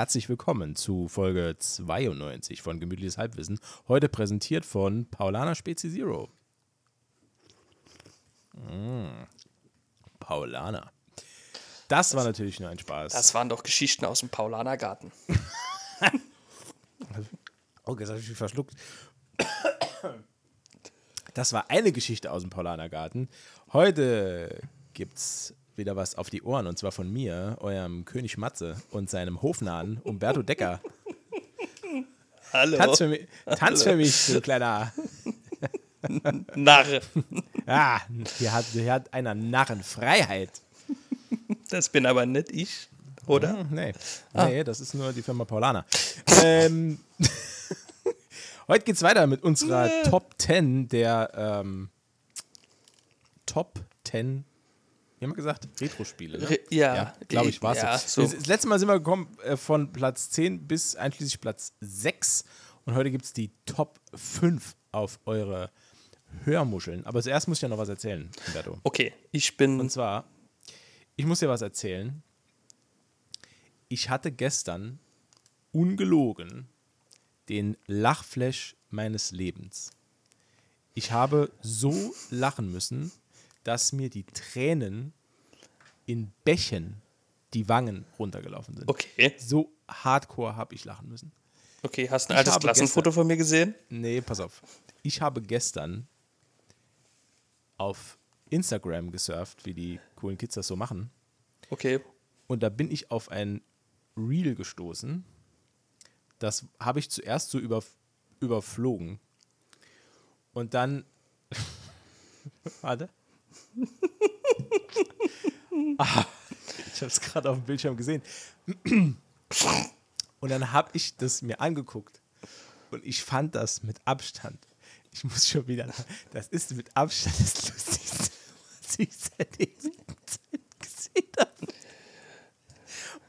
herzlich willkommen zu Folge 92 von Gemütliches Halbwissen. Heute präsentiert von Paulana Spezi Zero. Mm. Paulana. Das war natürlich nur ein Spaß. Das waren doch Geschichten aus dem Paulanergarten. oh, jetzt habe ich mich verschluckt. Das war eine Geschichte aus dem Paulanergarten. Heute gibt's wieder was auf die Ohren und zwar von mir, eurem König Matze und seinem Hofnahen Umberto Decker. Hallo. Tanz für mich, tanz für mich du kleiner. Narre. Ah, hier hat, hier hat einer Narrenfreiheit. Das bin aber nicht ich, oder? Hm, nee, Ah. nee, das ist nur die Firma Paulana. ähm, heute geht's weiter mit unserer Top 10 der ähm, Top 10, wie haben wir gesagt? Retro-Spiele. Ne? Re- ja, glaube ich, war ja, es. so. Das, das letzte Mal sind wir gekommen äh, von Platz 10 bis einschließlich Platz 6. Und heute gibt es die Top 5 auf eure Hörmuscheln. Aber zuerst muss ich ja noch was erzählen, Humberto. Okay, ich bin. Und zwar, ich muss dir was erzählen. Ich hatte gestern ungelogen den Lachflash meines Lebens. Ich habe so lachen müssen, dass mir die Tränen in Bächen die Wangen runtergelaufen sind. Okay, So hardcore habe ich lachen müssen. okay, hast du ein Ich altes Klassenfoto von mir gesehen? Nee, pass auf. Ich habe gestern auf Instagram gesurft, wie die coolen Kids das so machen. Okay. Und da bin ich auf ein Reel gestoßen. Das habe ich zuerst so über, überflogen. Und dann. Warte. Ah, ich habe es gerade auf dem Bildschirm gesehen. Und dann habe ich das mir angeguckt. Und ich fand das mit Abstand. Ich muss schon wieder. Das ist mit Abstand das Lustigste, was ich seit Zeit gesehen habe.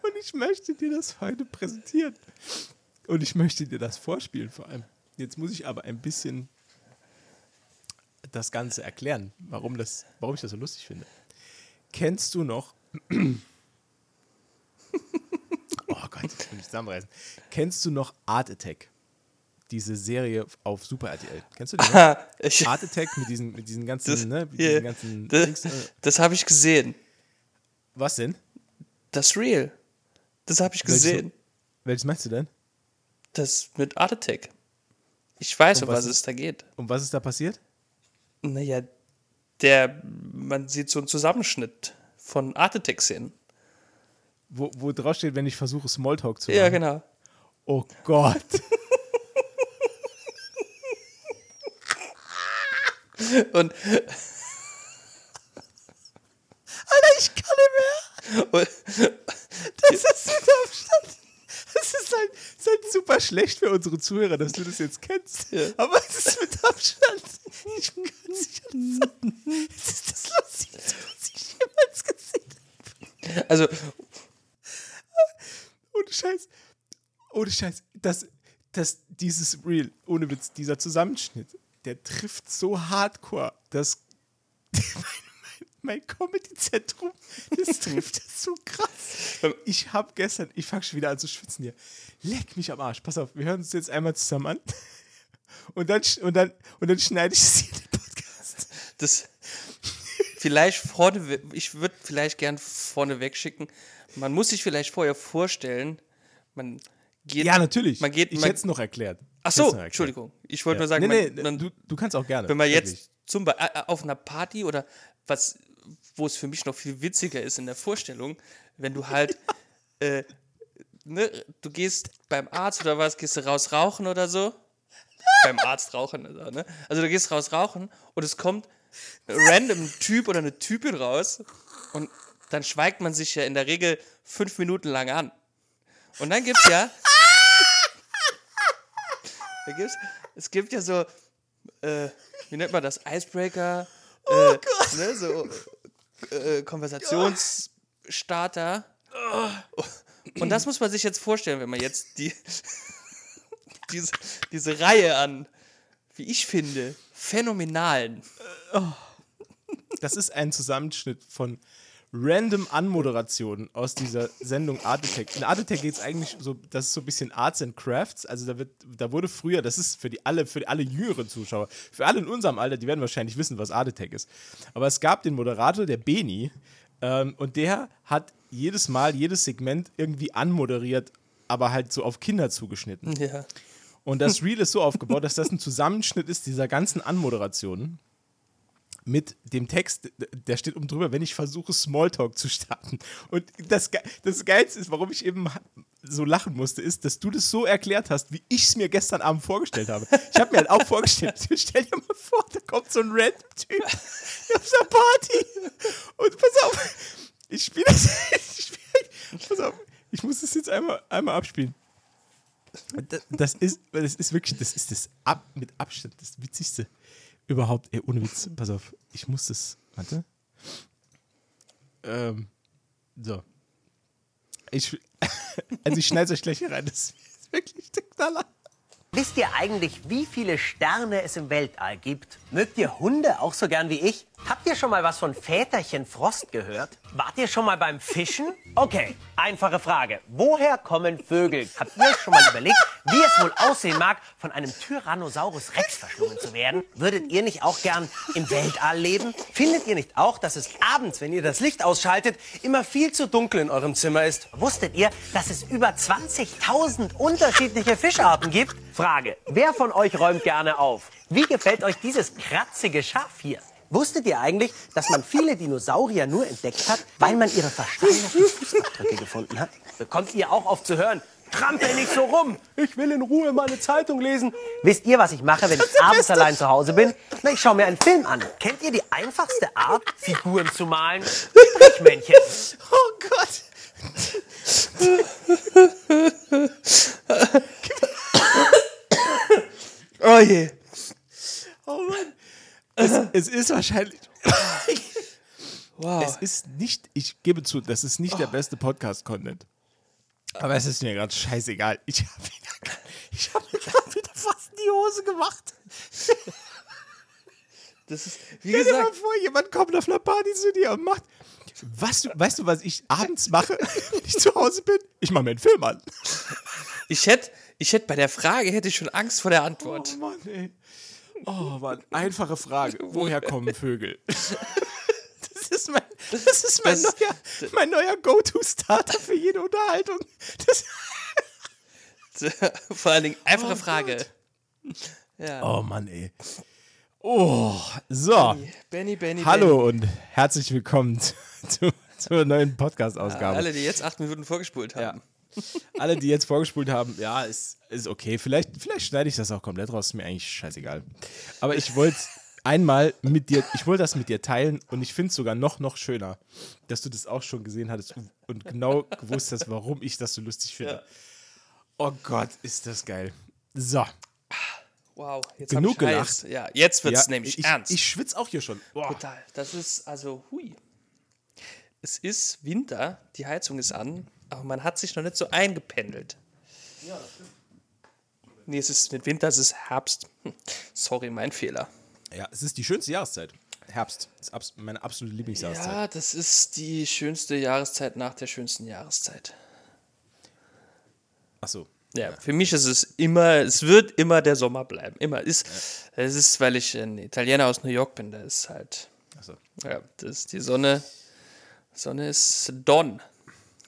Und ich möchte dir das heute präsentieren. Und ich möchte dir das vorspielen vor allem. Jetzt muss ich aber ein bisschen das Ganze erklären, warum, das, warum ich das so lustig finde. Kennst du noch. oh Gott, ich will mich zusammenreißen. Kennst du noch Art Attack? Diese Serie auf Super RTL. Kennst du die? Noch? Ha, ich, Art Attack mit diesen, mit diesen ganzen, das, ne, hier, diesen ganzen Dings, das, äh, das habe ich gesehen. Was denn? Das Real. Das habe ich Welches- gesehen. Welches meinst du denn? Das mit Art Attack. Ich weiß, Und um was es da geht. Und was ist da passiert? Naja, der, man sieht so einen Zusammenschnitt von Art Attack-Szenen. Wo, wo drauf steht, wenn ich versuche, Smalltalk zu machen. Ja, genau. Oh Gott. Und, Alter, ich kann nicht mehr. und Das ist mit Abstand. Das ist halt, ist halt super schlecht für unsere Zuhörer, dass du das jetzt kennst. Ja. Aber es ist mit Abstand. Ich kann es nicht sagen. Es ist das Lustigste, was ich jemals gesehen habe. also, Ohne Scheiß. Ohne Scheiß. Das, das, dieses Reel, ohne Witz, dieser Zusammenschnitt, der trifft so hardcore, dass mein, mein, Comedy-Zentrum, das trifft das so krass. Ich habe gestern, ich fange schon wieder an zu schwitzen hier. Leck mich am Arsch. Pass auf, wir hören uns jetzt einmal zusammen an. Und dann, und dann, und dann schneide ich es hier in den Podcast. das vielleicht vorne, ich würde vielleicht gern vorne wegschicken. Man muss sich vielleicht vorher vorstellen, man geht. Ja, natürlich. Man geht, ich man, hätte es noch erklärt. ach so, erklärt. Entschuldigung. Ich wollte Ja. nur sagen, nee, man, nee, man, du, du kannst auch gerne. wenn man wirklich. jetzt zum Beispiel äh, auf einer Party oder was, wo es für mich noch viel witziger ist in der Vorstellung, wenn du halt, äh, ne, du gehst beim Arzt oder was, gehst du raus rauchen oder so. beim Arzt rauchen, also, ne? Also du gehst raus rauchen und es kommt ein random Typ oder eine Typin raus und dann schweigt man sich ja in der Regel fünf Minuten lang an. Und dann gibt's ja. da gibt's, es gibt ja so, äh, wie nennt man das? Icebreaker, äh, ne, so äh, Konversationsstarter. Und das muss man sich jetzt vorstellen, wenn man jetzt die, diese, diese Reihe an, wie ich finde, phänomenalen. Das ist ein Zusammenschnitt von random Anmoderationen aus dieser Sendung Art Attack. In Art Attack geht es eigentlich so, das ist so ein bisschen Arts and Crafts. Also da wird, da wurde früher, das ist für die alle, für alle jüngeren Zuschauer, für alle in unserem Alter, die werden wahrscheinlich wissen, was Art Attack ist. Aber es gab den Moderator, der Beni, ähm, und der hat jedes Mal, jedes Segment irgendwie anmoderiert, aber halt so auf Kinder zugeschnitten. Ja. Und das Reel ist so aufgebaut, dass das ein Zusammenschnitt ist dieser ganzen Anmoderationen mit dem Text, der steht oben drüber, wenn ich versuche, Smalltalk zu starten. Und das, Ge- das Geilste ist, warum ich eben so lachen musste, ist, dass du das so erklärt hast, wie ich es mir gestern Abend vorgestellt habe. Ich habe mir halt auch vorgestellt, stell dir mal vor, da kommt so ein random Typ auf der Party. Und pass auf, ich spiele das. Ich spiel, pass auf, ich muss das jetzt einmal, einmal abspielen. Das, das, ist, das ist wirklich, das ist das ab, mit Abstand das Witzigste überhaupt. Ey, ohne Witz, pass auf, ich muss das, warte. Ähm, so. Ich, also ich schneide euch gleich hier rein, das ist wirklich der Knaller. Wisst ihr eigentlich, wie viele Sterne es im Weltall gibt? Mögt ihr Hunde auch so gern wie ich? Habt ihr schon mal was von Väterchen Frost gehört? Wart ihr schon mal beim Fischen? Okay, einfache Frage. Woher kommen Vögel? Habt ihr schon mal überlegt, wie es wohl aussehen mag, von einem Tyrannosaurus Rex verschlungen zu werden? Würdet ihr nicht auch gern im Weltall leben? Findet ihr nicht auch, dass es abends, wenn ihr das Licht ausschaltet, immer viel zu dunkel in eurem Zimmer ist? Wusstet ihr, dass es über 20.000 unterschiedliche Fischarten gibt? Frage, wer von euch räumt gerne auf? Wie gefällt euch dieses kratzige Schaf hier? Wusstet ihr eigentlich, dass man viele Dinosaurier nur entdeckt hat, weil man ihre versteinerten Fußabdrücke gefunden hat? Bekommt ihr auch oft zu hören, trampel nicht so rum, ich will in Ruhe meine Zeitung lesen. Wisst ihr, was ich mache, wenn ich abends allein zu Hause bin? Na, ich schaue mir einen Film an. Kennt ihr die einfachste Art, Figuren zu malen? Strichmännchen. Oh Gott. Oh je. Oh Mann. Es, es ist wahrscheinlich. Wow. Es ist nicht, ich gebe zu, das ist nicht der beste Podcast-Content. Aber es ist mir gerade scheißegal. Ich habe hab mir gerade wieder fast in die Hose gemacht. Das ist, wie Stell dir mal gesagt, vor, jemand kommt auf einer Party zu dir und macht. Was, weißt du, was ich abends mache, wenn ich zu Hause bin? Ich mache mir einen Film an. ich hätte ich hätt bei der Frage hätte ich schon Angst vor der Antwort. Oh Mann, ey. Oh Mann, einfache Frage. Woher kommen Vögel? Das ist mein, das ist mein Das- neuer, mein neuer Go-To-Starter für jede Unterhaltung. Das, Vor allen Dingen einfache Oh Frage. Ja. oh Mann, ey. Oh, so. Benny, Benny, Hallo und herzlich willkommen zu, zur neuen Podcast-Ausgabe. Alle, die jetzt acht Minuten vorgespult haben. Alle, die jetzt vorgespult haben, ja, ist, ist okay. Vielleicht, vielleicht schneide ich das auch komplett raus, ist mir eigentlich scheißegal. Aber ich wollte einmal mit dir, ich wollte das mit dir teilen und ich finde es sogar noch, noch schöner, dass du das auch schon gesehen hattest und- genau gewusst hast, warum ich das so lustig finde. Oh Gott, ist das geil. So, Wow, jetzt Genug ich gelacht. Heiß. Ja, jetzt wird es ja, nämlich ich, ernst. Ich schwitze auch hier schon. Boah. Total. Das ist also, hui. Es ist Winter, die Heizung ist an, aber man hat sich noch nicht so eingependelt. Ja, das stimmt. Nee, es ist mit Winter, es ist Herbst. Hm, Sorry, mein Fehler. Ja, es ist die schönste Jahreszeit. Herbst. Ist abs meine absolute Lieblingsjahreszeit. Ja, das ist die schönste Jahreszeit nach der schönsten Jahreszeit. Ach so. Ja, für mich ist es immer, es wird immer der Sommer bleiben. Immer. Ist, Es ist, weil ich ein Italiener aus New York bin, da ist halt, Ach so. ja, das ist die Sonne. Sonne ist Don.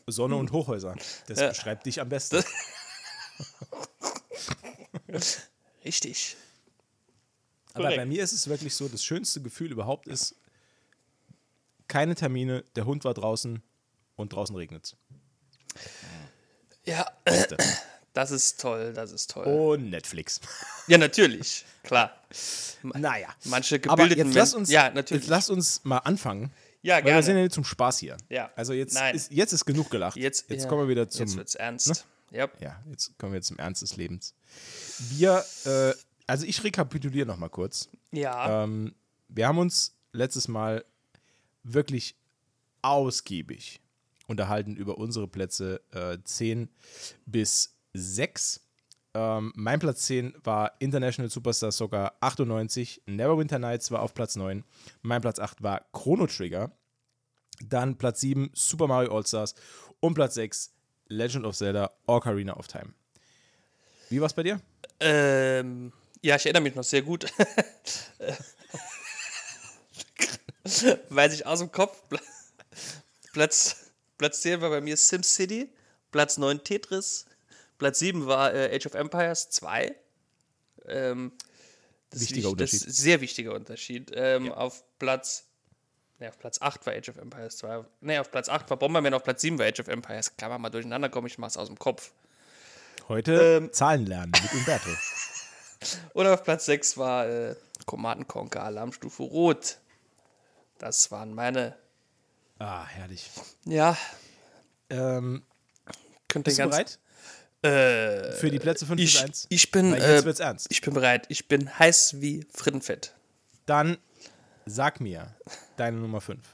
Sonne und Hochhäuser. Das Ja. beschreibt dich am besten. Richtig. Aber Korrekt. bei mir ist es wirklich so, das schönste Gefühl überhaupt ist, keine Termine, der Hund war draußen und draußen regnet Ja, es. das ist toll, das ist toll. Und Netflix. Ja, natürlich, klar. Naja. Manche Aber gebildeten jetzt lass uns, ja, natürlich. Jetzt lass uns mal anfangen. Ja, Weil wir gerne. sind ja nicht zum Spaß hier. Ja. Also jetzt Nein. ist, jetzt ist genug gelacht. Jetzt, jetzt ja, kommen wir wieder zum. Jetzt wird's ernst. Ja. Ja, jetzt kommen wir zum Ernst des Lebens. Wir, äh, also ich rekapituliere noch mal kurz. Ja. Ähm, wir haben uns letztes Mal wirklich ausgiebig unterhalten über unsere Plätze äh, 10 bis 6. Ähm, mein Platz 10 war International Superstar Soccer 98. Neverwinter Nights war auf Platz 9. Mein Platz 8 war Chrono Trigger. Dann Platz 7 Super Mario All-Stars und Platz 6 Legend of Zelda Ocarina of Time. Wie war's bei dir? Ähm, ja, ich erinnere mich noch sehr gut. Weiß ich aus dem Kopf. Platz, Platz 10 war bei mir SimCity, Platz 9 Tetris, Platz 7 war äh, Age of Empires 2. Ähm, das ist Wichtiger wich- Das Unterschied. ist sehr wichtiger Unterschied. Ähm, Auf Platz Ne, auf Platz 8 war Age of Empires 2. Ne, auf Platz 8 war Bomberman, auf Platz 7 war Age of Empires. Kann man mal durcheinander kommen, ich mach's aus dem Kopf. Heute Ähm. Zahlen lernen mit Umberto. Oder auf Platz 6 war äh, Command Conquer Alarmstufe Rot. Das waren meine. ah, herrlich. Ja, Ähm, könnte bist du bereit? Äh, Für die Plätze 5 bis ich, 1? ich bin. Jetzt äh, wird's ernst. Ich bin bereit. Ich bin heiß wie Frittenfett. Dann sag mir deine Nummer 5.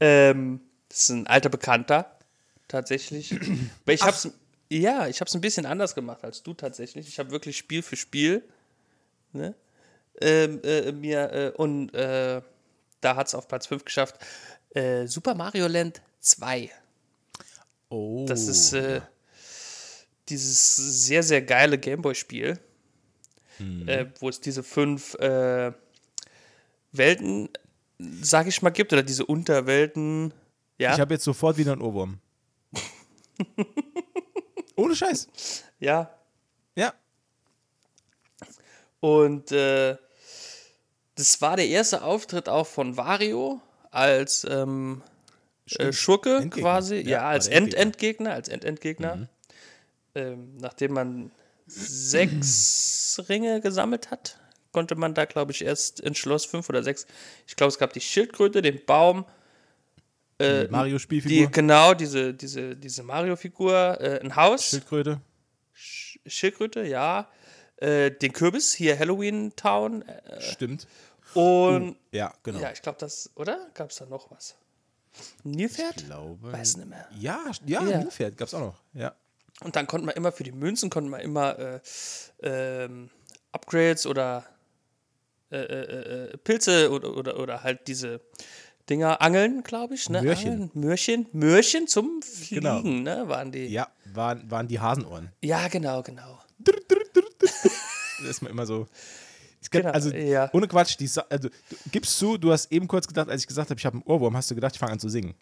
Ähm, das ist ein alter Bekannter, tatsächlich. Aber ich hab's, ja, ich hab's ein bisschen anders gemacht als du tatsächlich. Ich habe wirklich Spiel für Spiel, ne? Ähm, äh, mir, äh, und äh, da hat's auf Platz 5 geschafft. Äh, Super Mario Land 2. Oh. Das ist äh, dieses sehr, sehr geile Gameboy-Spiel, äh, wo es diese fünf äh, Welten, sag ich mal, gibt, oder diese Unterwelten. Ja, Ich habe jetzt sofort wieder einen Ohrwurm. Ohne Scheiß. ja. Ja. Und äh, das war der erste Auftritt auch von Wario als ähm, äh, Schurke Endgegner. quasi, Ja, ja, als. End-Endgegner, als End-Endgegner. Ähm, nachdem man sechs Ringe gesammelt hat, konnte man da, glaube ich, erst in Schloss fünf oder sechs. Ich glaube, es gab die Schildkröte, den Baum, Die die, Mario-Spielfigur. genau, diese, diese, diese Mario-Figur, äh, ein Haus, Schildkröte. Schildkröte, ja, äh, den Kürbis, hier Halloween Town äh, Stimmt. und Ja, genau. ja, ich glaube, das, oder? Gab es da noch was? Nilpferd? Ich glaube. Weiß nicht mehr. Ja, ja, Ja. Nilpferd gab's auch noch. Ja. Und dann konnte man immer für die Münzen konnte man immer äh, ähm, Upgrades oder äh, äh, äh, Pilze oder, oder, oder halt diese Dinger angeln, glaube ich. Ne? Möhrchen. Angeln, Möhrchen. Möhrchen zum Fliegen, Genau. ne? Waren die. Ja, Ja, waren, waren die Hasenohren. genau, genau. Das ist man immer so. Kann, Genau, also, ja. ohne Quatsch, die, also, du gibst zu, du hast eben kurz gedacht, als ich gesagt habe, ich habe einen Ohrwurm, hast du gedacht, ich fange an zu singen.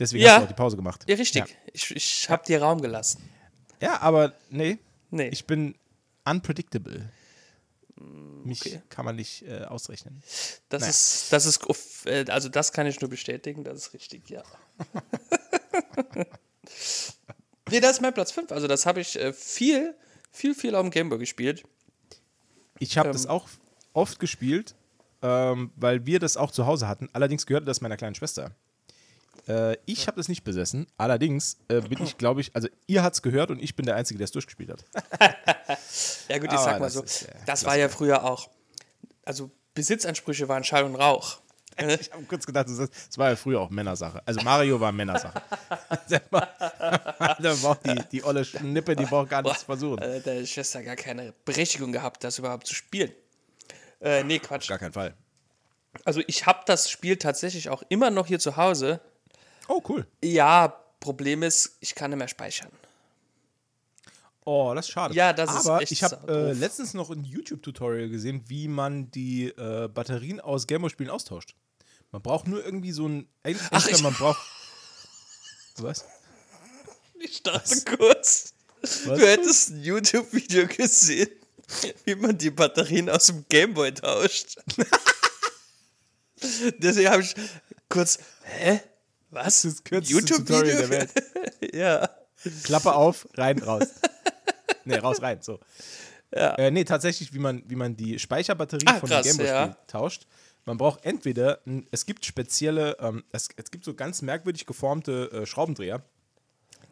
Deswegen Ja. hast du auch die Pause gemacht. Ja, richtig. Ich, ich habe dir Raum gelassen. Ja, aber nee, Nee. ich bin unpredictable. Mich okay. kann man nicht äh, ausrechnen. Das Naja. ist, das ist, äh, also das kann ich nur bestätigen, das ist richtig, ja. nee, das ist mein Platz 5. Also das habe ich äh, viel, viel, viel auf dem Gameboy gespielt. Ich habe Ähm. das auch oft gespielt, ähm, weil wir das auch zu Hause hatten. Allerdings gehörte das meiner kleinen Schwester. Äh, ich habe das nicht besessen. Allerdings äh, bin ich, glaube ich, also ihr hat es gehört und ich bin der Einzige, der es durchgespielt hat. Ja gut, ich Aber sag mal so, ist, äh, das war ja früher auch, also Besitzansprüche waren Schall und Rauch. Ich habe kurz gedacht, das war ja früher auch Männersache. Also Mario war Männersache. da braucht die, die olle Schnippe, die braucht gar nichts versuchen. Äh, der Schwester gar keine Berechtigung gehabt, das überhaupt zu spielen. Äh, nee, Quatsch. Gar keinen Fall. Also ich habe das Spiel tatsächlich auch immer noch hier zu Hause. Oh, cool. Ja, Problem ist, ich kann nicht mehr speichern. Oh, das ist schade. Ja, das ist Aber echt ich habe äh, letztens noch ein YouTube-Tutorial gesehen, wie man die äh, Batterien aus Gameboy-Spielen austauscht. Man braucht nur irgendwie so ein. Ent- Ach, entweder ich- man braucht. Was? Ich dachte kurz, du hättest ein YouTube-Video gesehen, wie man die Batterien aus dem Gameboy tauscht. Deswegen habe ich kurz, hä? Was? Das kürzeste Tutorial der Welt. ja. Klappe auf, rein, raus. nee, raus, rein. So. Ja. Äh, nee, tatsächlich, wie man, wie man die Speicherbatterie Ah, von krass, dem Gameboy ja. tauscht. Man braucht entweder, es gibt spezielle, ähm, es, es gibt so ganz merkwürdig geformte äh, Schraubendreher,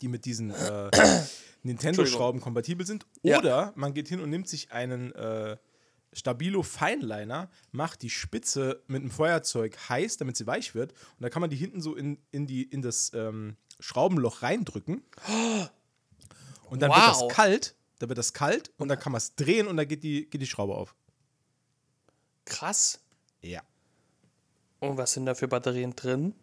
die mit diesen äh, Nintendo-Schrauben kompatibel sind. Ja. Oder man geht hin und nimmt sich einen äh, Stabilo Feinliner, macht die Spitze mit einem Feuerzeug heiß, damit sie weich wird. Und da kann man die hinten so in, in, die, in das ähm, Schraubenloch reindrücken. Und dann wird Wow. das kalt, da wird das kalt und dann kann man es drehen und dann geht die, geht die Schraube auf. Krass. Ja. Und was sind da für Batterien drin?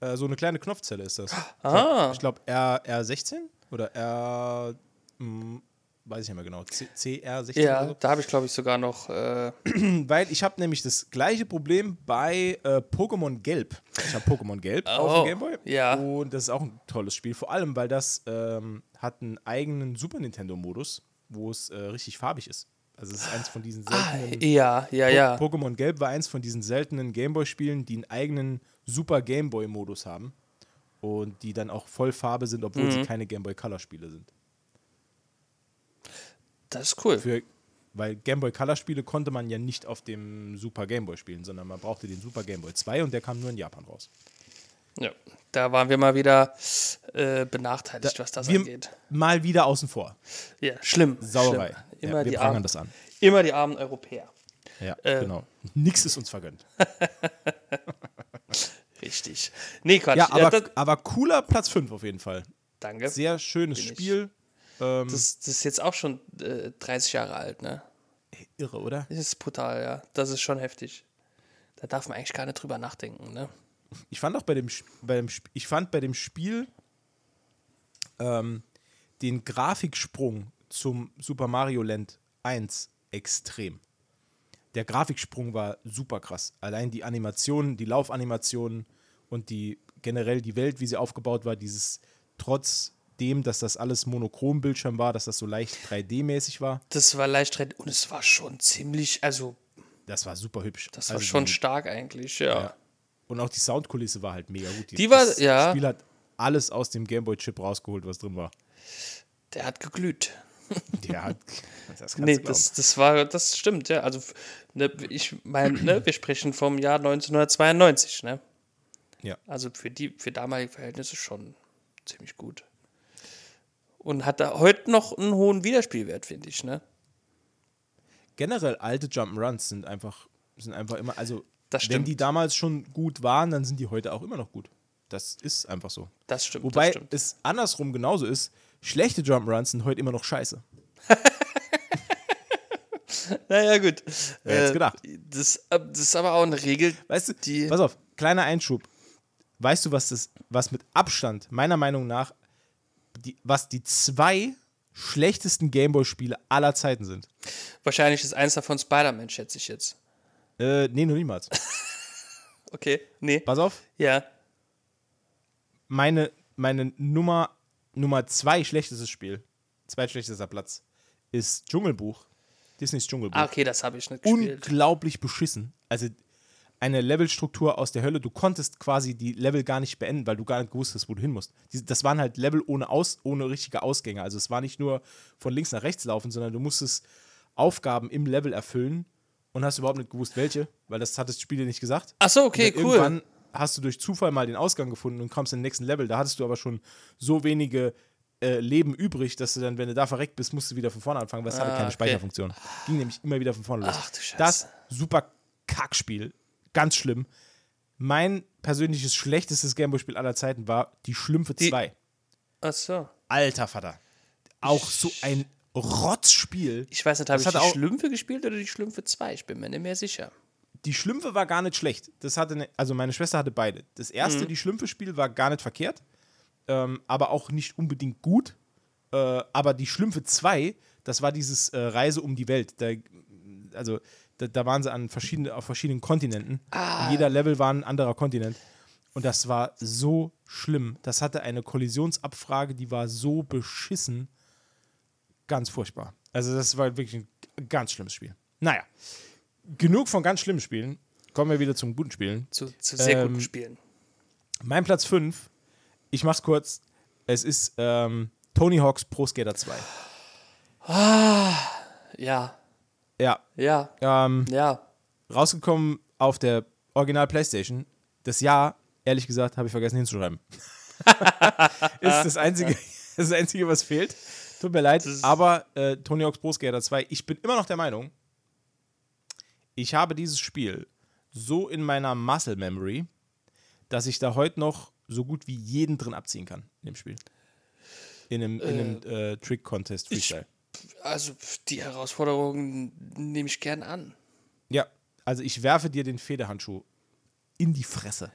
Äh, so eine kleine Knopfzelle ist das. Ah. Ich glaube R, R16 oder R. Weiß ich nicht mehr genau. C, CR16 oder Ja, so. da habe ich, glaube ich, sogar noch. Äh, Weil ich habe nämlich das gleiche Problem bei äh, Pokémon Gelb. Ich habe Pokémon Gelb auf Oh, dem Gameboy. ja. Und das ist auch ein tolles Spiel. Vor allem, weil das ähm, hat einen eigenen Super Nintendo-Modus, wo es äh, richtig farbig ist. Also es ist eins von diesen ah, seltenen. ja, ja, Po- ja. Pokémon Gelb war eins von diesen seltenen Gameboy-Spielen, die einen eigenen Super Gameboy-Modus haben. Und die dann auch voll Farbe sind, obwohl Mhm. sie keine Gameboy Color-Spiele sind. Das ist cool. Für, weil Gameboy Color-Spiele konnte man ja nicht auf dem Super Gameboy spielen, sondern man brauchte den Super Gameboy 2 und der kam nur in Japan raus. Ja, da waren wir mal wieder äh, benachteiligt, was das angeht. mal wieder außen vor. Ja, schlimm. Sauerei. Schlimm. Immer, ja, wir die prangern armen, das an. immer die armen Europäer. Ja, Äh. genau. Nix ist uns vergönnt. Richtig. Nee, Quatsch. Ja, aber, das, aber cooler Platz 5 auf jeden Fall. danke. Sehr schönes Bin. Spiel. Ähm, Das, das ist jetzt auch schon äh, 30 Jahre alt, ne? irre, oder? Das ist brutal, ja. Das ist schon heftig. Da darf man eigentlich gar nicht drüber nachdenken, ne? Ich fand auch bei dem, bei dem ich fand bei dem Spiel ähm, den Grafiksprung zum Super Mario Land 1 extrem. Der Grafiksprung war super krass. Allein die Animationen, die Laufanimationen und die generell die Welt, wie sie aufgebaut war, dieses trotzdem, dass das alles Monochrom-Bildschirm war, dass das so leicht 3D-mäßig war, Das war leicht red- und es war schon ziemlich, also das war super hübsch. das war Also schon die- stark eigentlich, ja. Ja. Und auch die Soundkulisse war halt mega gut. Die war- das ja. Spiel hat alles aus dem Gameboy-Chip rausgeholt, was drin war. Der hat geglüht. Der hat. Das Nee, das, das war, das stimmt, ja. Also, ne, ich meine, ne, wir sprechen vom Jahr 1992, ne? Ja. Also für die, für damalige Verhältnisse schon ziemlich gut. Und hat da heute noch einen hohen Wiederspielwert, finde ich, ne? Generell alte Jump'n'Runs sind einfach, sind einfach immer. Also, Das wenn die damals schon gut waren, dann sind die heute auch immer noch gut. Das ist einfach so. Das stimmt. Wobei das stimmt. es andersrum genauso ist. Schlechte Jump'n'Runs sind heute immer noch scheiße. Naja, gut. Wer hätt's gedacht? Das, äh, das ist aber auch eine Regel. Weißt du, Die- pass auf, kleiner Einschub. Weißt du, was das, was mit Abstand, meiner Meinung nach, die, was die zwei schlechtesten Gameboy-Spiele aller Zeiten sind? Wahrscheinlich ist eins davon Spider-Man, schätze ich jetzt. Äh, nee, noch niemals. Okay, nee. Pass auf, Ja. meine, meine Nummer, Nummer zwei schlechtestes Spiel, zweitschlechtester Platz, ist Dschungelbuch. Disneys Dschungelbuch. Ah, okay, das habe ich nicht gespielt. Unglaublich beschissen. Also eine Levelstruktur aus der Hölle. Du konntest quasi die Level gar nicht beenden, weil du gar nicht gewusst hast, wo du hin musst. Das waren halt Level ohne, Aus, ohne richtige Ausgänge. Also es war nicht nur von links nach rechts laufen, sondern du musstest Aufgaben im Level erfüllen und hast überhaupt nicht gewusst, welche, weil das hat das Spiel dir nicht gesagt. Ach so, okay, cool. Irgendwann hast du durch Zufall mal den Ausgang gefunden und kommst in den nächsten Level. Da hattest du aber schon so wenige äh, Leben übrig, dass du dann, wenn du da verreckt bist, musst du wieder von vorne anfangen, weil es hatte Ah, keine okay. Speicherfunktion. Ging nämlich immer wieder von vorne los. Ach, du Scheiße. Das super Kackspiel. Ganz schlimm. Mein persönliches schlechtestes Gameboy-Spiel aller Zeiten war Die Schlümpfe Die- 2. Ach so. Alter Vater. Auch so ein Rotzspiel. Ich weiß nicht, habe ich die auch- Schlümpfe gespielt oder die Schlümpfe 2? Ich bin mir nicht mehr sicher. Die Schlümpfe war gar nicht schlecht. Das hatte ne, also meine Schwester hatte beide. Das erste, Mhm. die Schlümpfe-Spiel, war gar nicht verkehrt, ähm, aber auch nicht unbedingt gut. Äh, aber die Schlümpfe 2, das war dieses äh, Reise um die Welt. Da, also da, da waren sie an verschiedene, auf verschiedenen Kontinenten. Ah. Jeder Level war ein anderer Kontinent. Und das war so schlimm. Das hatte eine Kollisionsabfrage, die war so beschissen. Ganz furchtbar. Also, das war wirklich ein ganz schlimmes Spiel. Naja, genug von ganz schlimmen Spielen. Kommen wir wieder zum guten Spielen. Zu, zu sehr Ähm, guten Spielen. Mein Platz 5, ich mach's kurz. Es ist ähm, Tony Hawk's Pro Skater 2. Ja, Ja, ja, ähm, ja. rausgekommen auf der Original PlayStation. Das Jahr, ehrlich gesagt, habe ich vergessen hinzuschreiben. ist das einzige, das einzige, was fehlt. Tut mir leid, aber äh, Tony Hawk's Pro Skater 2, ich bin immer noch der Meinung, ich habe dieses Spiel so in meiner Muscle Memory, dass ich da heute noch so gut wie jeden drin abziehen kann in dem Spiel. In einem, in einem äh, Trick Contest Freestyle. Also die Herausforderung nehme ich gern an. Ja, also ich werfe dir den Federhandschuh in die Fresse.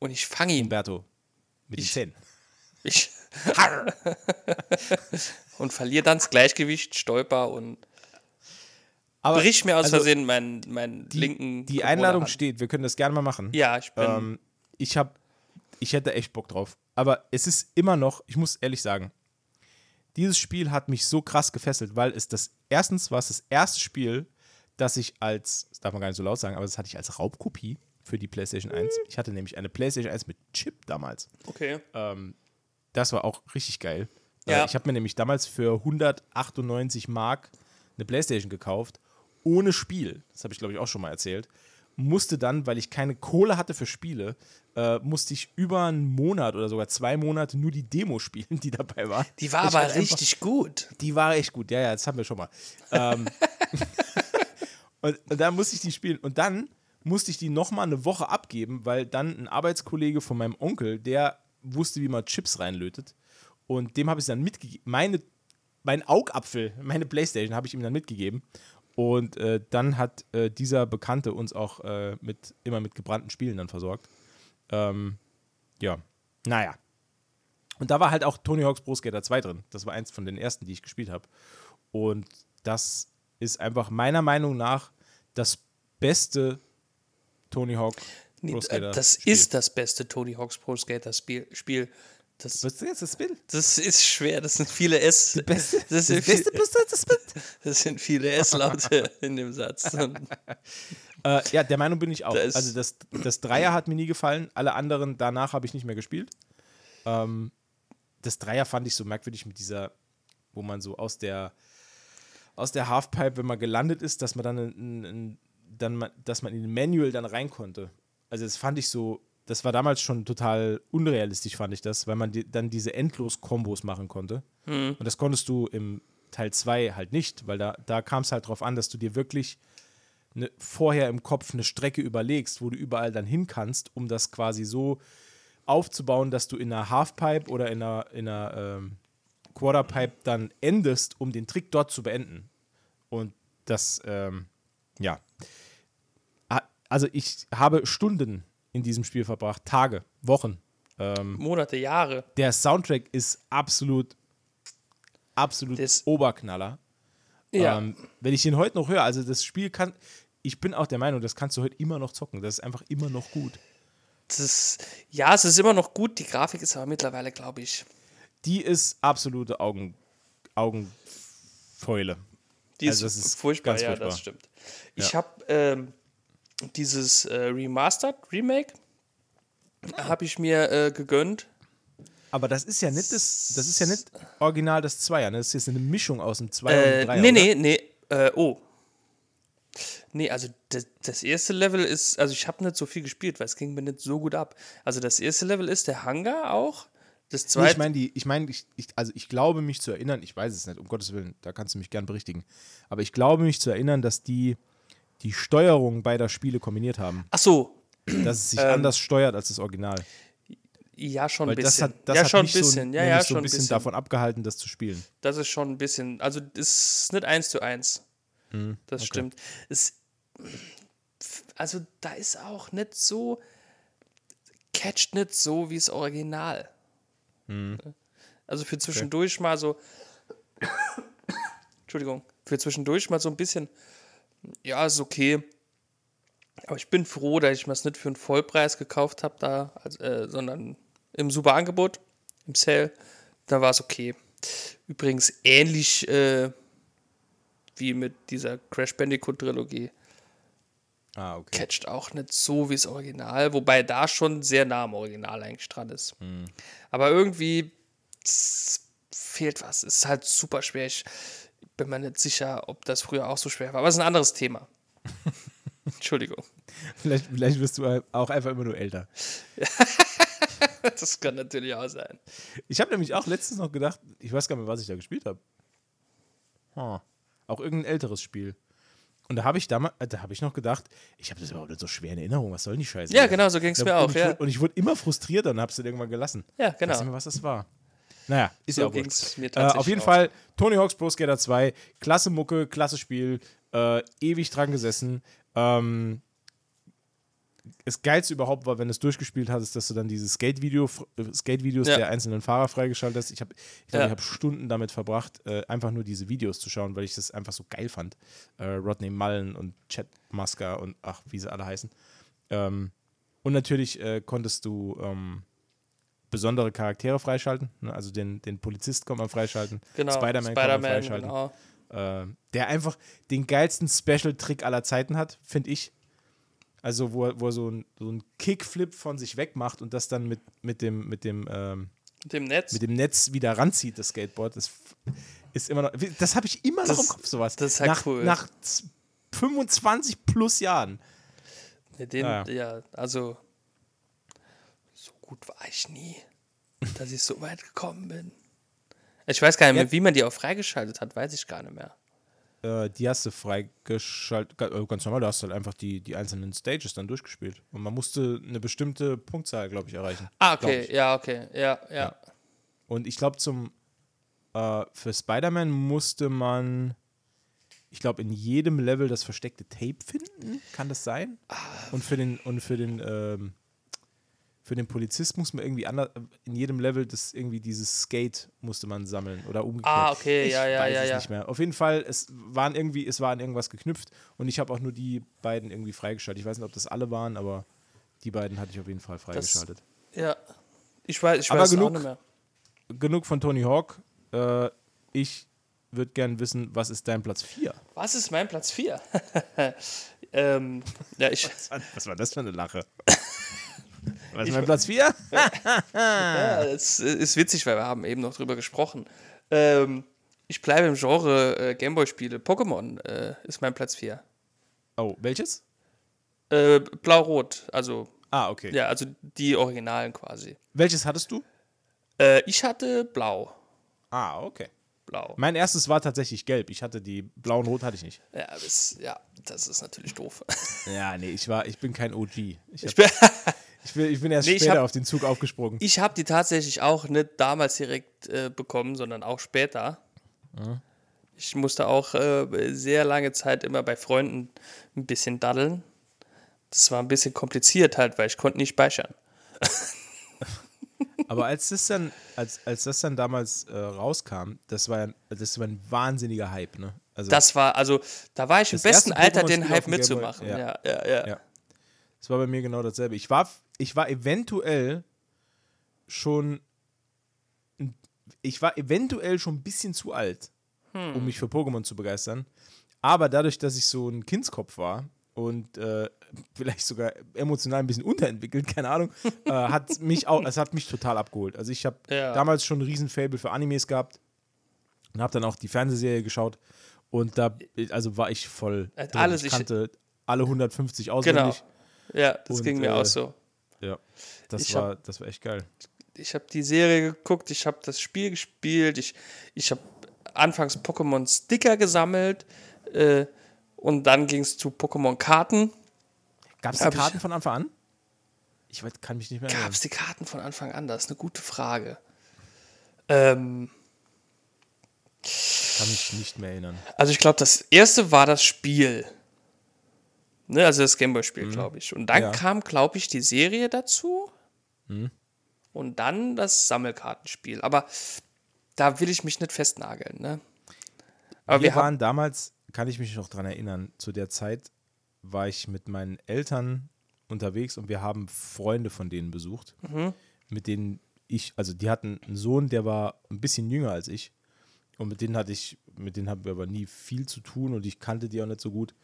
und ich fange ihn. Umberto. Mit den Ich- Zähnen. Ich und verliere dann das Gleichgewicht, stolper und Aber brich mir aus also, Versehen meinen, meinen die, linken. Die Einladung Controllerhand. steht, wir können das gerne mal machen. Ja, ich bin. Ähm, ich habe, ich hätte echt Bock drauf. Aber es ist immer noch, ich muss ehrlich sagen, dieses Spiel hat mich so krass gefesselt, weil es das, erstens war es das erste Spiel, das ich als, das darf man gar nicht so laut sagen, aber das hatte ich als Raubkopie für die PlayStation 1. Ich hatte nämlich eine PlayStation 1 mit Chip damals. okay. Das war auch richtig geil. Ja. Äh, ich habe mir nämlich damals für 198 Mark eine Playstation gekauft, ohne Spiel. Das habe ich, glaube ich, auch schon mal erzählt. Musste dann, weil ich keine Kohle hatte für Spiele, äh, musste ich über einen Monat oder sogar zwei Monate nur die Demo spielen, die dabei war. Die war Ich aber halt einfach- richtig gut. Die war echt gut. Ja, ja, das haben wir schon mal. Ähm, und, und dann musste ich die spielen. Und dann musste ich die nochmal eine Woche abgeben, weil dann ein Arbeitskollege von meinem Onkel, der wusste, wie man Chips reinlötet. Und dem habe ich dann mitgegeben. Meine, mein Augapfel, meine Playstation, habe ich ihm dann mitgegeben. Und äh, dann hat äh, dieser Bekannte uns auch äh, mit, immer mit gebrannten Spielen dann versorgt. Ähm, ja, naja. Und da war halt auch Tony Hawk's Pro Skater 2 drin. Das war eins von den ersten, die ich gespielt habe. Und das ist einfach meiner Meinung nach das beste Tony Hawk Nee, Pro Skater. das Spiel. ist das beste Tony Hawk's Pro Skater Spiel. Das, Was ist jetzt das Spiel? das ist schwer, das sind viele S. Beste, das, das sind beste, viel, das Spiel. das sind viele S-Laute in dem Satz. Äh, ja, der Meinung bin ich auch. Da ist- also das, das Dreier hat mir nie gefallen. Alle anderen danach habe ich nicht mehr gespielt. Ähm, das Dreier fand ich so merkwürdig mit dieser, wo man so aus der aus der Halfpipe, wenn man gelandet ist, dass man dann, ein, ein, dann dass man in den Manual dann rein konnte. Also das fand ich so, das war damals schon total unrealistisch, fand ich das, weil man die, dann diese Endlos-Kombos machen konnte. Und das konntest du im Teil 2 halt nicht, weil da, da kam es halt drauf an, dass du dir wirklich ne, vorher im Kopf eine Strecke überlegst, wo du überall dann hin kannst, um das quasi so aufzubauen, dass du in einer Halfpipe oder in einer, in einer ähm, Quarterpipe dann endest, um den Trick dort zu beenden. Und das, ähm, ja. Also ich habe Stunden in diesem Spiel verbracht, Tage, Wochen. Ähm, Monate, Jahre. der Soundtrack ist absolut, absolut Das- Oberknaller. Ja. Ähm, wenn ich ihn heute noch höre, also das Spiel kann, ich bin auch der Meinung, das kannst du heute immer noch zocken. Das ist einfach immer noch gut. Das ist, ja, es ist immer noch gut. Die Grafik ist aber mittlerweile, glaube ich, Die ist absolute Augen, Augenfäule. die Also ist, das ist furchtbar. ganz ja, furchtbar. das stimmt. Ich habe ähm, dieses äh, Remastered Remake habe ich mir äh, gegönnt. Aber das ist ja nicht das, das ist ja nicht original das Zweier, ne? Das ist jetzt eine Mischung aus dem Zweier und Äh, dem Dreier. nee, nee, nee. Äh, oh. Nee, also das, das erste Level ist, also ich habe nicht so viel gespielt, weil es ging mir nicht so gut ab. Also das erste Level ist der Hangar auch. Das Nee, zweite. ich meine, ich meine, ich, ich, also ich glaube mich zu erinnern, ich weiß es nicht, um Gottes Willen, da kannst du mich gern berichtigen. Aber ich glaube mich zu erinnern, dass die die Steuerung beider Spiele kombiniert haben. Ach so, Dass es sich Ähm, anders steuert als das Original. ja, schon Weil ein das bisschen. hat, das ja, hat schon ein bisschen. so, ja, ja, so schon ein bisschen, davon abgehalten, das zu spielen. Das ist schon ein bisschen, also das ist nicht eins zu eins. Hm, das stimmt. Es, also da ist auch nicht so, catcht nicht so wie das Original. Hm. Also für zwischendurch mal so, Entschuldigung, für zwischendurch mal so ein bisschen, ja, ist okay. Aber ich bin froh, dass ich mir es nicht für einen Vollpreis gekauft habe, da, also, äh, sondern im super Angebot, im Sale. Da war es okay. Übrigens ähnlich äh, wie mit dieser Crash Bandicoot Trilogie. Ah, okay. Catcht auch nicht so wie das Original, wobei da schon sehr nah am Original eigentlich dran ist. Aber irgendwie fehlt was. Es ist halt super schwer. Ich bin mir nicht sicher, ob das früher auch so schwer war. Aber es ist ein anderes Thema. Entschuldigung. Vielleicht, vielleicht wirst du auch einfach immer nur älter. Das kann natürlich auch sein. Ich habe nämlich auch letztens noch gedacht, ich weiß gar nicht mehr, was ich da gespielt habe. Huh. Auch irgendein älteres Spiel. Und da habe ich damals, da habe ich noch gedacht, ich habe das überhaupt nicht so schwer in Erinnerung. Was soll denn die Scheiße? Ja, genau, so ging es mir auch. ich Ja, und ich wurde immer frustrierter und habe es dann irgendwann gelassen. ja Ich weiß nicht genau. mehr, was das war. Naja, ist So ja auch ging's wurscht. mir äh, tatsächlich Auf jeden auch. Fall Tony Hawk's Pro Skater 2, klasse Mucke, klasse Spiel, äh, ewig dran gesessen. Ähm, das Geilste überhaupt war, wenn du es durchgespielt hattest, dass du dann diese Skate-Video, Skate-Videos Ja. der einzelnen Fahrer freigeschaltet hast. Ich habe, ich, glaub, Ja. ich habe Stunden damit verbracht, äh, einfach nur diese Videos zu schauen, weil ich das einfach so geil fand. Äh, Rodney Mullen und Chad Musker und ach, wie sie alle heißen. Ähm, und natürlich äh, konntest du ähm, besondere Charaktere freischalten. Ne? Also den, den Polizist kann man freischalten. Genau. Spider-Man kann man freischalten. genau. Äh, der einfach den geilsten Special-Trick aller Zeiten hat, finde ich. Also, wo er, wo er so ein, so ein Kickflip von sich weg macht und das dann mit, mit dem, mit dem, ähm, dem Netz. mit dem Netz wieder ranzieht, das Skateboard. Das ist immer noch. Das habe ich immer noch Das- im Kopf, sowas. das ist halt nach, cool. Nach z- 25 plus Jahren. Mit dem, Ja, also so gut war ich nie, dass ich so weit gekommen bin. Ich weiß gar nicht mehr, Ja. wie man die auch freigeschaltet hat, weiß ich gar nicht mehr. Äh, die hast du freigeschaltet. äh, Ganz normal, du hast halt einfach die, die einzelnen Stages dann durchgespielt. Und man musste eine bestimmte Punktzahl, glaube ich, erreichen. Ah, okay, ja, okay, ja, ja. Ja. Und ich glaube, zum äh, für Spider-Man musste man, ich glaube, in jedem Level das versteckte Tape finden. Kann das sein? Ah. Und für den, und für den, ähm, für den Polizist muss man irgendwie anders, in jedem Level das irgendwie dieses Skate musste man sammeln oder umgekehrt. Ah, okay, ich ja, ja, weiß ja, es ja. nicht mehr. Auf jeden Fall, es waren irgendwie, es war an irgendwas geknüpft und ich habe auch nur die beiden irgendwie freigeschaltet. Ich weiß nicht, ob das alle waren, aber die beiden hatte ich auf jeden Fall freigeschaltet. Ja. Ich weiß, ich Aber weiß genug. auch nicht mehr. genug von Tony Hawk. Äh, ich würde gern wissen, was ist dein Platz 4? Was ist mein Platz 4? ähm, ja, ich, Was war das für eine Lache? was ist mein Platz 4? ja, es ist witzig, weil wir haben eben noch drüber gesprochen. Ähm, ich bleibe im Genre äh, Gameboy-Spiele. Pokémon äh, ist mein Platz 4. Oh, welches? Äh, Blau-Rot, also Ah, okay. ja, also die Originalen quasi. Welches hattest du? Äh, ich hatte Blau. Ah, okay. Blau. Mein erstes war tatsächlich gelb. Ich hatte die blau und rot hatte ich nicht. Ja, das, ja, das ist natürlich doof. Ja, nee, ich war, ich bin kein OG. Ich, hab, Ich bin, ich, bin, ich bin erst Nee, später hab- auf den Zug aufgesprungen. ich habe die tatsächlich auch nicht damals direkt äh, bekommen, sondern auch später. Ich musste auch äh, sehr lange Zeit immer bei Freunden ein bisschen daddeln. Das war ein bisschen kompliziert halt, weil ich konnte nicht speichern. Aber als das dann, als, als das dann damals äh, rauskam, das war, das war ein wahnsinniger Hype, ne? Also Das war, also, da war ich im Das besten Alter, den Hype mitzumachen. ja. Ja, ja, ja. Ja. Es war bei mir genau dasselbe. Ich war, ich war eventuell schon, ich war eventuell schon ein bisschen zu alt, Hm. um mich für Pokémon zu begeistern. Aber dadurch, dass ich so ein Kindskopf war und äh, vielleicht sogar emotional ein bisschen unterentwickelt, keine Ahnung, äh, hat mich auch, es hat mich total abgeholt. Also ich habe Ja. damals schon ein Riesen-Fable für Animes gehabt und habe dann auch die Fernsehserie geschaut und da, also war ich voll. Äh, drin. alles, ich ich- kannte alle 150 Genau. auswendig. Ja, das Und, ging mir äh, auch so. Ja, das Ich war, das war echt geil. ich habe die Serie geguckt, ich habe das Spiel gespielt, ich, ich habe anfangs Pokémon-Sticker gesammelt äh, und dann ging es zu Pokémon-Karten. Gab es die Hab ich- Karten von Anfang an? Ich weiß, kann mich nicht mehr Gab erinnern. es die Karten von Anfang an? Das ist eine gute Frage. Ähm, Kann mich nicht mehr erinnern. also ich glaube, das erste war das Spiel. Ne, also das Gameboy-Spiel, glaube ich. Und dann Mhm. Ja. Mhm. kam, glaube ich, die Serie dazu. Und dann das Sammelkartenspiel. Aber da will ich mich nicht festnageln. Ne? Aber wir wir waren damals, kann ich mich noch dran erinnern, zu der Zeit war ich mit meinen Eltern unterwegs und wir haben Freunde von denen besucht, Mhm. mit denen ich, also die hatten einen Sohn, der war ein bisschen jünger als ich und mit denen hatte ich, mit denen haben wir aber nie viel zu tun und ich kannte die auch nicht so gut.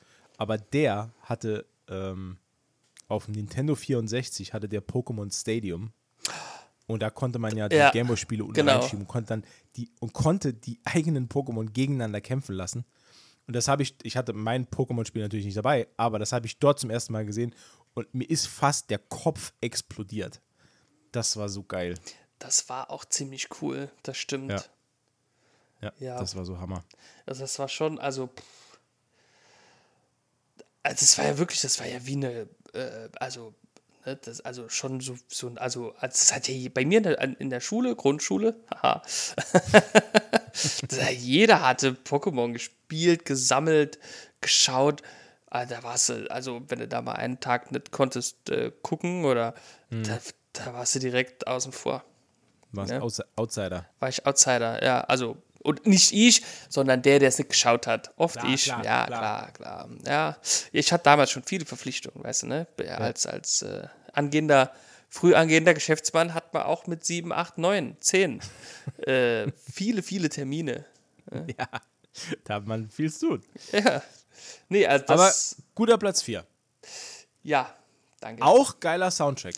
Aber der hatte ähm, auf dem Nintendo 64 hatte der Pokémon Stadium und da konnte man ja die Ja, Gameboy-Spiele unten genau. reinschieben und konnte dann die und konnte die eigenen Pokémon gegeneinander kämpfen lassen. Und das habe ich, ich hatte mein Pokémon-Spiel natürlich nicht dabei, aber das habe ich dort zum ersten Mal gesehen und mir ist fast der Kopf explodiert. Das war so geil. Das war auch ziemlich cool, das stimmt. Ja. Ja, Ja. das war so Hammer. Also das war schon, also, pff. Also das war ja wirklich, das war ja wie eine, äh, also, ne, das, also schon so, so ein- also, also das hat ja bei mir in der, in der Schule, Grundschule, haha, hat, jeder hatte Pokémon gespielt, gesammelt, geschaut. Ah, da warst du, also wenn du da mal einen Tag nicht konntest äh, gucken oder Hm. da, da warst du direkt außen vor. Warst Ja. Outs- Outsider. War ich Outsider, ja, also und nicht ich, sondern der, der es nicht geschaut hat. Oft Klar, ich, klar, ja, klar. klar, klar. Ja, ich hatte damals schon viele Verpflichtungen, weißt du, ne? Als, als äh, angehender, früh angehender Geschäftsmann hat man auch mit sieben, acht, neun, zehn äh, viele, viele Termine. Ja, da hat man viel zu tun. Ja. Nee, also Aber das, guter Platz 4. ja, danke. Auch geiler Soundtrack.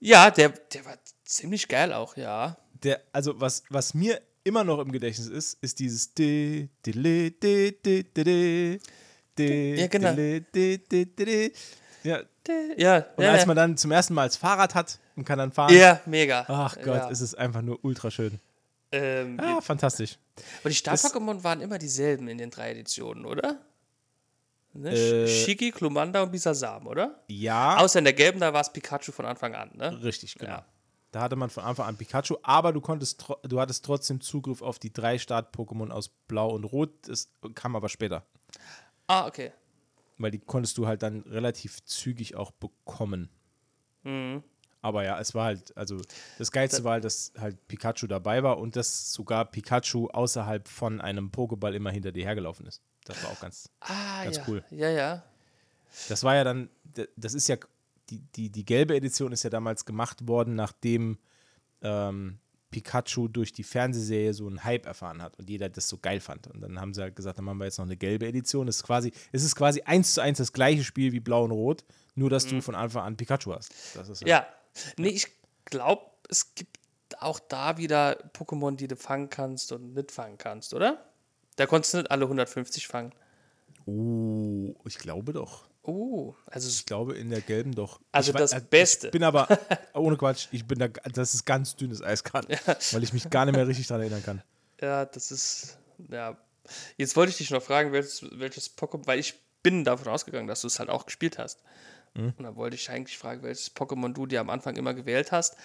Ja, der, der war ziemlich geil auch, ja. Der, also was, was mir immer noch im Gedächtnis ist, ist dieses di, di, li, di, di, di, di, di, Ja, genau. di, di, di, di, di. Ja, Ja, und ja, als man dann zum ersten Mal das Fahrrad hat und kann dann fahren, ja mega. ach Gott, ja. ist es einfach nur ultra schön. ähm, Ah, fantastisch. Aber die Star-Pokémon waren immer dieselben in den drei Editionen, oder? Ne? Äh, Shiki, Klumanda und Bisasam, oder? Ja, Außer in der gelben, da war es Pikachu von Anfang an, ne? richtig, genau. Ja. Da hatte man von Anfang an Pikachu, aber du konntest, du hattest trotzdem Zugriff auf die drei Start-Pokémon aus Blau und Rot. Das kam aber später. Ah, okay. weil die konntest du halt dann relativ zügig auch bekommen. Mhm. Aber ja, es war halt, also das Geilste war halt, dass halt Pikachu dabei war und dass sogar Pikachu außerhalb von einem Pokéball immer hinter dir hergelaufen ist. Das war auch ganz, Ah, Ganz ja. cool. Ja, ja. das war ja dann, das ist ja, die, die, die gelbe Edition ist ja damals gemacht worden, nachdem ähm, Pikachu durch die Fernsehserie so einen Hype erfahren hat und jeder das so geil fand. Und dann haben sie halt gesagt, dann machen wir jetzt noch eine gelbe Edition. Das ist quasi, es ist quasi eins zu eins das gleiche Spiel wie Blau und Rot, nur dass du von Anfang an Pikachu hast. Mhm. Ja. Nee, ich glaube, es gibt auch da wieder Pokémon, die du fangen kannst und nicht fangen kannst, oder? Da konntest du nicht alle 150 fangen. Oh, ich glaube doch. Oh, also Ich glaube in der gelben doch. Also ich, wei- das äh, Beste. Ich bin aber, ohne Quatsch, ich bin da, das ist ganz dünnes Eiskart, weil ich mich gar nicht mehr richtig daran erinnern kann. Ja, das ist. Ja. Jetzt wollte ich dich noch fragen, welches, welches Pokémon, weil ich bin davon ausgegangen, dass du es halt auch gespielt hast. Mhm. Und dann wollte ich eigentlich fragen, welches Pokémon du dir am Anfang immer gewählt hast.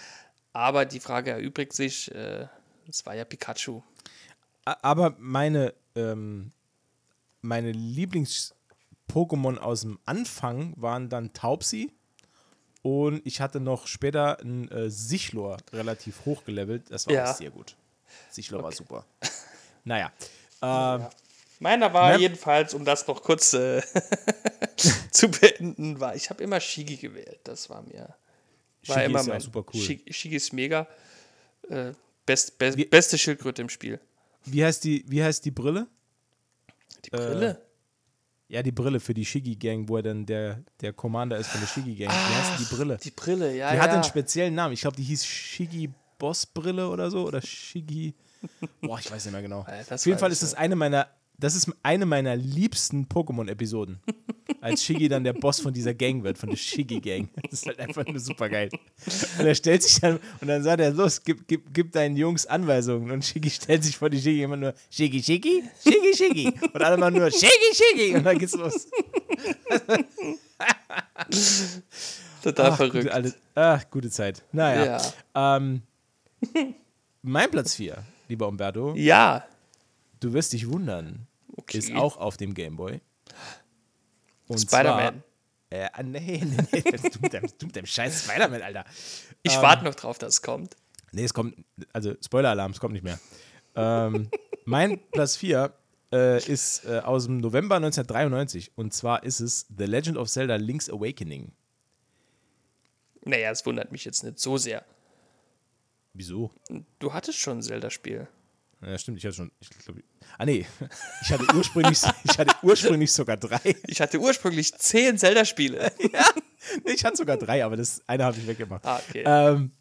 Aber die Frage erübrigt sich, äh, es war ja Pikachu. Aber meine, ähm, meine Lieblings-Pokémon aus dem Anfang waren dann Taubsi und ich hatte noch später ein äh, Sichlor relativ hochgelevelt. Das war Ja. auch sehr gut. Sichlor war super. Naja. Ähm, Meiner war Ne? jedenfalls, um das noch kurz äh, zu beenden, war, ich habe immer Shigi gewählt. Das war mir. War Shigi immer ist ja mein. super cool. Shigi, Shigi ist mega. Äh, best, best, Wie- beste Schildkröte im Spiel. wie, heißt die, wie heißt die Brille? Die Brille. Ja, die Brille für die Shigi-Gang, wo er dann der, der Commander ist von der Shigi-Gang. wie heißt denn die Brille? Die Brille, ja. Die ja. hatte einen speziellen Namen. Ich glaube, die hieß Shigi Boss Brille oder so. Oder Shigi. Boah, ich weiß nicht mehr genau. Das Auf jeden Fall ist das eine meiner. Das ist eine meiner liebsten Pokémon-Episoden. Als Shigi dann der Boss von dieser Gang wird, von der Shigi-Gang. Das ist halt einfach nur super geil. Und er stellt sich dann, und dann sagt er, los, gib, gib, gib deinen Jungs Anweisungen. Und Shigi stellt sich vor die Shigi immer nur, Shigi, Shigi, Shigi, Shigi. Und alle immer nur, Shigi, Shigi. Und dann geht's los. Total Ach, verrückt. Gute, alte, ach, gute Zeit. Naja. Ja. Ähm, mein Platz 4, lieber Umberto, Ja. Du wirst dich wundern, Okay. ist auch auf dem Gameboy. Und Spider-Man. Äh, ah, nee, nee, nee, du mit deinem, du mit deinem scheiß Spider-Man, Alter. Ich Ähm, warte noch drauf, dass es kommt. Nee, es kommt, also Spoiler-Alarm, es kommt nicht mehr. ähm, mein Platz 4 äh, ist äh, aus dem November 1993 und zwar ist es The Legend of Zelda Link's Awakening. Naja, es wundert mich jetzt nicht so sehr. Wieso? Du hattest schon ein Zelda-Spiel. Ja, stimmt, ich hatte schon. Ich glaub, ah, nee. Ich hatte ursprünglich, ich hatte ursprünglich sogar drei. Ich hatte ursprünglich zehn Zelda-Spiele. Nee, ich hatte sogar drei, aber das eine habe ich weggemacht. Ah, okay. Ähm,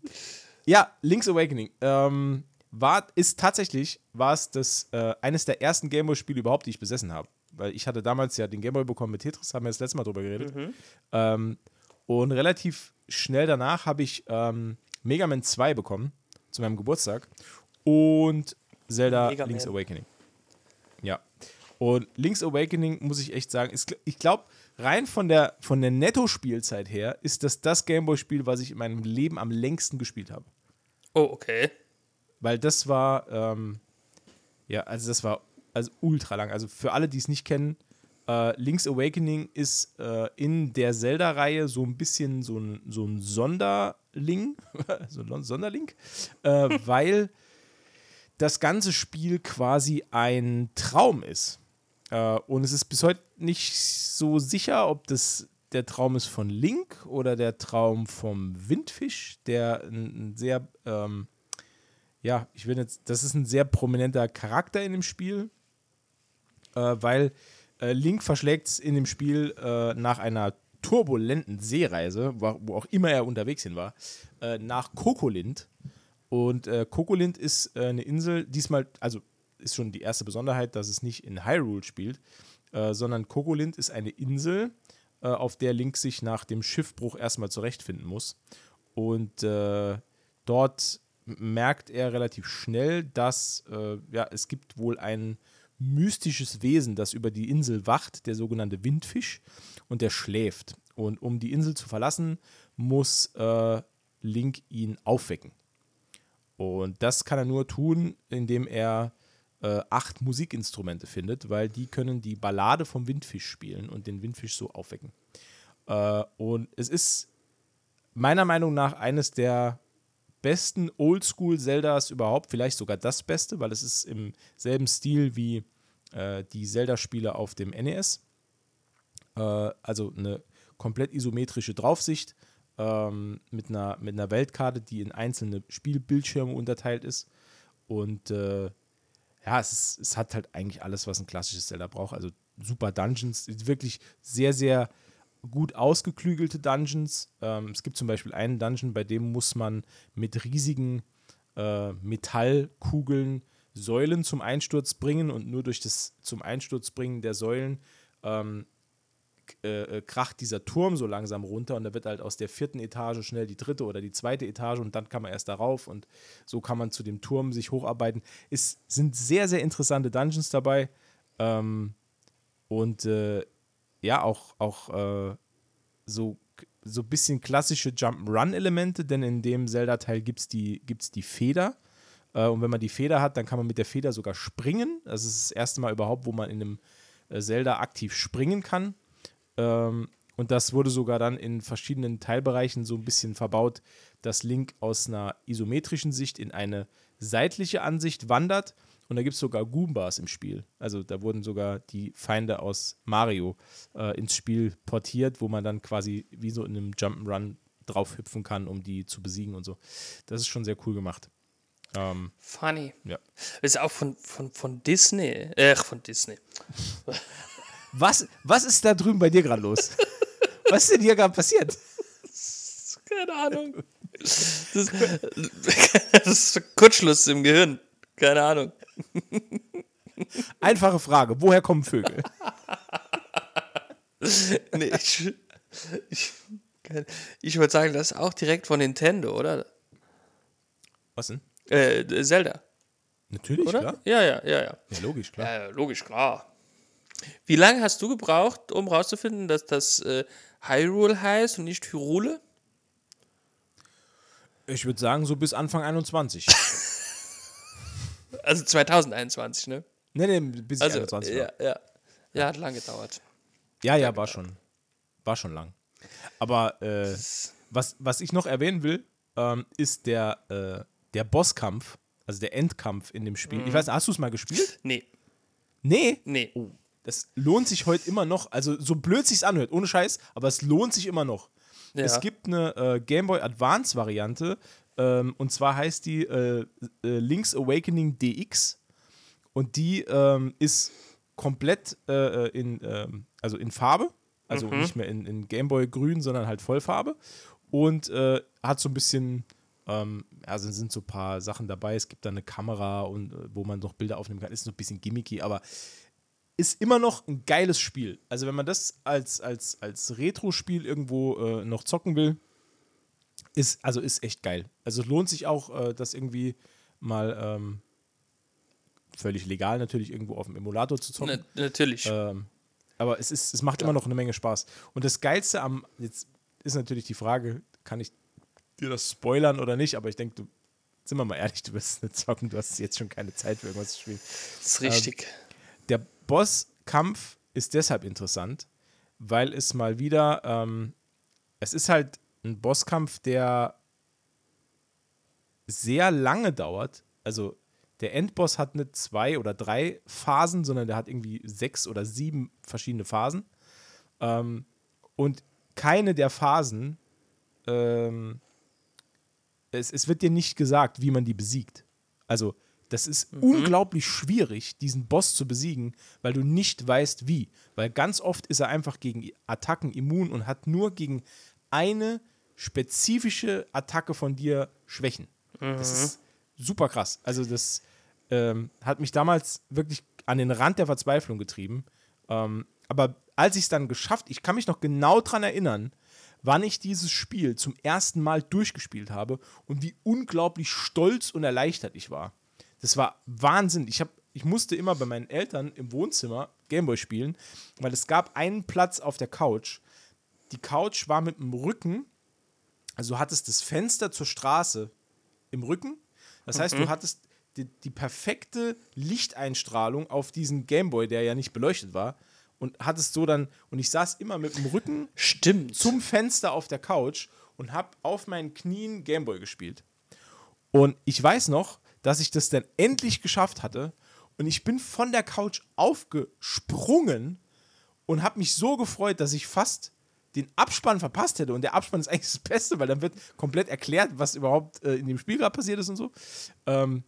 ja, Link's Awakening. Ähm, war, ist tatsächlich, war es das, äh, eines der ersten Gameboy-Spiele überhaupt, die ich besessen habe. Weil ich hatte damals ja den Gameboy bekommen mit Tetris, haben wir das letzte Mal drüber geredet. Ähm, und relativ schnell danach habe ich ähm, Mega Man 2 bekommen, zu meinem Geburtstag. Und Zelda Mega Link's Man. Awakening. Ja. Und Link's Awakening, muss ich echt sagen, ist, ich glaube, rein von der, von der Netto-Spielzeit her ist das das Gameboy-Spiel, was ich in meinem Leben am längsten gespielt habe. Oh, okay. Weil das war, ähm, ja, also das war also ultra lang. Also für alle, die es nicht kennen, Äh, Link's Awakening ist äh, in der Zelda-Reihe so ein bisschen so ein, so ein Sonderling, so ein Sonderlink, äh, weil das ganze Spiel quasi ein Traum ist. Äh, und es ist bis heute nicht so sicher, ob das der Traum ist von Link oder der Traum vom Windfisch, der ein, sehr, ähm, ja, ich will jetzt, das ist ein sehr prominenter Charakter in dem Spiel, äh, weil äh, Link verschlägt es in dem Spiel äh, nach einer turbulenten Seereise, wo, wo, auch immer er unterwegs hin war, äh, nach Kokolind. Und äh, Kokolind ist äh, eine Insel, diesmal, also ist schon die erste Besonderheit, dass es nicht in Hyrule spielt, sondern Kokolind ist eine Insel, äh, auf der Link sich nach dem Schiffbruch erstmal zurechtfinden muss. Und äh, dort merkt er relativ schnell, dass äh, ja, es gibt wohl ein mystisches Wesen, das über die Insel wacht, der sogenannte Windfisch, und der schläft. Und um die Insel zu verlassen, muss äh, Link ihn aufwecken. Und das kann er nur tun, indem er äh, acht Musikinstrumente findet, weil die können die Ballade vom Windfisch spielen und den Windfisch so aufwecken. Äh, und es ist meiner Meinung nach eines der besten Oldschool-Zeldas überhaupt, vielleicht sogar das Beste, weil es ist im selben Stil wie äh, die Zelda-Spiele auf dem NES. Äh, also eine komplett isometrische Draufsicht ähm, mit, einer, mit einer Weltkarte, die in einzelne Spielbildschirme unterteilt ist. Und äh, ja, es, ist, es hat halt eigentlich alles, was ein klassisches Zelda braucht. Also super Dungeons, wirklich sehr, sehr gut ausgeklügelte Dungeons. Ähm, es gibt zum Beispiel einen Dungeon, bei dem muss man mit riesigen äh, Metallkugeln Säulen zum Einsturz bringen und nur durch das zum Einsturz bringen der Säulen ähm, äh, äh, kracht dieser Turm so langsam runter und da wird halt aus der vierten Etage schnell die dritte oder die zweite Etage und dann kann man erst darauf und so kann man zu dem Turm sich hocharbeiten. Es sind sehr, sehr interessante Dungeons dabei ähm, und äh, ja, auch, auch äh, so so ein bisschen klassische Jump-Run-Elemente, denn in dem Zelda-Teil gibt es die, gibt's die Feder. Äh, und wenn man die Feder hat, dann kann man mit der Feder sogar springen. Das ist das erste Mal überhaupt, wo man in einem äh, Zelda aktiv springen kann. Ähm, und das wurde sogar dann in verschiedenen Teilbereichen so ein bisschen verbaut, dass Link aus einer isometrischen Sicht in eine seitliche Ansicht wandert. Und da gibt es sogar Goombas im Spiel. Also da wurden sogar die Feinde aus Mario äh, ins Spiel portiert, wo man dann quasi wie so in einem Jump'n'Run draufhüpfen kann, um die zu besiegen und so. Das ist schon sehr cool gemacht. Ähm, Funny. Ja. Das ist auch von, von, von Disney. Äh, von Disney. Was, was ist da drüben bei dir gerade los? was ist denn hier gerade passiert? Keine Ahnung. Das, das ist Kurzschluss im Gehirn. Keine Ahnung. Einfache Frage: Woher kommen Vögel? nee, ich, ich, ich würde sagen, das ist auch direkt von Nintendo, oder? Was denn? Äh, Zelda. Natürlich, oder? klar. Ja, ja, ja, ja. Ja, logisch, klar. Ja, logisch, klar. Wie lange hast du gebraucht, um rauszufinden, dass das äh, Hyrule heißt und nicht Hyrule? Ich würde sagen, so bis Anfang 21. also 2021, ne? Nee, nee, bis also, 21 ja, ja. Ja, hat lange gedauert. Ja, ja, war schon. War schon lang. Aber äh, was, was ich noch erwähnen will, ähm, ist der, äh, der Bosskampf, also der Endkampf in dem Spiel. Mhm. Ich weiß, hast du es mal gespielt? Nee. Nee? Nee. Oh, das lohnt sich heute immer noch. Also, so blöd sich's anhört, ohne Scheiß, aber es lohnt sich immer noch. Ja. Es gibt eine äh, Game Boy Advance Variante ähm, und zwar heißt die äh, äh, Link's Awakening DX und die ähm, ist komplett äh, äh, in, ähm, also in Farbe, also mhm. nicht mehr in, in Gameboy grün, sondern halt Vollfarbe und äh, hat so ein bisschen ähm, also sind so ein paar Sachen dabei. Es gibt da eine Kamera und wo man noch Bilder aufnehmen kann. Ist so ein bisschen gimmicky, aber ist immer noch ein geiles Spiel. Also wenn man das als, als, als Retro-Spiel irgendwo äh, noch zocken will, ist, also ist echt geil. Also es lohnt sich auch, äh, das irgendwie mal ähm, völlig legal natürlich irgendwo auf dem Emulator zu zocken. Na, natürlich. Ähm, aber es, ist, es macht Klar. immer noch eine Menge Spaß. Und das Geilste am, jetzt ist natürlich die Frage, kann ich dir das spoilern oder nicht, aber ich denke, du, sind wir mal ehrlich, du wirst nicht zocken, du hast jetzt schon keine Zeit für irgendwas zu spielen. Das ist richtig. Ähm, der Bosskampf ist deshalb interessant, weil es mal wieder, ähm, es ist halt ein Bosskampf, der sehr lange dauert. Also der Endboss hat nicht zwei oder drei Phasen, sondern der hat irgendwie sechs oder sieben verschiedene Phasen. Ähm, und keine der Phasen, ähm, es, es wird dir nicht gesagt, wie man die besiegt. Also das ist mhm. unglaublich schwierig, diesen Boss zu besiegen, weil du nicht weißt, wie. Weil ganz oft ist er einfach gegen Attacken immun und hat nur gegen eine spezifische Attacke von dir Schwächen. Mhm. Das ist super krass. Also, das ähm, hat mich damals wirklich an den Rand der Verzweiflung getrieben. Ähm, aber als ich es dann geschafft, ich kann mich noch genau daran erinnern, wann ich dieses Spiel zum ersten Mal durchgespielt habe und wie unglaublich stolz und erleichtert ich war. Das war Wahnsinn. Ich, hab, ich musste immer bei meinen Eltern im Wohnzimmer Gameboy spielen, weil es gab einen Platz auf der Couch. Die Couch war mit dem Rücken, also du hattest das Fenster zur Straße im Rücken. Das heißt, mhm. du hattest die, die, perfekte Lichteinstrahlung auf diesen Gameboy, der ja nicht beleuchtet war. Und hattest so dann, und ich saß immer mit dem Rücken Stimmt. zum Fenster auf der Couch und hab auf meinen Knien Gameboy gespielt. Und ich weiß noch, dass ich das dann endlich geschafft hatte. Und ich bin von der Couch aufgesprungen und habe mich so gefreut, dass ich fast den Abspann verpasst hätte. Und der Abspann ist eigentlich das Beste, weil dann wird komplett erklärt, was überhaupt äh, in dem Spiel gerade passiert ist und so. Ähm,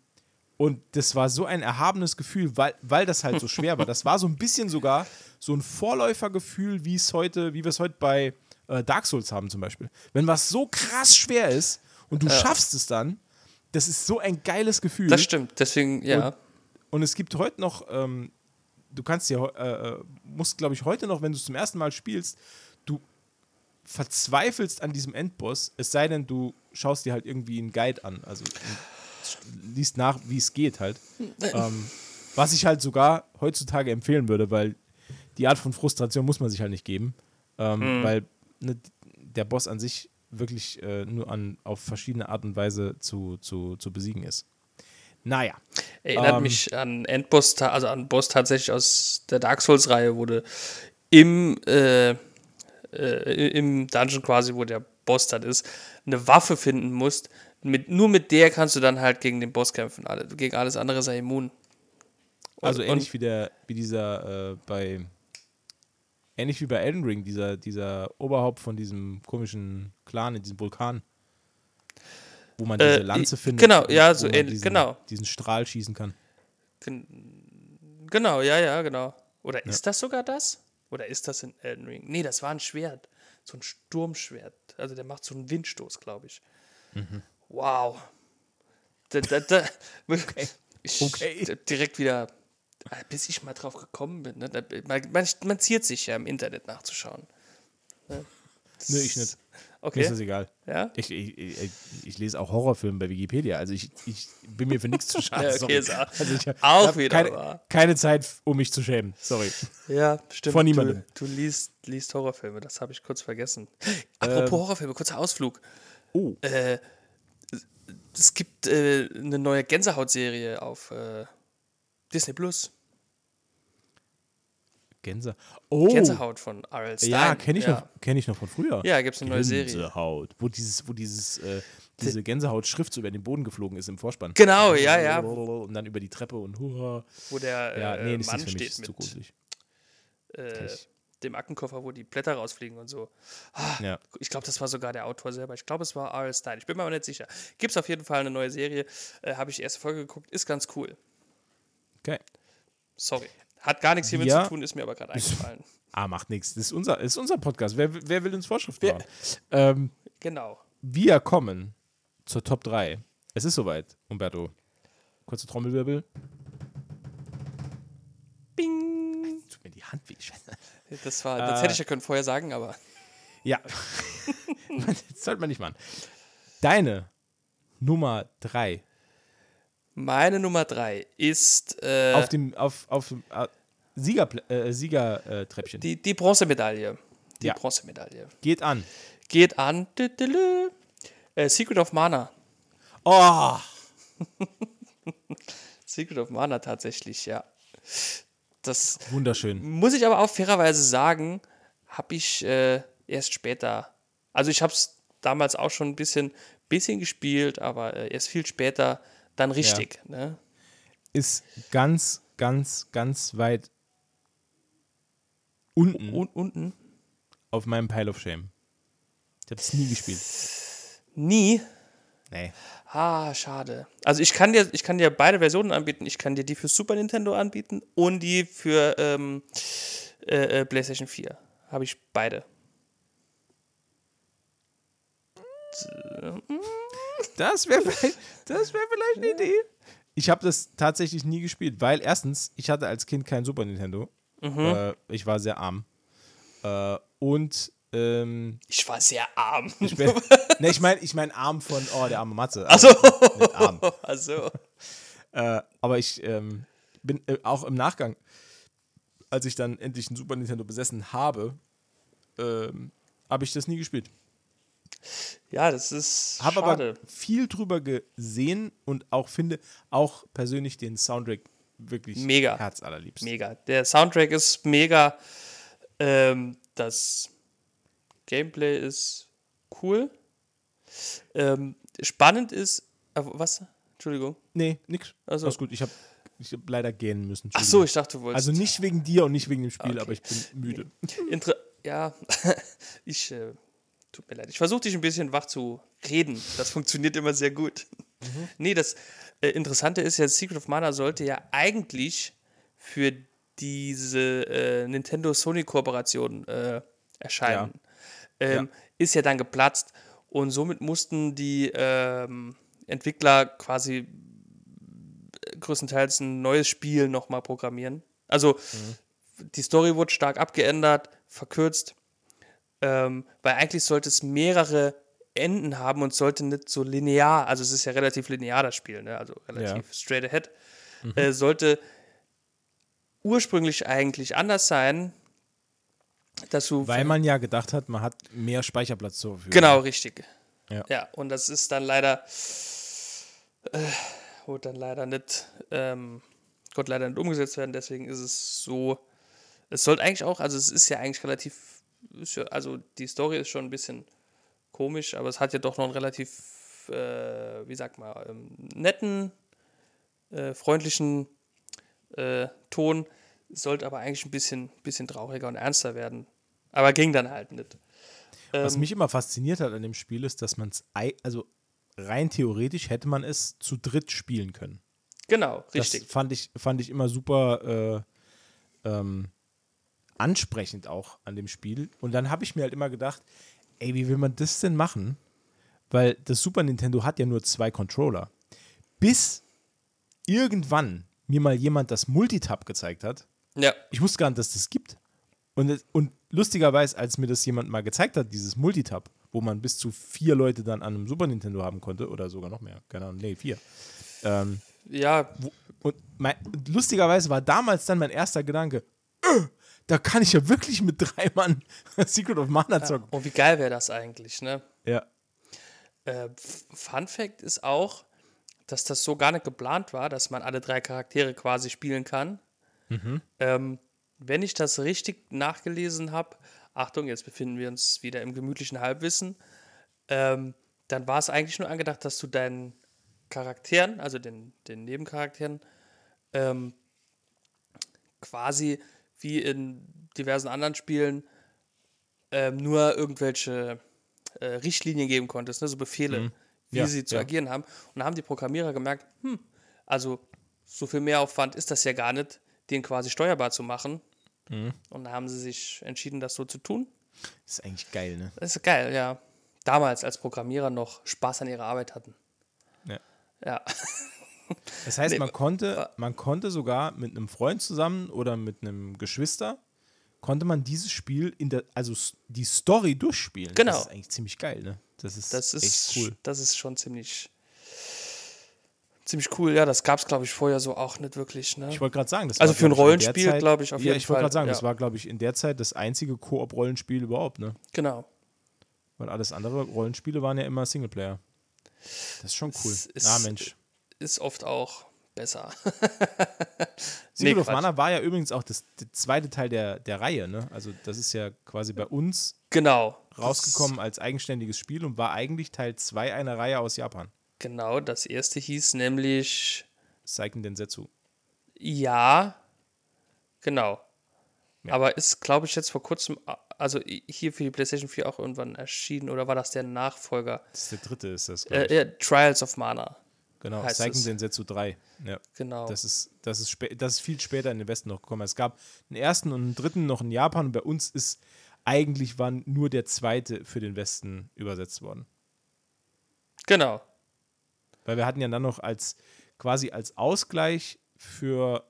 und das war so ein erhabenes Gefühl, weil, weil das halt so schwer war. Das war so ein bisschen sogar so ein Vorläufergefühl, wie es heute, wie wir es heute bei äh, Dark Souls haben zum Beispiel. Wenn was so krass schwer ist und du ja. schaffst es dann, das ist so ein geiles Gefühl. Das stimmt, deswegen, ja. Und, und es gibt heute noch, ähm, du kannst ja, äh, äh musst, glaube ich, heute noch, wenn du es zum ersten Mal spielst, du verzweifelst an diesem Endboss, es sei denn, du schaust dir halt irgendwie einen Guide an, also liest nach, wie es geht halt. ähm, was ich halt sogar heutzutage empfehlen würde, weil die Art von Frustration muss man sich halt nicht geben, ähm, mhm. weil ne, der Boss an sich wirklich äh, nur an, auf verschiedene Art und Weise zu, zu, zu besiegen ist. Naja. Erinnert ähm, mich an Endboss, also an Boss tatsächlich aus der Dark Souls-Reihe, wurde im, äh, äh, im Dungeon quasi, wo der Boss dann ist, eine Waffe finden musst. Mit, nur mit der kannst du dann halt gegen den Boss kämpfen. Alle, gegen alles andere sei immun. Und, also ähnlich wie der, wie dieser äh, bei Ähnlich wie bei Elden Ring, dieser, dieser Oberhaupt von diesem komischen Clan in diesem Vulkan. Wo man diese äh, Lanze findet. Genau, ja, so ähnlich, diesen, genau. Diesen Strahl schießen kann. Genau, ja, ja, genau. Oder ja. ist das sogar das? Oder ist das in Elden Ring? Nee, das war ein Schwert. So ein Sturmschwert. Also der macht so einen Windstoß, glaube ich. Mhm. Wow. Da, da, da, okay. Ich, okay. Direkt wieder bis ich mal drauf gekommen bin. Ne? Man, man, man ziert sich ja im Internet nachzuschauen. Ne? Nö, ich nicht. Okay. Mir ist das egal. Ja? Ich, ich, ich, ich, lese auch Horrorfilme bei Wikipedia. Also ich, bin mir für nichts zu schade. ja, okay. Also ich auch wieder keine, wahr. keine Zeit, um mich zu schämen. Sorry. Ja, stimmt. Von niemandem. Du, du liest, liest Horrorfilme, das habe ich kurz vergessen. Apropos ähm, Horrorfilme, kurzer Ausflug. Oh. Äh, es gibt äh, eine neue Gänsehautserie auf äh, Disney Plus. Gänse oh. Gänsehaut von R.L. Stein. Ja, kenne ich, ja. Noch, kenn ich noch von früher. Ja, gibt es eine neue Serie. Gänsehaut. Wo dieses, wo dieses, äh, diese Gänsehaut-Schrift so über den Boden geflogen ist im Vorspann. Genau, ja, ja. Und dann über die Treppe und hurra. Wo der ja, nee, Mann steht mich, mit äh, dem Aktenkoffer, wo die Blätter rausfliegen und so. Ah, ja. Ich glaube, das war sogar der Autor selber. Ich glaube, es war R.L. Stein. Ich bin mir aber nicht sicher. Gibt es auf jeden Fall eine neue Serie. Äh, Habe ich die erste Folge geguckt. Ist ganz cool. Okay. Sorry. Hat gar nichts hiermit ja. zu tun, ist mir aber gerade eingefallen. Ah, macht nichts. Das ist unser, ist unser Podcast. Wer, wer will uns Vorschriften machen? Ähm, genau. Wir kommen zur Top 3. Es ist soweit, Umberto. Kurze Trommelwirbel. Bing. Tut mir die Hand weh. Das, war, das äh, hätte ich ja können vorher sagen, aber. Ja. das sollte man nicht machen. Deine Nummer 3 meine Nummer drei ist. Äh, auf dem auf, auf äh, Sieger, äh, Siegertreppchen. Die, die Bronzemedaille. Die ja. Bronzemedaille. Geht an. Geht an. Äh, Secret of Mana. Oh! Secret of Mana tatsächlich, ja. das Wunderschön. muss ich aber auch fairerweise sagen, habe ich äh, erst später. Also ich habe es damals auch schon ein bisschen, bisschen gespielt, aber äh, erst viel später dann richtig. Ne? Ist ganz, ganz, ganz weit unten Und unten auf meinem Pile of Shame. Ich habe es nie gespielt. nie. Nee. Ah, schade. Also ich kann dir, ich kann dir beide Versionen anbieten. Ich kann dir die für Super Nintendo anbieten und die für ähm, äh, äh, PlayStation 4. Habe ich beide. Das wäre vielleicht, das wär vielleicht eine Idee. Ich habe das tatsächlich nie gespielt, weil erstens, ich hatte als Kind kein Super Nintendo. Äh, ich war sehr arm. Äh, und ähm, Ich war sehr arm. ich bin, ne, ich meine ich mein arm von, oh, der arme Matze. Nicht arm. Also, Äh, aber ich ähm, bin äh, auch im Nachgang, als ich dann endlich ein Super Nintendo besessen habe, ähm, habe ich das nie gespielt. Ja, das ist Habe schade. aber viel drüber gesehen und auch finde auch persönlich den Soundtrack wirklich Mega. herzallerliebst. Mega. Der Soundtrack ist mega. Ähm, das Gameplay ist cool. Ähm, spannend ist. Äh, was? Entschuldigung. Nee, nix. Also- Alles gut. Ich habe ich hab leider gehen müssen. Ach so, ich dachte, du wolltest. Also nicht wegen dir und nicht wegen dem Spiel, Okay. aber ich bin müde. Inter ja, ich. Äh, tut mir leid. Ich versuche dich ein bisschen wach zu reden. Das funktioniert immer sehr gut. Nee, das äh, Interessante ist ja, Secret of Mana sollte ja eigentlich für diese äh, Nintendo-Sony-Kooperation äh, erscheinen. Ähm, Ist ja dann geplatzt und somit mussten die ähm, Entwickler quasi äh, größtenteils ein neues Spiel nochmal programmieren. Also die Story wurde stark abgeändert, verkürzt, ähm, weil eigentlich sollte es mehrere Enden haben und sollte nicht so linear, also es ist ja relativ linear das Spiel, ne? also relativ straight ahead, äh, sollte ursprünglich eigentlich anders sein, dass du Weil man ja gedacht hat, man hat mehr Speicherplatz zur Verfügung. Genau, richtig. Ja. Ja, und das ist dann leider, äh, wurde dann leider nicht, ähm, konnte leider nicht umgesetzt werden, deswegen ist es so, es sollte eigentlich auch, also es ist ja eigentlich relativ, ja, also die Story ist schon ein bisschen komisch, aber es hat ja doch noch einen relativ, äh, wie sagt man, ähm, netten, äh, freundlichen äh, Ton, sollte aber eigentlich ein bisschen, bisschen trauriger und ernster werden. Aber ging dann halt nicht. Was Ähm, mich immer fasziniert hat an dem Spiel ist, dass man es, also rein theoretisch hätte man es zu dritt spielen können. Genau, Das richtig. fand ich, fand ich immer super äh, ähm, ansprechend auch an dem Spiel. Und dann habe ich mir halt immer gedacht, ey, wie will man das denn machen? Weil das Super Nintendo hat ja nur zwei Controller. Bis irgendwann mir mal jemand das Multitab gezeigt hat. Ja, Ich wusste gar nicht, dass das gibt. Und, und lustigerweise, als mir das jemand mal gezeigt hat, dieses Multitab, wo man bis zu vier Leute dann an einem Super Nintendo haben konnte, oder sogar noch mehr, keine Ahnung, nee, vier. Ähm, ja, wo, und, mein, lustigerweise war damals dann mein erster Gedanke, äh, da kann ich ja wirklich mit drei Mann Secret of Mana zocken. und wie geil wäre das eigentlich, ne? Ja. Äh, Fun Fact ist auch, dass das so gar nicht geplant war, dass man alle drei Charaktere quasi spielen kann. Ähm, wenn ich das richtig nachgelesen habe, Achtung, jetzt befinden wir uns wieder im gemütlichen Halbwissen, ähm, dann war es eigentlich nur angedacht, dass du deinen Charakteren, also den, den Nebencharakteren, ähm, quasi wie in diversen anderen Spielen ähm, nur irgendwelche äh, Richtlinien geben konntest, ne, so Befehle, wie Ja, sie zu ja. agieren haben. Und da haben die Programmierer gemerkt, hm, also so viel Mehraufwand ist das ja gar nicht, den quasi steuerbar zu machen. Mhm. Und da haben sie sich entschieden, das so zu tun. Das ist eigentlich geil, ne? Das ist geil, ja. Damals, als Programmierer noch Spaß an ihrer Arbeit hatten. Ja. Ja. Das heißt, Nee, man konnte, man konnte sogar mit einem Freund zusammen oder mit einem Geschwister, konnte man dieses Spiel in der, also die Story durchspielen. Genau. Das ist eigentlich ziemlich geil, ne? Das ist, Das ist echt cool. Das ist schon ziemlich, ziemlich cool. Ja, das gab es, glaube ich, vorher so auch nicht wirklich. Ne? Ich wollte gerade sagen, das Also war, für ein Rollenspiel, Zeit- glaub ich, auf ja, jeden ich wollte Fall, gerade sagen, ja. das war, glaube ich, in der Zeit das einzige Koop-Rollenspiel überhaupt, ne? Genau. Weil alles andere Rollenspiele waren ja immer Singleplayer. Das ist schon cool. Es ah, Mensch. Ist oft auch besser. Secret of Quatsch. Mana war ja übrigens auch das, der zweite Teil der, der Reihe, ne? Also das ist ja quasi bei uns Genau. rausgekommen als eigenständiges Spiel und war eigentlich Teil 2 einer Reihe aus Japan. Genau, das erste hieß nämlich Seiken Densetsu. Ja, genau. Ja. Aber ist, glaube ich, jetzt vor kurzem, also hier für die PlayStation 4 auch irgendwann erschienen oder war das der Nachfolger? Das ist der dritte, ist das. Äh, äh, Trials of Mana. Genau, heißt Seiken. Densetsu 3. Ja. Genau. Das ist, das, ist das ist viel später in den Westen noch gekommen. Es gab einen ersten und einen dritten noch in Japan und bei uns ist eigentlich war nur der zweite für den Westen übersetzt worden. Genau. Weil wir hatten ja dann noch als quasi als Ausgleich für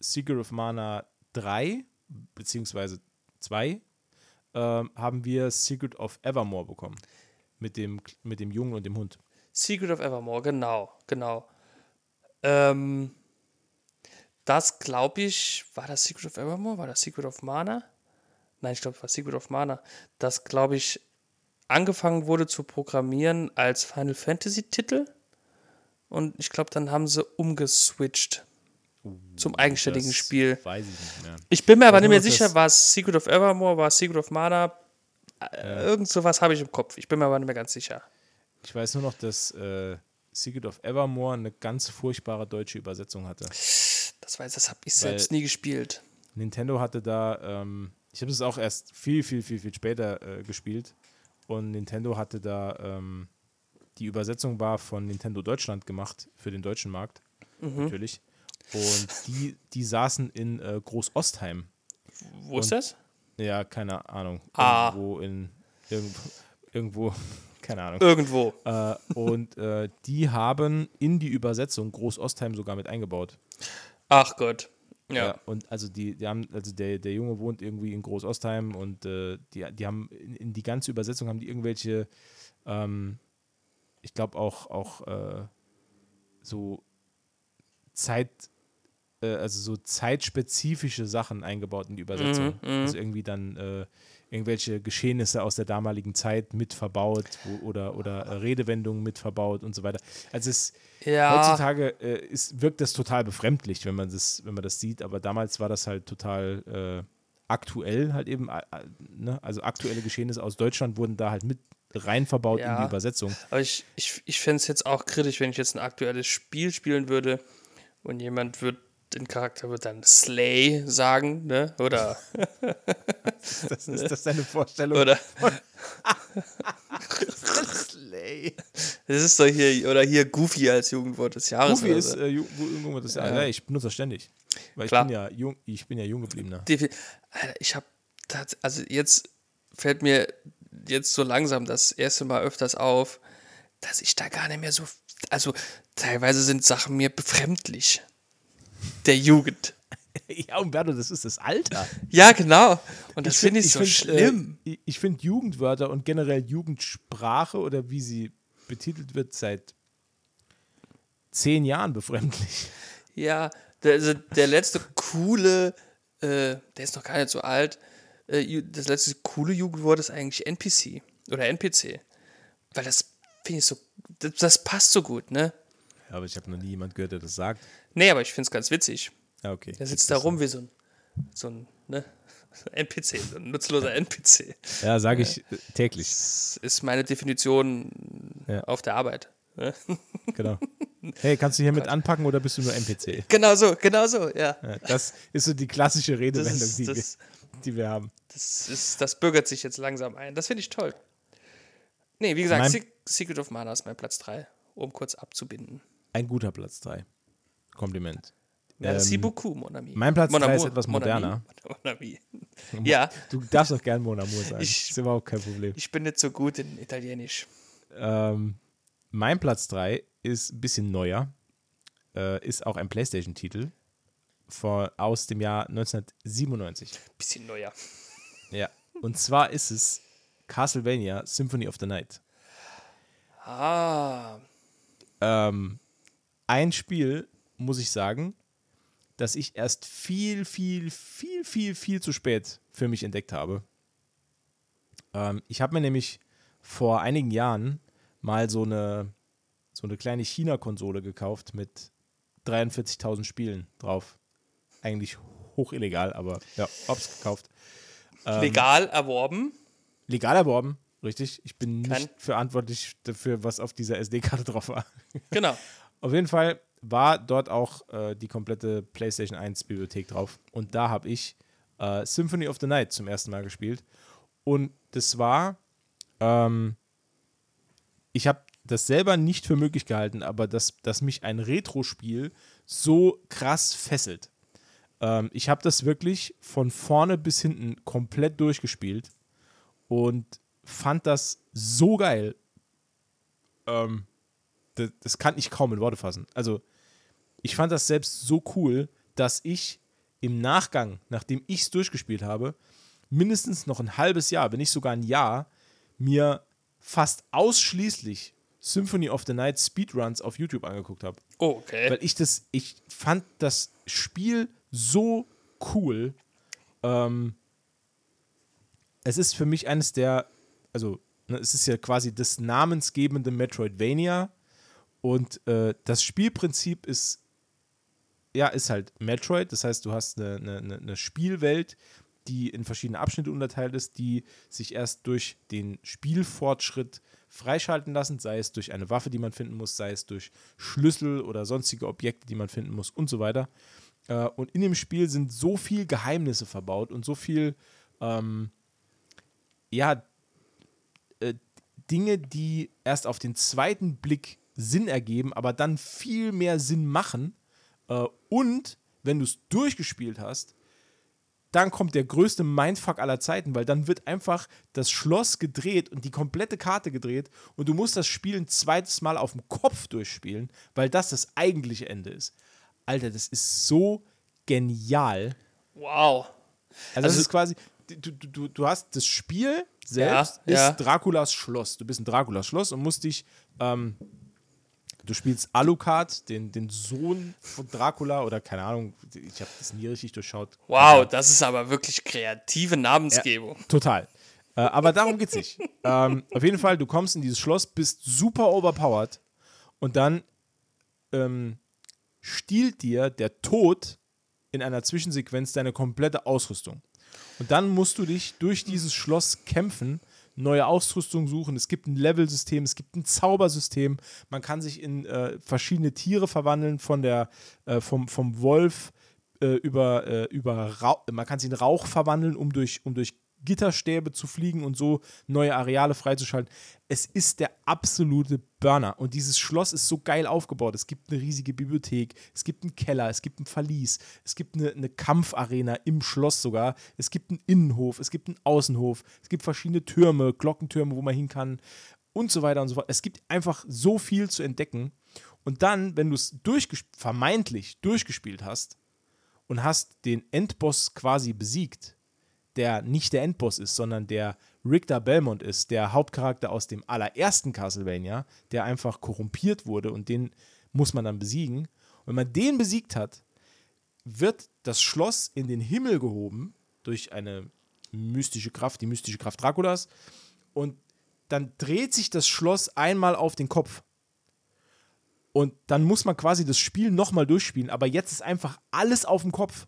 Secret of Mana 3, beziehungsweise 2, ähm, haben wir Secret of Evermore bekommen. Mit dem, mit dem Jungen und dem Hund. Secret of Evermore, genau, genau. Ähm, das glaube ich, war das Secret of Evermore? War das Secret of Mana? Nein, ich glaube, es war Secret of Mana. Das, glaube ich, angefangen wurde zu programmieren als Final Fantasy Titel. Und ich glaube, dann haben sie umgeswitcht zum eigenständigen Spiel. Weiß ich nicht mehr. Ich bin mir aber weiß nicht mehr sicher, war es Secret of Evermore, war es Secret of Mana? Äh, Irgend sowas habe ich im Kopf. Ich bin mir aber nicht mehr ganz sicher. Ich weiß nur noch, dass äh, Secret of Evermore eine ganz furchtbare deutsche Übersetzung hatte. Das weiß, das habe ich selbst nie gespielt. Nintendo hatte da, ähm, ich habe es auch erst viel, viel, viel, viel später äh, gespielt. Und Nintendo hatte da, ähm, die Übersetzung war von Nintendo Deutschland gemacht für den deutschen Markt, Mhm. natürlich. Und die, die saßen in äh, Groß-Ostheim. Wo ist das? Ja, keine Ahnung. Ah. Irgendwo in, irgendwo, irgendwo keine Ahnung. Irgendwo. äh, und äh, die haben in die Übersetzung Groß-Ostheim sogar mit eingebaut. Ach Gott. Ja. Ja, und also die, die haben, also der, der Junge wohnt irgendwie in Groß-Ostheim und äh, die, die haben in, in die ganze Übersetzung haben die irgendwelche, ähm, ich glaube auch, auch äh, so Zeit, äh, also so zeitspezifische Sachen eingebaut in die Übersetzung. Also irgendwie dann äh, irgendwelche Geschehnisse aus der damaligen Zeit mit verbaut oder, oder äh, Redewendungen mit verbaut und so weiter. Also es Ja. heutzutage äh, ist, wirkt das total befremdlich, wenn man das, wenn man das sieht, aber damals war das halt total äh, aktuell halt eben, äh, ne? also aktuelle Geschehnisse aus Deutschland wurden da halt mit rein verbaut in Ja. die Übersetzung. Aber ich, ich, ich fände es jetzt auch kritisch, wenn ich jetzt ein aktuelles Spiel spielen würde und jemand wird, den Charakter wird dann Slay sagen, ne? Oder, Das ist das deine Vorstellung? oder, Slay. das ist doch hier, oder hier Goofy als Jugendwort des Jahres. Goofy ist äh, ju- wo- irgendwo das, ja. ja, ich benutze das ständig. Weil Klar. ich bin ja jung, ich bin ja jung gebliebener. Defi- Alter, ich habe, also jetzt fällt mir jetzt so langsam das erste Mal öfters auf, dass ich da gar nicht mehr so, also teilweise sind Sachen mir befremdlich. Der Jugend. Ja, Umberto, das ist das Alter. Ja, genau. Und das find- finde ich so find, schlimm. Äh, ich finde Jugendwörter und generell Jugendsprache oder wie sie betitelt wird seit zehn Jahren befremdlich. Ja, der, also der letzte coole, äh, der ist noch gar nicht so alt, äh, das letzte coole Jugendwort ist eigentlich NPC oder NPC. Weil das finde ich so, das, das passt so gut, ne? Ja, aber ich habe noch nie jemand gehört, der das sagt. Nee, aber ich finde es ganz witzig. Ja, okay. Der sitzt da rum wie so ein, so ein, ne? NPC, so ein nutzloser NPC. Ja, sage ich äh, täglich. Das ist meine Definition Ja. auf der Arbeit. Ne? Genau. Hey, kannst du hier mit anpacken oder bist du nur NPC? Genau so, genau so, ja. Ja, das ist so die klassische Redewendung, ist- die, das- wir, die wir haben. Das, ist, das bürgert sich jetzt langsam ein. Das finde ich toll. Nee, wie gesagt, Mein- Se Secret of Mana ist mein Platz 3, um kurz abzubinden. Ein guter Platz 3. Kompliment. Merci Ähm, beaucoup, mon ami. mein Platz Mon drei ist amour, etwas mon ami, moderner. Mon ami. Ja, Du darfst auch gern Mon Amour sagen. Ich- ist überhaupt kein Problem. ich bin nicht so gut in Italienisch. Ähm, mein Platz 3 ist ein bisschen neuer. Äh, ist auch ein PlayStation-Titel aus dem Jahr 1997. Bisschen neuer. Ja. Und zwar ist es Castlevania Symphony of the Night. Ah, Ähm, ein Spiel, muss ich sagen, das ich erst viel, viel, viel, viel, viel zu spät für mich entdeckt habe. Ähm, ich habe mir nämlich vor einigen Jahren mal so eine, so eine kleine China-Konsole gekauft mit 43.000 Spielen drauf. Eigentlich hoch illegal, aber ja, hab's gekauft. Ähm, Legal erworben. Legal erworben, richtig. Ich bin Kein- nicht verantwortlich dafür, was auf dieser SD-Karte drauf war. Genau. Auf jeden Fall war dort auch äh, die komplette PlayStation 1 Bibliothek drauf. Und da habe ich äh, Symphony of the Night zum ersten Mal gespielt. Und das war, ähm, ich habe das selber nicht für möglich gehalten, aber dass, dass mich ein Retro-Spiel so krass fesselt. Ähm, ich habe das wirklich von vorne bis hinten komplett durchgespielt und fand das so geil. Ähm, das, das kann ich kaum in Worte fassen. Also, ich fand das selbst so cool, dass ich im Nachgang, nachdem ich es durchgespielt habe, mindestens noch ein halbes Jahr, wenn nicht sogar ein Jahr, mir fast ausschließlich Symphony of the Night Speedruns auf YouTube angeguckt habe. Oh, okay. Weil ich das, ich fand das Spiel so cool. Ähm, es ist für mich eines der, also ne, es ist ja quasi das namensgebende Metroidvania und äh, das Spielprinzip ist ja, ist halt Metroid. Das heißt, du hast eine, eine, eine Spielwelt, die in verschiedene Abschnitte unterteilt ist, die sich erst durch den Spielfortschritt freischalten lassen, sei es durch eine Waffe, die man finden muss, sei es durch Schlüssel oder sonstige Objekte, die man finden muss und so weiter. Äh, und in dem Spiel sind so viel Geheimnisse verbaut und so viel, ähm, ja, äh, Dinge, die erst auf den zweiten Blick Sinn ergeben, aber dann viel mehr Sinn machen. Äh, und wenn du es durchgespielt hast, dann kommt der größte Mindfuck aller Zeiten, weil dann wird einfach das Schloss gedreht und die komplette Karte gedreht und du musst das Spiel ein zweites Mal auf dem Kopf durchspielen, weil das das eigentliche Ende ist. Alter, das ist so genial. Wow. Also, es ist quasi, du, du, du, du hast das Spiel selbst Ja, ist ja. Draculas Schloss. Du bist in Draculas Schloss und musst dich, ähm, du spielst Alucard, den, den Sohn von Dracula oder keine Ahnung, ich habe das nie richtig durchschaut. Wow, das ist aber wirklich kreative Namensgebung. Total. Äh, aber darum geht's nicht. ähm, auf jeden Fall, du kommst in dieses Schloss, bist super overpowered und dann ähm, stiehlt dir der Tod in einer Zwischensequenz deine komplette Ausrüstung. Und dann musst du dich durch dieses Schloss kämpfen, neue Ausrüstung suchen. Es gibt ein Level-System, es gibt ein Zaubersystem. Man kann sich in äh, verschiedene Tiere verwandeln, von der, äh, vom, vom Wolf äh, über, äh, über Rauch, man kann sich in Rauch verwandeln, um durch, um durch Gitterstäbe zu fliegen und so neue Areale freizuschalten. Es ist der absolute Burner. Und dieses Schloss ist so geil aufgebaut. Es gibt eine riesige Bibliothek, es gibt einen Keller, es gibt ein Verlies, es gibt eine, eine Kampfarena im Schloss sogar, es gibt einen Innenhof, es gibt einen Außenhof, es gibt verschiedene Türme, Glockentürme, wo man hin kann und so weiter und so fort. Es gibt einfach so viel zu entdecken. Und dann, wenn du es durchges- vermeintlich durchgespielt hast und hast den Endboss quasi besiegt, der nicht der Endboss ist, sondern der Richter Belmont ist, der Hauptcharakter aus dem allerersten Castlevania, der einfach korrumpiert wurde und den muss man dann besiegen. Und wenn man den besiegt hat, wird das Schloss in den Himmel gehoben durch eine mystische Kraft, die mystische Kraft Draculas. Und dann dreht sich das Schloss einmal auf den Kopf. Und dann muss man quasi das Spiel nochmal durchspielen, aber jetzt ist einfach alles auf dem Kopf.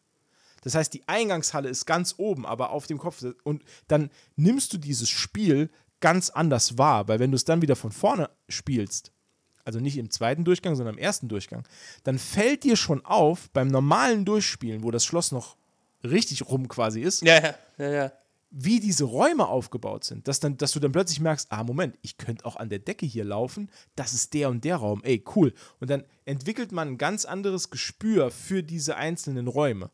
Das heißt, die Eingangshalle ist ganz oben, aber auf dem Kopf. Und dann nimmst du dieses Spiel ganz anders wahr, weil wenn du es dann wieder von vorne spielst, also nicht im zweiten Durchgang, sondern im ersten Durchgang, dann fällt dir schon auf, beim normalen Durchspielen, wo das Schloss noch richtig rum quasi ist, Ja, ja, ja, ja. wie diese Räume aufgebaut sind, dass, dann, dass du dann plötzlich merkst, ah, Moment, ich könnte auch an der Decke hier laufen, das ist der und der Raum, ey, cool. Und dann entwickelt man ein ganz anderes Gespür für diese einzelnen Räume.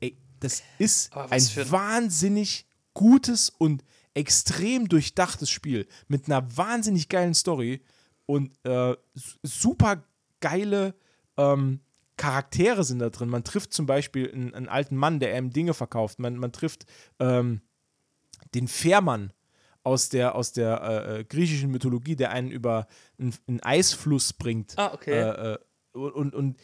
Ey, das ist ein wahnsinnig gutes und extrem durchdachtes Spiel mit einer wahnsinnig geilen Story und äh, su- super geile ähm, Charaktere sind da drin. Man trifft zum Beispiel einen, einen alten Mann, der einem Dinge verkauft. Man, man trifft ähm, den Fährmann aus der, aus der äh, äh, griechischen Mythologie, der einen über einen, einen Eisfluss bringt. Ah, okay. Äh, äh, und, und, und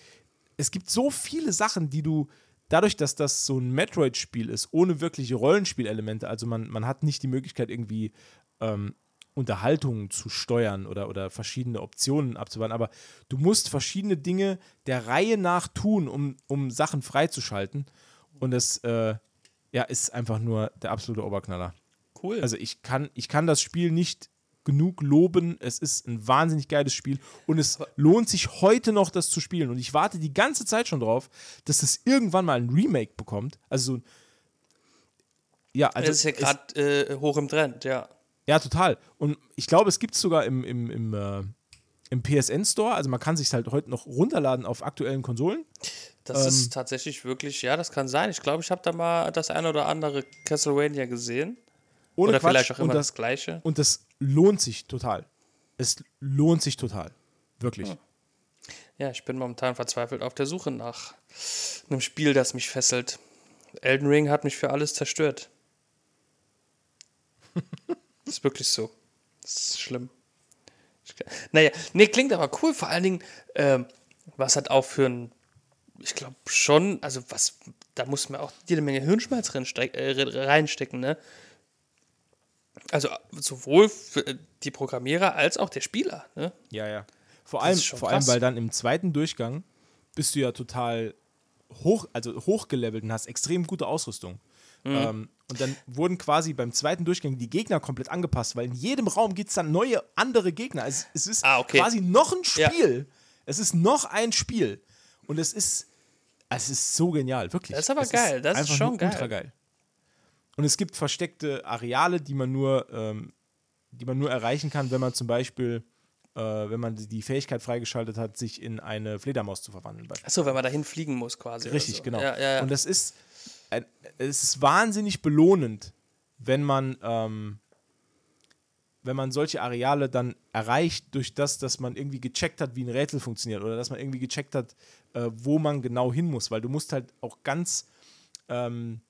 es gibt so viele Sachen, die du, dadurch, dass das so ein Metroid-Spiel ist, ohne wirkliche Rollenspielelemente, also man, man hat nicht die Möglichkeit, irgendwie ähm, Unterhaltung zu steuern oder, oder verschiedene Optionen abzuwarten, aber du musst verschiedene Dinge der Reihe nach tun, um, um Sachen freizuschalten. Und das äh, ja, ist einfach nur der absolute Oberknaller. Cool. Also ich kann, ich kann das Spiel nicht genug loben. Es ist ein wahnsinnig geiles Spiel und es lohnt sich heute noch, das zu spielen. Und ich warte die ganze Zeit schon drauf, dass es irgendwann mal ein Remake bekommt. Also so ein ja, also das ist ja gerade äh, hoch im Trend, ja. ja, total. Und ich glaube, es gibt es sogar im, im, im, äh, im PSN-Store. Also man kann sich halt heute noch runterladen auf aktuellen Konsolen. Das Ähm. ist tatsächlich wirklich, ja, das kann sein. Ich glaube, ich habe da mal das eine oder andere Castlevania gesehen. Ohne oder Quatsch. vielleicht auch und immer das, das gleiche. Und das lohnt sich total. Es lohnt sich total. Wirklich. Ja, ich bin momentan verzweifelt auf der Suche nach einem Spiel, das mich fesselt. Elden Ring hat mich für alles zerstört. das ist wirklich so. Das ist schlimm. Naja, nee, klingt aber cool. Vor allen Dingen, ähm, was hat auch für ein, ich glaube schon, also was, da muss man auch jede Menge Hirnschmalz äh, reinstecken, ne? Also sowohl für äh, die Programmierer als auch der Spieler, ne? Ja, ja. Vor Das allem, ist vor allem, weil dann im zweiten Durchgang bist du ja total hoch, also hochgelevelt und hast extrem gute Ausrüstung. Mhm. Ähm, und dann wurden quasi beim zweiten Durchgang die Gegner komplett angepasst, weil in jedem Raum gibt es dann neue, andere Gegner. Es, es ist Ah, okay. quasi noch ein Ja. Spiel. Es ist noch ein Spiel. Und es ist, es ist so genial, wirklich. Das ist aber es geil, das ist schon geil. Ultra geil. Und es gibt versteckte Areale, die man nur, ähm, die man nur erreichen kann, wenn man zum Beispiel, äh, wenn man die Fähigkeit freigeschaltet hat, sich in eine Fledermaus zu verwandeln. Achso, wenn man dahin fliegen muss quasi. Richtig, so. genau. Ja, ja, ja. Und das ist, ein, es ist wahnsinnig belohnend, wenn man, ähm, wenn man solche Areale dann erreicht, durch das, dass man irgendwie gecheckt hat, wie ein Rätsel funktioniert oder dass man irgendwie gecheckt hat, äh, wo man genau hin muss, weil du musst halt auch ganz ähm,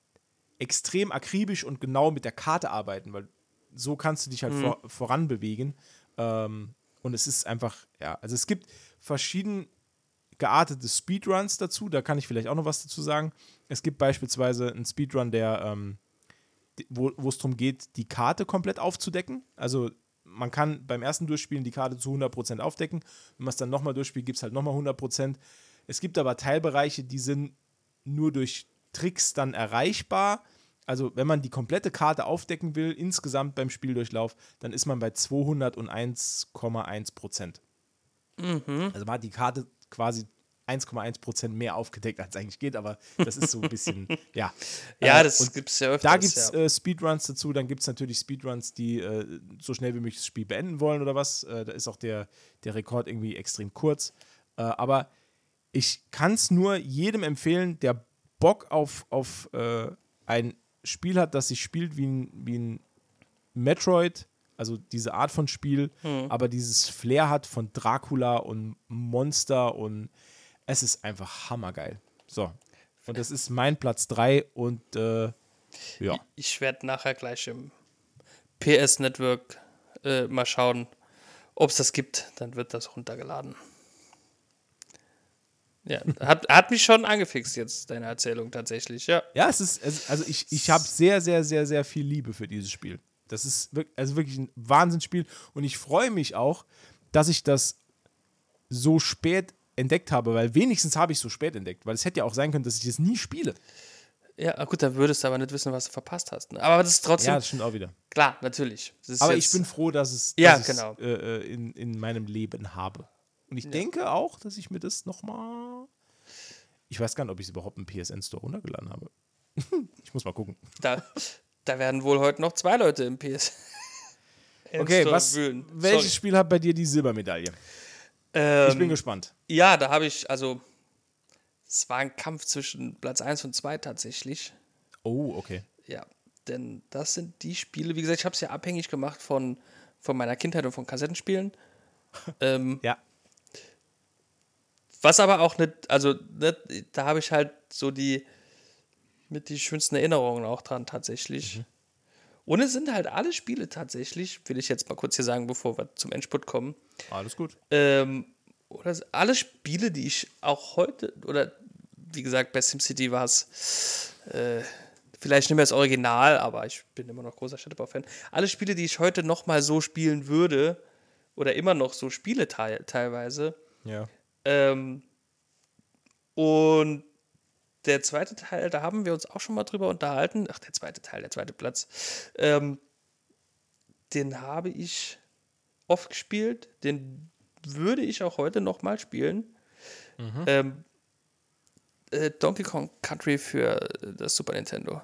extrem akribisch und genau mit der Karte arbeiten, weil so kannst du dich halt vor, voran bewegen. Ähm, und es ist einfach, ja, also es gibt verschieden geartete Speedruns dazu, da kann ich vielleicht auch noch was dazu sagen. Es gibt beispielsweise einen Speedrun, der, ähm, wo es darum geht, die Karte komplett aufzudecken. Also man kann beim ersten Durchspielen die Karte zu 100% aufdecken. Wenn man es dann nochmal durchspielt, gibt es halt nochmal 100%. Es gibt aber Teilbereiche, die sind nur durch Tricks dann erreichbar. Also wenn man die komplette Karte aufdecken will, insgesamt beim Spieldurchlauf, dann ist man bei 201,1%. Also man hat die Karte quasi 1,1% mehr aufgedeckt, als eigentlich geht, aber das ist so ein bisschen, ja. ja, Äh, das und gibt es ja öfters. da gibt es ja. äh, Speedruns dazu, dann gibt es natürlich Speedruns, die äh, so schnell wie möglich das Spiel beenden wollen oder was. Äh, da ist auch der, der Rekord irgendwie extrem kurz. Äh, aber ich kann es nur jedem empfehlen, der Bock auf, auf äh, ein Spiel hat, das sich spielt wie ein, wie ein Metroid, also diese Art von Spiel, aber dieses Flair hat von Dracula und Monster und es ist einfach hammergeil. So. Und das ist mein Platz 3 und äh, ja. Ich werde nachher gleich im PS Network äh, mal schauen, ob es das gibt. Dann wird das runtergeladen. Ja, hat, hat mich schon angefixt jetzt, deine Erzählung tatsächlich, ja. Ja, es ist, also ich, ich habe sehr, sehr, sehr, sehr viel Liebe für dieses Spiel. Das ist wirklich, also wirklich ein Wahnsinnsspiel und ich freue mich auch, dass ich das so spät entdeckt habe, weil wenigstens habe ich es so spät entdeckt, weil es hätte ja auch sein können, dass ich das nie spiele. Ja, gut, dann würdest du aber nicht wissen, was du verpasst hast. Ne? Aber das ist trotzdem, Ja, das stimmt auch wieder. klar, natürlich. Aber ich bin froh, dass es dass Ja, genau. äh, äh, in, in meinem Leben habe. Und ich denke auch, dass ich mir das nochmal. Ich weiß gar nicht, ob ich es überhaupt im PSN-Store runtergeladen habe. ich muss mal gucken. Da, da werden wohl heute noch zwei Leute im PS. Okay, was, wühlen. welches Sorry. Spiel hat bei dir die Silbermedaille? Ähm, Ich bin gespannt. Ja, da habe ich, also, es war ein Kampf zwischen Platz 1 und 2 tatsächlich. Oh, okay. Ja, denn das sind die Spiele, wie gesagt, ich habe es ja abhängig gemacht von, von meiner Kindheit und von Kassettenspielen. ähm, Ja. Was aber auch nicht, also nicht, da habe ich halt so die mit die schönsten Erinnerungen auch dran tatsächlich. Und es sind halt alle Spiele tatsächlich, will ich jetzt mal kurz hier sagen, bevor wir zum Endspurt kommen, Alles gut. ähm, oder alle Spiele, die ich auch heute, oder wie gesagt, bei SimCity war es äh, Vielleicht nicht mehr das Original, aber ich bin immer noch großer Städtebau-Fan. Alle Spiele, die ich heute nochmal so spielen würde, oder immer noch so spiele teil teilweise. Ja. Ähm, und der zweite Teil, da haben wir uns auch schon mal drüber unterhalten. Ach, der zweite Teil, der zweite Platz. Ähm, den habe ich oft gespielt. Den würde ich auch heute noch mal spielen. Ähm, äh, Donkey Kong Country für äh, das Super Nintendo.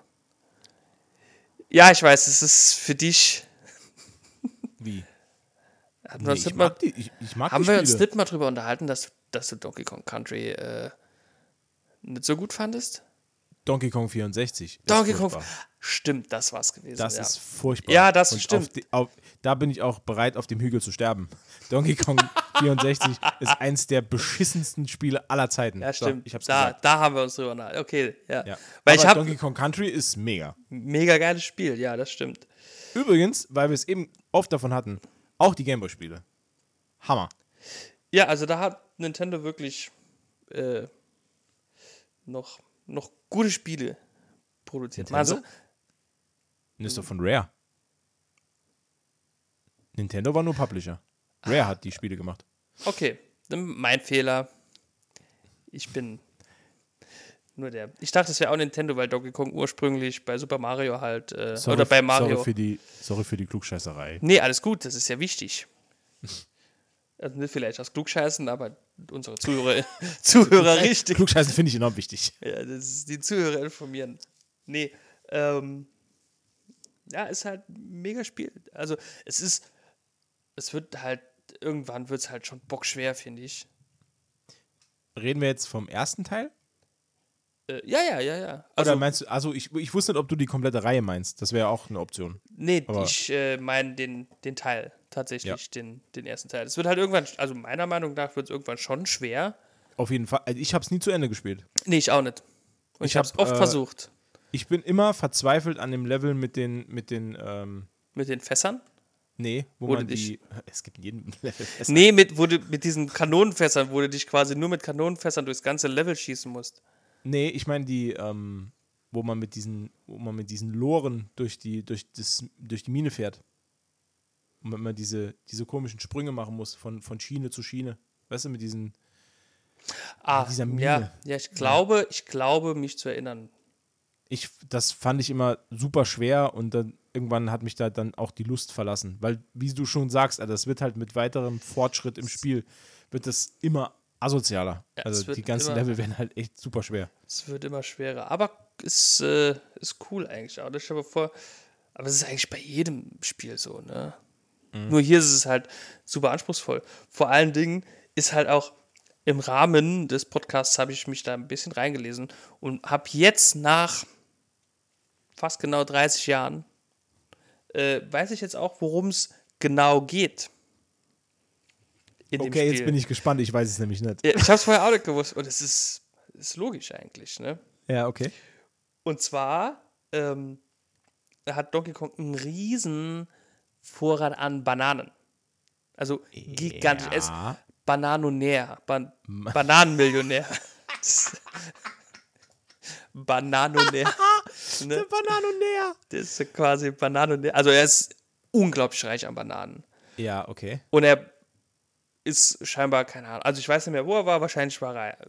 Ja, ich weiß, es ist für dich. Wie? Hatten Nee, ich, mag die, ich, ich mag haben wir uns nicht mal drüber unterhalten, dass, dass du Donkey Kong Country äh, nicht so gut fandest? Donkey Kong 64. ist Donkey Kong. Stimmt, das war's gewesen. Das ja. ist furchtbar. Ja, das Und stimmt. Auf die, auf, da bin ich auch bereit, auf dem Hügel zu sterben. Donkey Kong 64 ist eins der beschissensten Spiele aller Zeiten. Ja, So, stimmt. ich hab's da, gesagt. da haben wir uns drüber unterhalten. Okay, ja. Ja. Weil Aber ich habe Donkey Kong Country ist mega. mega geiles Spiel, ja, das stimmt. Übrigens, weil wir es eben oft davon hatten, auch die Gameboy-Spiele. Hammer. Ja, also da hat Nintendo wirklich äh, noch, noch gute Spiele produziert. Nintendo? Und ist doch von Rare. Nintendo war nur Publisher. Rare hat die Spiele gemacht. Okay, dann mein Fehler. Ich bin nur der. Ich dachte, es wäre auch Nintendo, weil Donkey Kong ursprünglich bei Super Mario halt äh, Sorry, oder bei Mario. Sorry für die, sorry für die Klugscheißerei. Nee, alles gut, das ist ja wichtig. Also nicht vielleicht das Klugscheißen, aber unsere Zuhörer, Zuhörer richtig. Klugscheißen finde ich enorm wichtig. Ja, das ist die Zuhörer informieren. Nee, ähm, ja, ist halt ein mega Spiel. Also es ist, es wird halt, irgendwann wird es halt schon bockschwer, finde ich. Reden wir jetzt vom ersten Teil? Äh, ja, ja, ja, ja. Oder Also, meinst du, also ich, ich wusste nicht, ob du die komplette Reihe meinst. Das wäre auch eine Option. nee, aber- ich äh, meine den, den Teil, tatsächlich, Ja. den, den ersten Teil. Es wird halt irgendwann, also meiner Meinung nach wird es irgendwann schon schwer. Auf jeden Fall. Also ich habe es nie zu Ende gespielt. Nee, ich auch nicht. Und ich, Ich habe es oft äh, versucht. Ich bin immer verzweifelt an dem Level mit den, mit den, ähm, Mit den Fässern? nee, wo, Wo man du dich- die, es gibt in jedem Level Fässer. Nee, mit, wo du, mit diesen Kanonenfässern, wo du dich quasi nur mit Kanonenfässern durchs ganze Level schießen musst. Nee, ich meine die, ähm, wo man mit diesen, wo man mit diesen Loren durch die, durch das, durch die Mine fährt. Und man immer diese, diese komischen Sprünge machen muss von, von Schiene zu Schiene. Weißt du, mit diesen, Ah, dieser Mine. ja, ja, ich glaube, ich glaube, mich zu erinnern. ich, das fand ich immer super schwer und dann irgendwann hat mich da dann auch die Lust verlassen. Weil, wie du schon sagst, das wird halt mit weiterem Fortschritt im Spiel, wird das immer asozialer. Ja, also die ganzen immer- Level werden halt echt super schwer. Es wird immer schwerer. Aber ist, äh, ist cool eigentlich auch. Ich mir vor, aber es ist eigentlich bei jedem Spiel so, ne? Nur hier ist es halt super anspruchsvoll. Vor allen Dingen ist halt auch im Rahmen des Podcasts habe ich mich da ein bisschen reingelesen und habe jetzt nach fast genau 30 Jahren äh, weiß ich jetzt auch, worum es genau geht. Okay, jetzt bin ich gespannt, ich weiß es nämlich nicht. Ja, ich habe es vorher auch nicht gewusst und es ist, ist logisch eigentlich, ne? Ja, okay. Und zwar ähm, hat Donkey Kong einen riesen Vorrat an Bananen. Also gigantisch. Er ist Ja. Bananonär. Ban Bananenmillionär. Bananonär. ne? Bananonär. Der ist quasi Bananonär. Also er ist unglaublich reich an Bananen. Ja, okay. Und er ist scheinbar, keine Ahnung, also ich weiß nicht mehr, wo er war, wahrscheinlich war er äh,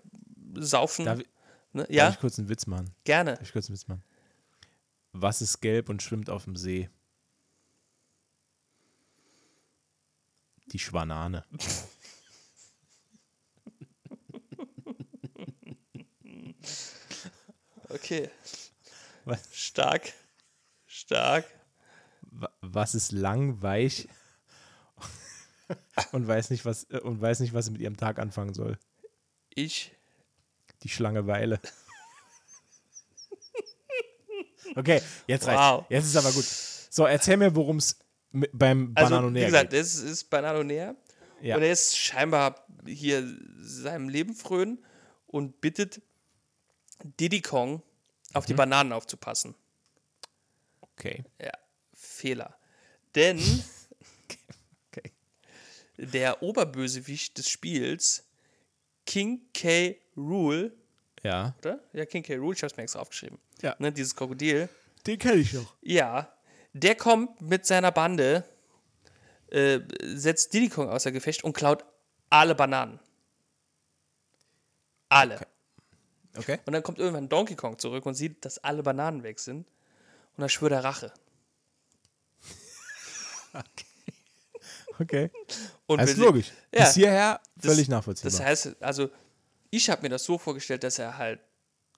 saufen. Darf, ich- ne? darf Ja, ich kurz einen Witz machen? gerne. Darf ich kurz einen Witz machen? Was ist gelb und schwimmt auf dem See? Die Schwanane. Okay. Was? Stark. Stark. Wa- Was ist lang, weich und weiß nicht, was äh, und weiß nicht, was sie mit ihrem Tag anfangen soll? Ich. Die Schlangeweile. Okay, jetzt reicht's. Wow. Jetzt ist aber gut. So, erzähl mir, worum es beim Also, Bananonär wie gesagt, geht. das ist Bananonär. Ja. Und er ist scheinbar hier seinem Leben frönen und bittet Diddy Kong auf Mhm. die Bananen aufzupassen. Okay. Ja, Fehler. Denn okay. der Oberbösewicht des Spiels, King K. Rule, Ja. oder? Ja, King K. Rool, ich hab's mir extra aufgeschrieben. Ja. Ne, dieses Krokodil. Den kenne ich noch. Ja, der kommt mit seiner Bande, äh, setzt Diddy Kong außer Gefecht und klaut alle Bananen. Alle. Okay. Und dann kommt irgendwann Donkey Kong zurück und sieht, dass alle Bananen weg sind. Und dann schwört er Rache. Okay. Und Das ist logisch. Ja. Bis hierher Das- völlig nachvollziehbar. Das heißt, also, ich habe mir das so vorgestellt, dass er halt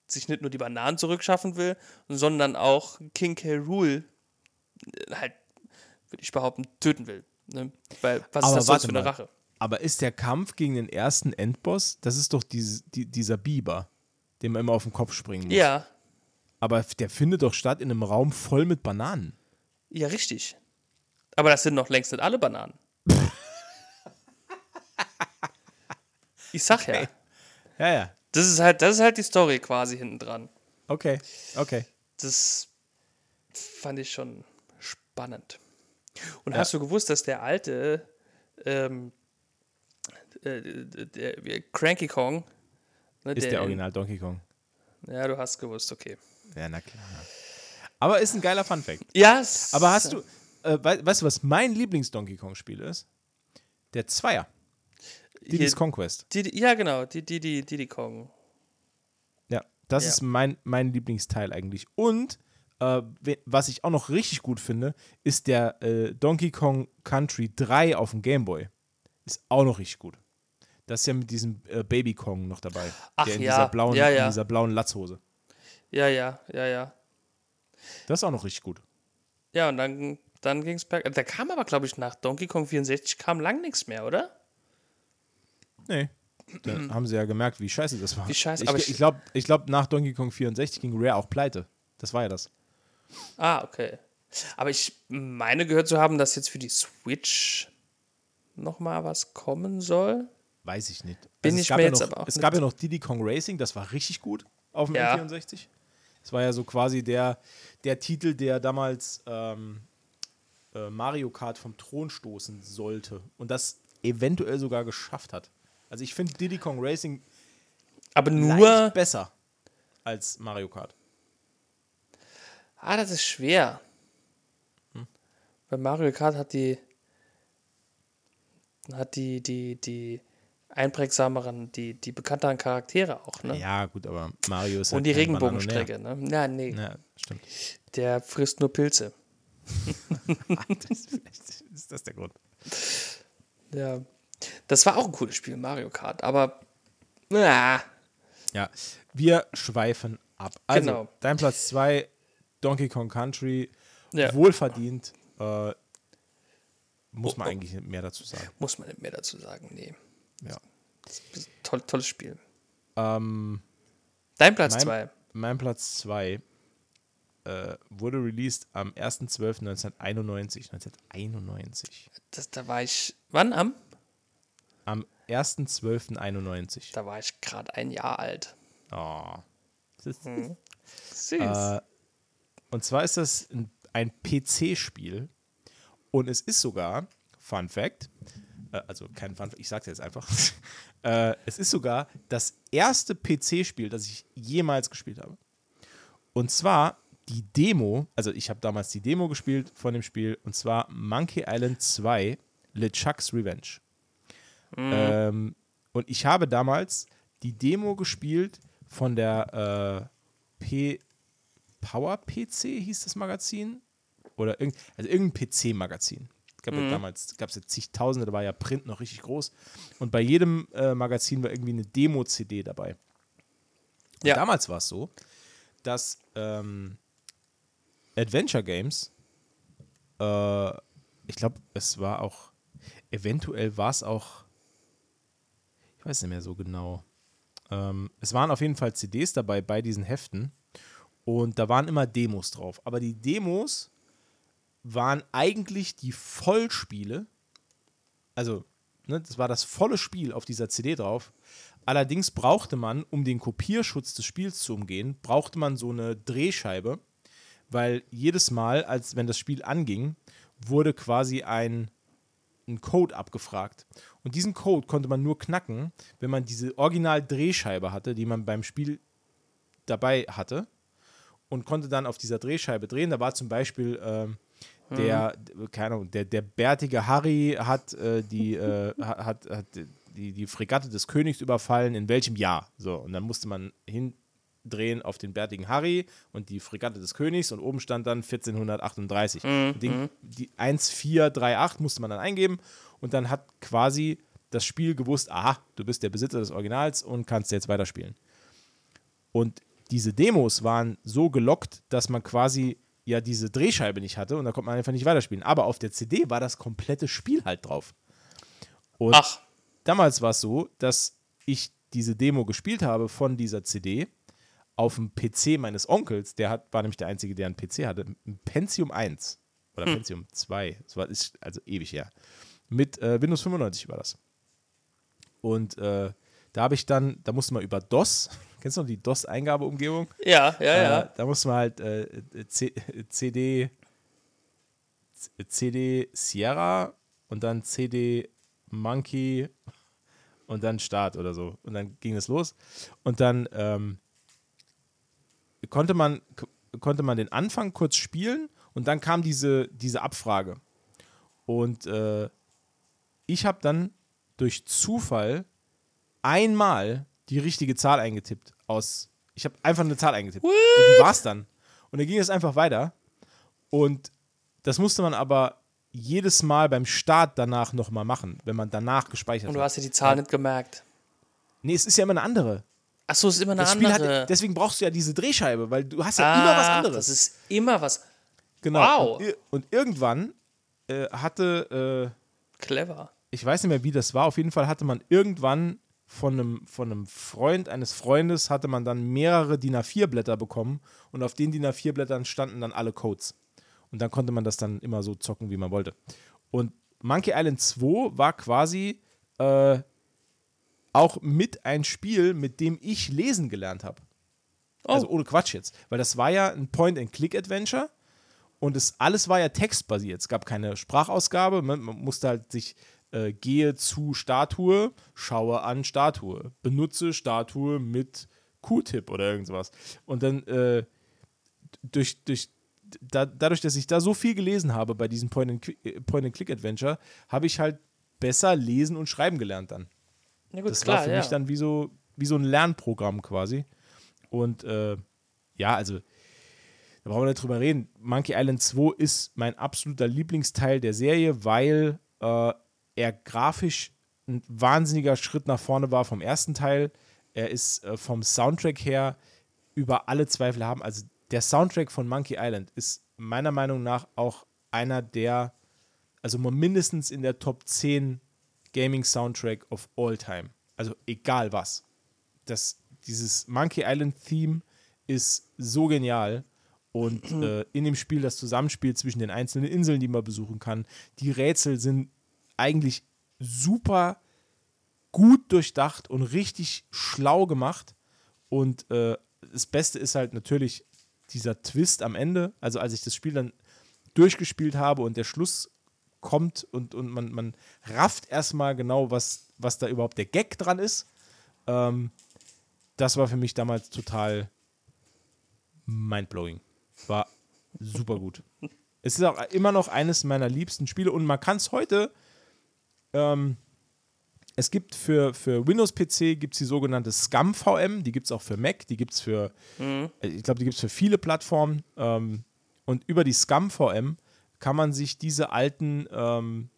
sich nicht nur die Bananen zurückschaffen will, sondern auch King K. Äh, halt, würde ich behaupten, töten will. Ne? Weil, was Aber ist das für eine mal. Rache? Aber ist der Kampf gegen den ersten Endboss, das ist doch dieses, die, dieser Biber, dem man immer auf den Kopf springen muss. Ja, Aber der findet doch statt in einem Raum voll mit Bananen. ja, richtig. Aber das sind noch längst nicht alle Bananen. ich sag ja, Ja, ja. das ist halt, das ist halt die Story quasi hinten dran. Okay, okay. Das fand ich schon spannend. Und hast du gewusst, dass der alte ähm, äh, der, der Cranky Kong ne, Ist der Original Donkey Kong. Ja, du hast gewusst, okay. Ja, na klar. Aber ist ein geiler Funfact. Ja, es- Aber hast du, äh, wei- weißt du, was mein Lieblings-Donkey Kong-Spiel ist? Der Zweier. Diddy's Hier- Conquest. die, ja, genau, die, die, die, Diddy Kong. Ja, das Ja. ist mein, mein Lieblingsteil eigentlich. Und äh, was ich auch noch richtig gut finde, ist der äh, Donkey Kong Country 3 auf dem Game Boy. Ist auch noch richtig gut. Das ist ja mit diesem äh, Baby Kong noch dabei. Ach der in ja, dieser blauen, ja, ja. in dieser blauen Latzhose. Ja, ja, ja, ja. Das ist auch noch richtig gut. Ja, und dann, dann ging es berg. Da kam aber, glaube ich, nach Donkey Kong 64 kam lang nichts mehr, oder? Nee. Da haben sie ja gemerkt, wie scheiße das war. Mhm. Wie scheiße, Ich, aber ich ich- glaube, ich glaub, nach Donkey Kong 64 ging Rare auch pleite. Das war ja das. Ah, okay. Aber ich meine gehört zu haben, dass jetzt für die Switch noch mal was kommen soll. Weiß ich nicht. Bin Also es ich gab mir ja jetzt noch, aber auch Es nicht- gab ja noch Diddy Kong Racing, das war richtig gut auf dem Ja. N64. Das war ja so quasi der, der Titel, der damals ähm, äh, Mario Kart vom Thron stoßen sollte und das eventuell sogar geschafft hat. Also ich finde Diddy Kong Racing Aber nur. besser als Mario Kart. Ah, das ist schwer. Hm. Bei Mario Kart hat die. hat die, die, die einprägsameren, die, die bekannteren Charaktere auch, ne? Ja, gut, aber Mario ist Und halt die Regenbogenstrecke, ne? Ja, nee. Ja, stimmt. Der frisst nur Pilze. das, vielleicht ist das der Grund. Ja. Das war auch ein cooles Spiel, Mario Kart, aber. Ja. Ja, wir schweifen ab. Also, Genau. dein Platz 2, Donkey Kong Country, Ja. wohlverdient. Äh, muss Oh, man oh. eigentlich nicht mehr dazu sagen. Muss man nicht mehr dazu sagen, nee. Ja. Toll, tolles Spiel. Ähm, Dein Platz mein, 2. mein Platz 2 äh, wurde released am 1.12.1991. 1991. Das, da war ich. Wann am? Am 1.12.91. Da war ich gerade ein Jahr alt. Oh. Ist, Süß. Äh, und zwar ist das ein, ein PC-Spiel und es ist sogar, Fun Fact, äh, also kein Fun Fact, ich sag's jetzt einfach, äh, es ist sogar das erste PC-Spiel, das ich jemals gespielt habe. Und zwar die Demo, also ich habe damals die Demo gespielt von dem Spiel und zwar Monkey Island 2 LeChuck's Revenge. Ähm, und ich habe damals die Demo gespielt von der äh, P Power PC hieß das Magazin. Oder irgend, also irgendein PC-Magazin. Gab ja damals gab es ja zigtausende, da war ja Print noch richtig groß. Und bei jedem äh, Magazin war irgendwie eine Demo-CD dabei. Und Ja. damals war es so, dass ähm, Adventure Games, äh, ich glaube, es war auch, eventuell war es auch, ich weiß nicht mehr so genau. Ähm, es waren auf jeden Fall CDs dabei bei diesen Heften und da waren immer Demos drauf. Aber die Demos waren eigentlich die Vollspiele, also ne, das war das volle Spiel auf dieser CD drauf. Allerdings brauchte man, um den Kopierschutz des Spiels zu umgehen, brauchte man so eine Drehscheibe, weil jedes Mal, als wenn das Spiel anging, wurde quasi ein, ein Code abgefragt. Und diesen Code konnte man nur knacken, wenn man diese Original-Drehscheibe hatte, die man beim Spiel dabei hatte und konnte dann auf dieser Drehscheibe drehen. Da war zum Beispiel ähm, der, keine Ahnung, der, der bärtige Harry hat, äh, die, äh, hat, hat die, die Fregatte des Königs überfallen, in welchem Jahr? So, und dann musste man hindrehen auf den bärtigen Harry und die Fregatte des Königs und oben stand dann 1438. Den, die 1438 musste man dann eingeben und dann hat quasi das Spiel gewusst, aha, du bist der Besitzer des Originals und kannst jetzt weiterspielen. Und diese Demos waren so gelockt, dass man quasi ja diese Drehscheibe nicht hatte und da konnte man einfach nicht weiterspielen. Aber auf der CD war das komplette Spiel halt drauf. Und Ach, damals war es so, dass ich diese Demo gespielt habe von dieser CD auf dem PC meines Onkels, der hat, war nämlich der Einzige, der einen PC hatte, ein Pentium 1 oder Pentium 2, das war ist also ewig her. Mit äh, Windows 95 war das. Und äh, da habe ich dann, da musste man über DOS, kennst du noch die DOS-Eingabeumgebung? ja, ja, ja. Äh, da musste man halt äh, C CD, CD Sierra und dann CD Monkey und dann Start oder so. Und dann ging es los. Und dann ähm, konnte, man, konnte man den Anfang kurz spielen und dann kam diese, diese Abfrage. Und äh, ich habe dann durch Zufall einmal die richtige Zahl eingetippt. Aus, ich habe einfach eine Zahl eingetippt. Und die war es dann. Und dann ging es einfach weiter. Und das musste man aber jedes Mal beim Start danach nochmal machen, wenn man danach gespeichert Und du hat. hast ja die Zahl nicht gemerkt. Nee, es ist ja immer eine andere. Achso, es ist immer eine Das Spiel andere. hat, deswegen brauchst du ja diese Drehscheibe, weil du hast ja immer was Ah, anderes. Das ist immer was. genau. wow. Und, und irgendwann äh, hatte, äh, Clever. ich weiß nicht mehr, wie das war, auf jeden Fall hatte man irgendwann von einem, von einem Freund eines Freundes hatte man dann mehrere DIN A4-Blätter bekommen und auf den DIN A4-Blättern standen dann alle Codes. Und dann konnte man das dann immer so zocken, wie man wollte. Und Monkey Island 2 war quasi äh, auch mit ein Spiel, mit dem ich lesen gelernt habe. Oh. Also ohne Quatsch jetzt. Weil das war ja ein Point-and-Click-Adventure und es alles war ja textbasiert. Es gab keine Sprachausgabe. Man, man musste halt sich äh, gehe zu Statue, schaue an Statue, benutze Statue mit Q-Tip oder irgendwas. Und dann äh, durch, durch, da, dadurch, dass ich da so viel gelesen habe bei diesem Point-and-Click- äh, Point-and-Click-Adventure, habe ich halt besser lesen und schreiben gelernt dann. Ja, gut, Das klar, war für ja. mich dann wie so, wie so ein Lernprogramm quasi. Und äh, ja, also, da brauchen wir nicht drüber reden. Monkey Island 2 ist mein absoluter Lieblingsteil der Serie, weil äh, er grafisch ein wahnsinniger Schritt nach vorne war vom ersten Teil. Er ist äh, vom Soundtrack her über alle Zweifel haben. Also der Soundtrack von Monkey Island ist meiner Meinung nach auch einer der, also mindestens in der Top 10 Gaming-Soundtrack of all time. Also egal was. Das, dieses Monkey Island-Theme ist so genial. Und äh, in dem Spiel das Zusammenspiel zwischen den einzelnen Inseln, die man besuchen kann, die Rätsel sind eigentlich super gut durchdacht und richtig schlau gemacht. Und äh, das Beste ist halt natürlich dieser Twist am Ende. Also als ich das Spiel dann durchgespielt habe und der Schluss kommt und, und man, man rafft erstmal genau, was, was da überhaupt der Gag dran ist. Ähm, das war für mich damals total mindblowing. War super gut. Es ist auch immer noch eines meiner liebsten Spiele und man kann es heute. Ähm, es gibt für, für Windows-PC gibt die sogenannte Scum VM, die gibt es auch für Mac, die gibt es für, äh, ich glaube, die gibt es für viele Plattformen. Ähm, und über die Scum VM kann man sich diese alten ähm,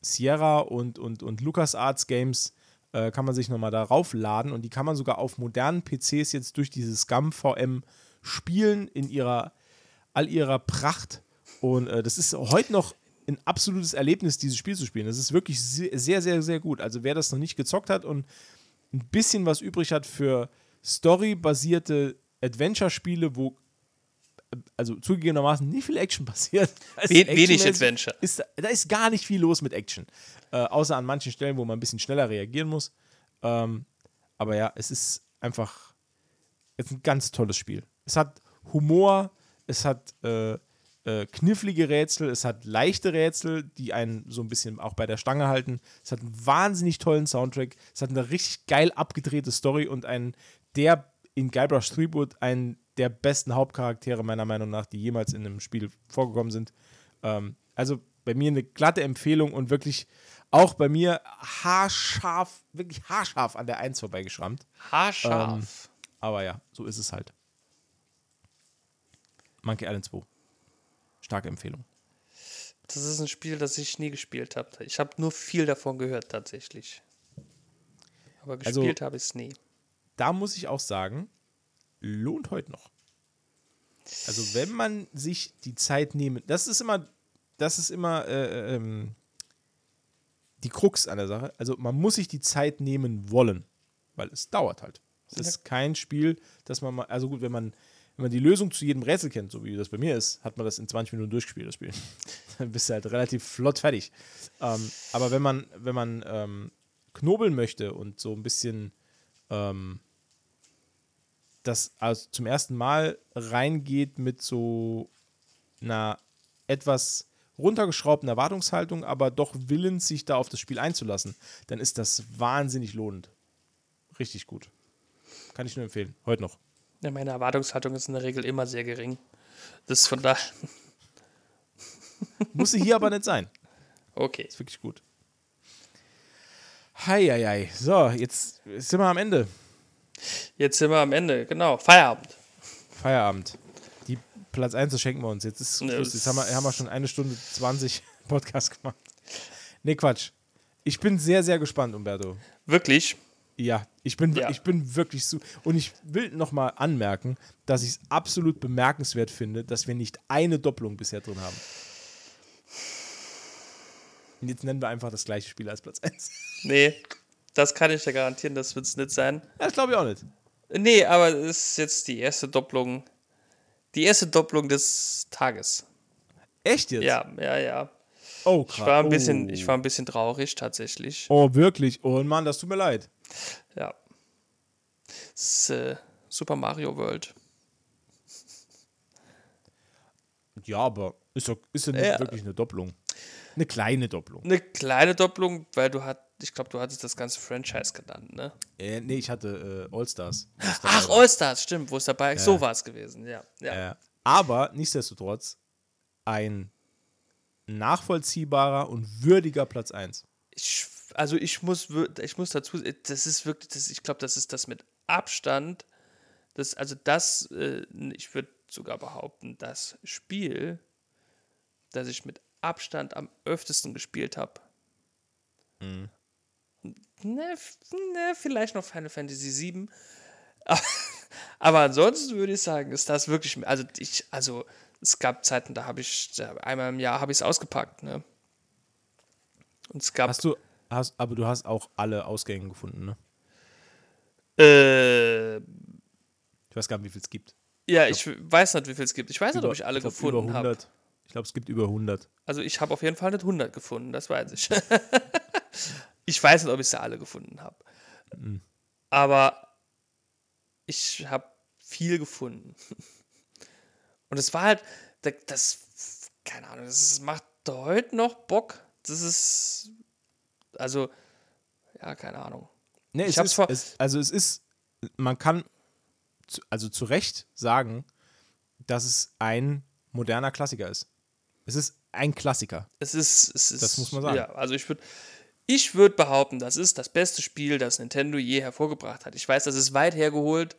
Sierra und, und, und LucasArts Games äh, kann man sich nochmal darauf laden und die kann man sogar auf modernen PCs jetzt durch diese Scum VM spielen in ihrer all ihrer Pracht. Und äh, das ist heute noch ein absolutes Erlebnis, dieses Spiel zu spielen. Das ist wirklich sehr, sehr, sehr, gut. Also wer das noch nicht gezockt hat und ein bisschen was übrig hat für storybasierte Adventure-Spiele, wo also zugegebenermaßen nicht viel Action passiert. Also We- wenig Adventure. Ist, da ist gar nicht viel los mit Action. Äh, außer an manchen Stellen, wo man ein bisschen schneller reagieren muss. Ähm, aber ja, es ist einfach ist ein ganz tolles Spiel. Es hat Humor, es hat äh, äh, knifflige Rätsel, es hat leichte Rätsel, die einen so ein bisschen auch bei der Stange halten. Es hat einen wahnsinnig tollen Soundtrack, es hat eine richtig geil abgedrehte Story und einen der in Guybrush Threepwood einen der besten Hauptcharaktere meiner Meinung nach, die jemals in einem Spiel vorgekommen sind. Ähm, also bei mir eine glatte Empfehlung und wirklich auch bei mir haarscharf, wirklich haarscharf an der 1 vorbeigeschrammt. Haarscharf. Ähm, aber ja, so ist es halt. Monkey Island 2. Starke Empfehlung. Das ist ein Spiel, das ich nie gespielt habe. Ich habe nur viel davon gehört tatsächlich. Aber Also- gespielt habe ich es nie. Da muss ich auch sagen, lohnt heute noch. Also wenn man sich die Zeit nehmen, das ist immer, das ist immer äh, ähm, die Krux an der Sache. Also man muss sich die Zeit nehmen wollen, weil es dauert halt. Es ist kein Spiel, dass man mal, also gut, wenn man, wenn man die Lösung zu jedem Rätsel kennt, so wie das bei mir ist, hat man das in 20 Minuten durchgespielt, das Spiel. Dann bist du halt relativ flott fertig. Ähm, aber wenn man, wenn man ähm, knobeln möchte und so ein bisschen ähm, das also zum ersten Mal reingeht mit so einer etwas runtergeschraubten Erwartungshaltung, aber doch willens, sich da auf das Spiel einzulassen, dann ist das wahnsinnig lohnend. Richtig gut. Kann ich nur empfehlen. Heute noch. Ja, meine Erwartungshaltung ist in der Regel immer sehr gering. Das ist von daher. Muss sie hier aber nicht sein. Okay. Ist wirklich gut. Heieiei. So, jetzt sind wir am Ende. Jetzt sind wir am Ende. Genau. Feierabend. Feierabend. Die Platz 1 schenken wir uns. Jetzt ist Ne, Schluss. Jetzt haben wir, haben wir schon eine Stunde 20 Podcast gemacht. Nee, Quatsch. Ich bin sehr, sehr gespannt, Umberto. Wirklich. Ja, ich bin, Ja. ich bin wirklich so. Und ich will nochmal anmerken, dass ich es absolut bemerkenswert finde, dass wir nicht eine Doppelung bisher drin haben. Und jetzt nennen wir einfach das gleiche Spiel als Platz 1. Nee. Das kann ich dir garantieren, das wird es nicht sein. Das glaube ich auch nicht. Nee, aber es ist jetzt die erste Doppelung. Die erste Doppelung des Tages. Echt jetzt? Ja, ja, ja. Oh, krass. Ich war ein bisschen, oh. ich war ein bisschen traurig tatsächlich. Oh, wirklich? Oh Mann, das tut mir leid. Ja. Das ist, äh, Super Mario World. Ja, aber ist doch ist ja nicht Ja. wirklich eine Doppelung. Eine kleine Doppelung. Eine kleine Doppelung, weil du hat, ich glaube, du hattest das ganze Franchise genannt, ne? Äh, nee, ich hatte äh, All-Stars. Ach, All-Stars, stimmt, wo ist dabei? So war es gewesen, ja. ja. Äh, aber nichtsdestotrotz ein nachvollziehbarer und würdiger Platz 1. Ich, also ich muss, ich muss dazu, das ist wirklich, das, ich glaube, das ist das mit Abstand, das, also das, äh, ich würde sogar behaupten, das Spiel, das ich mit Abstand am öftesten gespielt habe. Ne, f- ne, vielleicht noch Final Fantasy VII. Aber, ansonsten würde ich sagen, ist das wirklich, also ich, also es gab Zeiten, da habe ich, einmal im Jahr habe ich es ausgepackt, ne? Und es gab Hast du, hast, aber du hast auch alle Ausgänge gefunden, ne? Äh, Ich weiß gar nicht, wie viel es gibt. ja, ich weiß nicht, wie viel es gibt. Ich weiß nicht, Über- ob ich alle glaub, gefunden habe. 100. Ich glaube, es gibt über 100. Also ich habe auf jeden Fall nicht 100 gefunden, das weiß ich. ich weiß nicht, ob ich sie alle gefunden habe. Mhm. Aber ich habe viel gefunden. Und es war halt, da- das, keine Ahnung, das macht heute noch Bock. Das ist, also, ja, keine Ahnung. Nee, Ich es hab's ist, vor- es, also es ist, man kann zu, also zu Recht sagen, dass es ein moderner Klassiker ist. Es ist ein Klassiker. Es ist, es ist Das muss man sagen. Ja, also ich würde ich würd behaupten, das ist das beste Spiel, das Nintendo je hervorgebracht hat. Ich weiß, das ist weit hergeholt,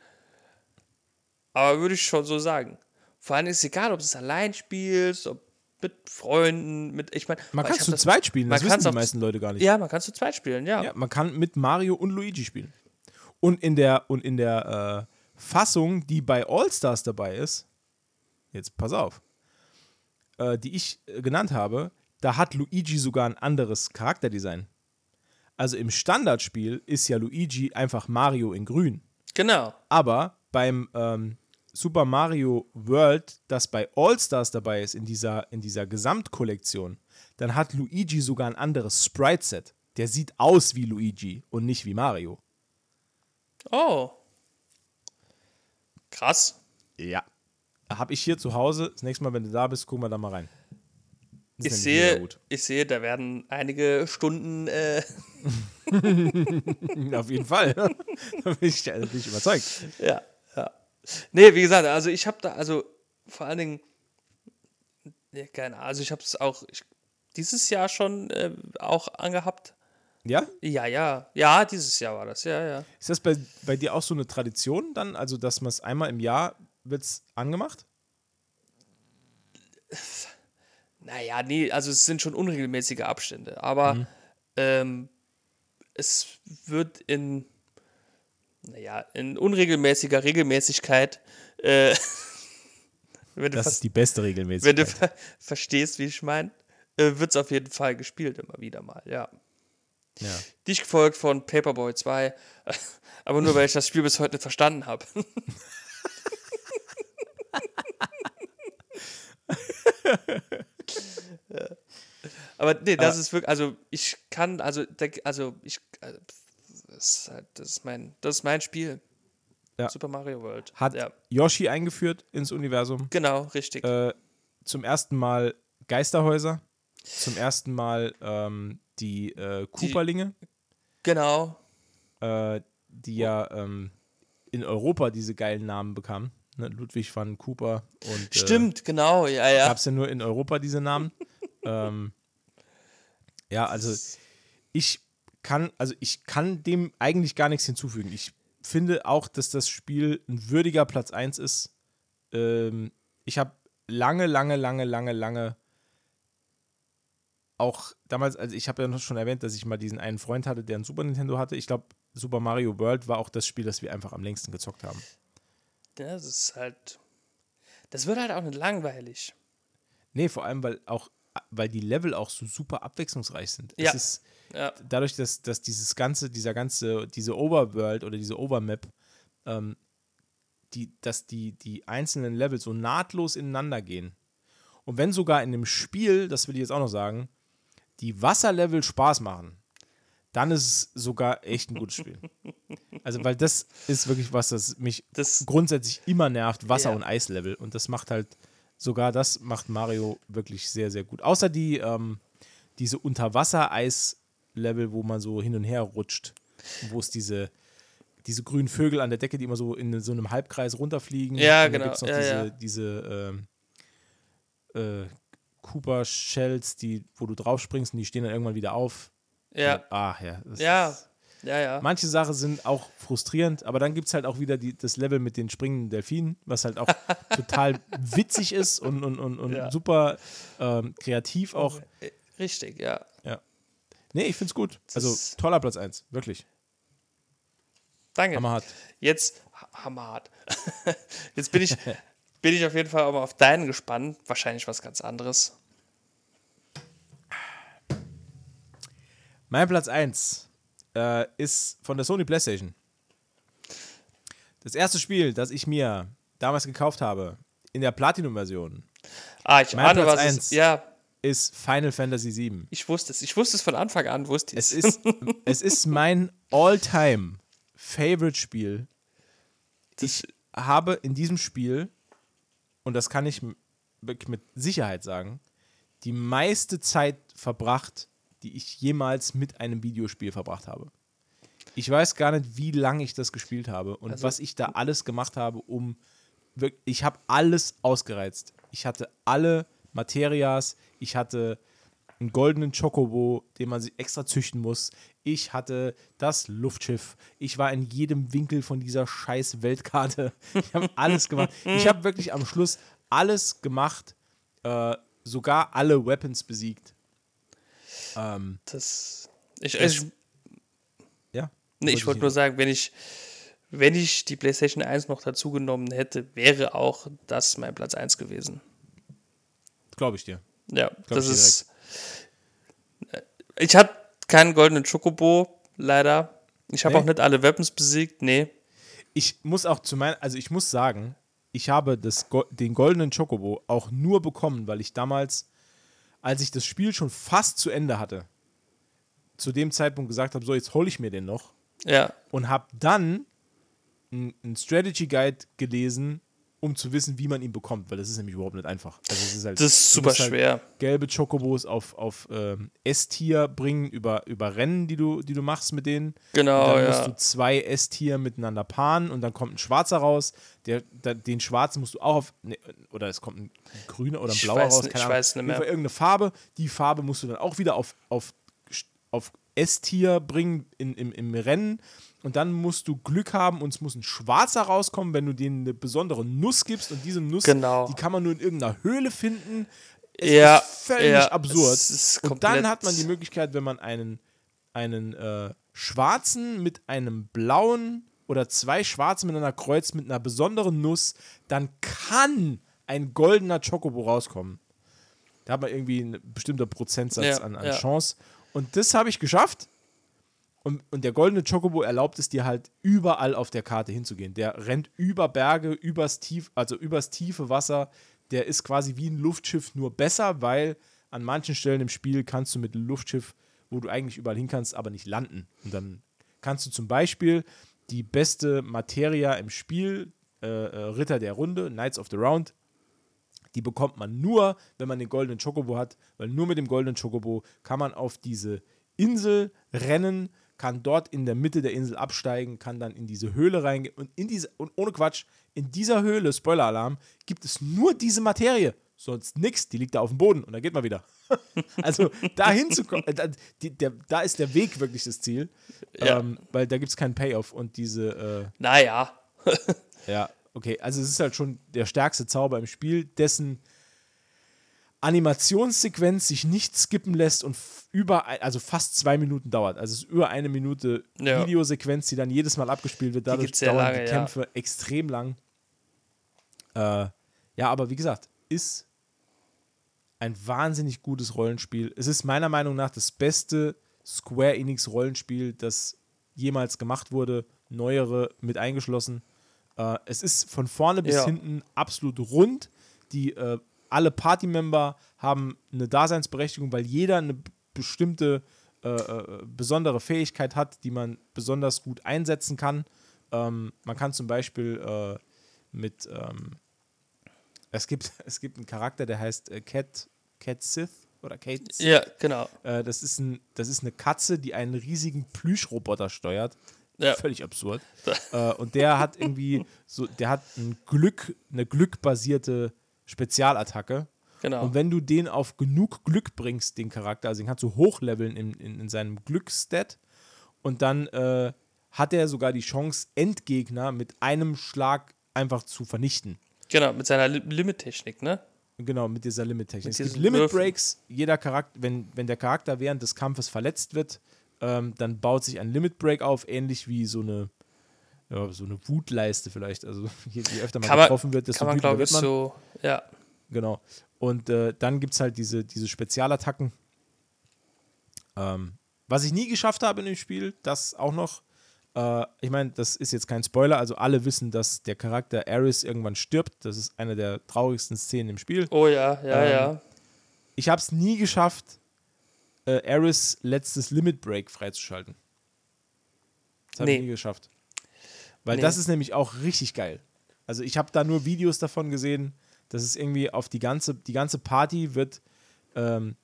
aber würde ich schon so sagen. Vor allem ist es egal, ob du es allein spielst, ob mit Freunden, mit, ich meine, Man kann zu zweit spielen, das wissen die meisten Leute gar nicht. Ja, man kann zu zweit spielen, ja. Ja, man kann mit Mario und Luigi spielen. Und in der, und in der äh, Fassung, die bei All-Stars dabei ist, jetzt pass auf, äh, die ich äh, genannt habe, da hat Luigi sogar ein anderes Charakterdesign. Also im Standardspiel ist ja Luigi einfach Mario in grün. Genau. Aber beim ähm, Super Mario World, das bei All-Stars dabei ist, in dieser, in dieser Gesamtkollektion, dann hat Luigi sogar ein anderes Sprite-Set. Der sieht aus wie Luigi und nicht wie Mario. Oh. Krass. Ja. Habe ich hier zu Hause. Das nächste Mal, wenn du da bist, gucken wir da mal rein. Das Ich sehe, ich sehe, da werden einige Stunden äh. Auf jeden Fall. da bin ich, da bin ich überzeugt. Ja. Nee, wie gesagt, also ich habe da, also vor allen Dingen, ja, keine Ahnung, also ich habe es auch ich, dieses Jahr schon äh, auch angehabt. Ja? Ja, ja, ja, dieses Jahr war das, ja, ja. Ist das bei, bei dir auch so eine Tradition dann? Also, dass man es einmal im Jahr wird's angemacht? Naja, nee, also es sind schon unregelmäßige Abstände, aber ähm, es wird in, naja, in unregelmäßiger Regelmäßigkeit, äh, wenn, du Das ist die beste wenn Regelmäßigkeit. du ver verstehst, wie ich meine, äh, wird es auf jeden Fall gespielt, immer wieder mal, ja. ja. Dich gefolgt von Paperboy 2, aber nur weil ich das Spiel bis heute nicht verstanden habe. Ja. Aber nee, das ist wirklich, also ich kann, also, also ich, äh, das ist, halt, das ist mein, das ist mein Spiel. Ja. Super Mario World. Hat ja, Yoshi eingeführt ins Universum. genau, richtig. Äh, zum ersten Mal Geisterhäuser. Zum ersten Mal ähm, die äh, Cooperlinge, genau. äh, die ja ähm, in Europa diese geilen Namen bekamen. Ne? Ludwig van Cooper und äh, Stimmt, genau, ja, ja. gab es ja nur in Europa diese Namen. ähm, ja, also ich kann, also ich kann dem eigentlich gar nichts hinzufügen. Ich finde auch, dass das Spiel ein würdiger Platz 1 ist. Ähm, ich habe lange, lange, lange, lange, lange auch damals, also ich habe ja noch schon erwähnt, dass ich mal diesen einen Freund hatte, der ein Super Nintendo hatte. Ich glaube, Super Mario World war auch das Spiel, das wir einfach am längsten gezockt haben. Das ist halt, das wird halt auch nicht langweilig. Nee, vor allem, weil auch, weil die Level auch so super abwechslungsreich sind. Ja. Es ist Ja, dadurch, dass, dass dieses ganze, dieser ganze, diese Overworld oder diese Overmap, ähm, die, dass die, die einzelnen Level so nahtlos ineinander gehen. Und wenn sogar in dem Spiel, das will ich jetzt auch noch sagen, die Wasserlevel Spaß machen, dann ist es sogar echt ein gutes Spiel. Also, weil das ist wirklich was, das mich das, grundsätzlich immer nervt, Wasser- Ja. und Eislevel. Und das macht halt, sogar das macht Mario wirklich sehr, sehr gut. Außer die, ähm, diese Unterwasser-Eis-Level, wo man so hin und her rutscht. Wo es diese, diese grünen Vögel an der Decke, die immer so in so einem Halbkreis runterfliegen. Ja, und dann genau. gibt's noch Ja, diese, ja. diese ähm, äh, Cooper-Shells, die, wo du drauf springst und die stehen dann irgendwann wieder auf. ja, Ah, ja. ja, ist- ja, ja. Manche Sachen sind auch frustrierend, aber dann gibt es halt auch wieder die, das Level mit den springenden Delfinen, was halt auch total witzig ist und, und, und, und Ja. super ähm, kreativ auch. Äh, Richtig, ja. Nee, ich find's gut. Also ist- toller Platz 1, wirklich. Danke. Hammerhart. Jetzt, ha- hammerhart. Jetzt bin ich, bin ich auf jeden Fall mal auf deinen gespannt. Wahrscheinlich was ganz anderes. Mein Platz 1 äh, ist von der Sony PlayStation. Das erste Spiel, das ich mir damals gekauft habe, in der Platinum-Version, Ah, ich Mein ahne, Platz was es eins. Ja, ist Final Fantasy VII. ich wusste es. Ich wusste es von Anfang an, wusste ich Es ist, es ist mein all-time Favorite-Spiel. Ich habe in diesem Spiel, und das kann ich mit Sicherheit sagen, die meiste Zeit verbracht, die ich jemals mit einem Videospiel verbracht habe. Ich weiß gar nicht, wie lange ich das gespielt habe und Also- was ich da alles gemacht habe, um. Ich habe alles ausgereizt. Ich hatte alle Materias, ich hatte einen goldenen Chocobo, den man sich extra züchten muss. Ich hatte das Luftschiff. Ich war in jedem Winkel von dieser scheiß Weltkarte. Ich habe alles gemacht. Ich habe wirklich am Schluss alles gemacht, äh, sogar alle Weapons besiegt. Ähm, das. Ich, ich, ja. nee, ich wollte nur sagen, wenn ich, wenn ich die PlayStation 1 noch dazu genommen hätte, wäre auch das mein Platz 1 gewesen. Glaube ich dir. Ja, das ich ist. Äh, Ich hatte keinen goldenen Chocobo, leider. Ich habe Nee? auch nicht alle Weapons besiegt, nee. Ich muss auch zu meinen, also ich muss sagen, ich habe das, den goldenen Chocobo auch nur bekommen, weil ich damals, als ich das Spiel schon fast zu Ende hatte, zu dem Zeitpunkt gesagt habe, so jetzt hole ich mir den noch Ja, und habe dann einen Strategy Guide gelesen um zu wissen, wie man ihn bekommt, weil das ist nämlich überhaupt nicht einfach. Also es ist halt, Das ist super halt schwer. Gelbe Chocobos auf, auf ähm, S-Tier bringen über, über Rennen, die du, die du machst mit denen. Genau, und dann ja. musst du zwei S-Tier miteinander paaren und dann kommt ein schwarzer raus. Der, der, den schwarzen musst du auch auf. Ne, oder es kommt ein grüner oder ein blauer raus. Keine ich Ahnung. weiß nicht mehr. Irgendeine Farbe. Die Farbe musst du dann auch wieder auf, auf, auf S-Tier bringen in, im, im Rennen. Und dann musst du Glück haben und es muss ein schwarzer rauskommen, wenn du denen eine besondere Nuss gibst. Und diese Nuss, Genau. die kann man nur in irgendeiner Höhle finden. Es Ja, ist völlig ja, absurd. und dann hat man die Möglichkeit, wenn man einen, einen äh, schwarzen mit einem blauen oder zwei schwarze miteinander kreuzt mit einer besonderen Nuss, dann kann ein goldener Chocobo rauskommen. Da hat man irgendwie einen bestimmten Prozentsatz Ja, an, an. Chance. Und das habe ich geschafft. Und, und der goldene Chocobo erlaubt es dir halt überall auf der Karte hinzugehen. Der rennt über Berge, übers tief, also übers tiefe Wasser. Der ist quasi wie ein Luftschiff, nur besser, weil an manchen Stellen im Spiel kannst du mit einem Luftschiff, wo du eigentlich überall hin kannst, aber nicht landen. Und dann kannst du zum Beispiel die beste Materia im Spiel, äh, äh, Ritter der Runde, Knights of the Round, die bekommt man nur, wenn man den goldenen Chocobo hat, weil nur mit dem goldenen Chocobo kann man auf diese Insel rennen, kann dort in der Mitte der Insel absteigen, kann dann in diese Höhle reingehen und in diese und ohne Quatsch, in dieser Höhle, Spoiler-Alarm, gibt es nur diese Materie, sonst nichts, die liegt da auf dem Boden und da geht man wieder. also da hinzukommen, äh, da, die- der, da ist der Weg wirklich das Ziel, Ja. ähm, weil da gibt es keinen Payoff und diese äh, Naja. ja, okay. Also es ist halt schon der stärkste Zauber im Spiel, dessen Animationssequenz sich nicht skippen lässt und über, also fast zwei Minuten dauert. Also es ist über eine Minute Ja. Videosequenz, die dann jedes Mal abgespielt wird. Dadurch sehr dauern lange, die ja. Kämpfe extrem lang. Äh, ja, aber wie gesagt, ist ein wahnsinnig gutes Rollenspiel. Es ist meiner Meinung nach das beste Square Enix Rollenspiel, das jemals gemacht wurde, neuere mit eingeschlossen. Äh, es ist von vorne bis Ja. hinten absolut rund. Die äh, alle Party-Member haben eine Daseinsberechtigung, weil jeder eine bestimmte äh, äh, besondere Fähigkeit hat, die man besonders gut einsetzen kann. Ähm, man kann zum Beispiel äh, mit ähm, es gibt, es gibt einen Charakter, der heißt äh, Cat, Cat Sith oder Kate Sith. Ja, genau. Äh, das, ist ein, das ist eine Katze, die einen riesigen Plüschroboter steuert. Ja. Völlig absurd. äh, und der hat irgendwie so, der hat ein Glück, eine glückbasierte Spezialattacke. Genau. Und wenn du den auf genug Glück bringst, den Charakter, also den kannst du hochleveln in, in, in seinem Glücksstat und dann äh, hat er sogar die Chance, Endgegner mit einem Schlag einfach zu vernichten. Genau, mit seiner Li- Limit-Technik, ne? Genau, mit dieser Limit-Technik. Mit Es gibt diesen Limit Würfen. Breaks. Jeder Charakter, wenn, wenn der Charakter während des Kampfes verletzt wird, ähm, dann baut sich ein Limit Break auf, ähnlich wie so eine, ja, so eine Wutleiste vielleicht. Also je, je öfter man Kann getroffen wird, desto kann man glaube ich, so, ja. Genau. Und äh, dann gibt es halt diese, diese Spezialattacken. Ähm, was ich nie geschafft habe in dem Spiel, das auch noch. Äh, ich meine, das ist jetzt kein Spoiler, also alle wissen, dass der Charakter Aris irgendwann stirbt. Das ist eine der traurigsten Szenen im Spiel. Oh ja, ja, Ähm, ja. Ich habe es nie geschafft, äh, Aris letztes Limit Break freizuschalten. Das habe ich Nee. nie geschafft. Weil Nee. das ist nämlich auch richtig geil. Also ich habe da nur Videos davon gesehen, dass es irgendwie auf die ganze, die ganze Party wird ähm,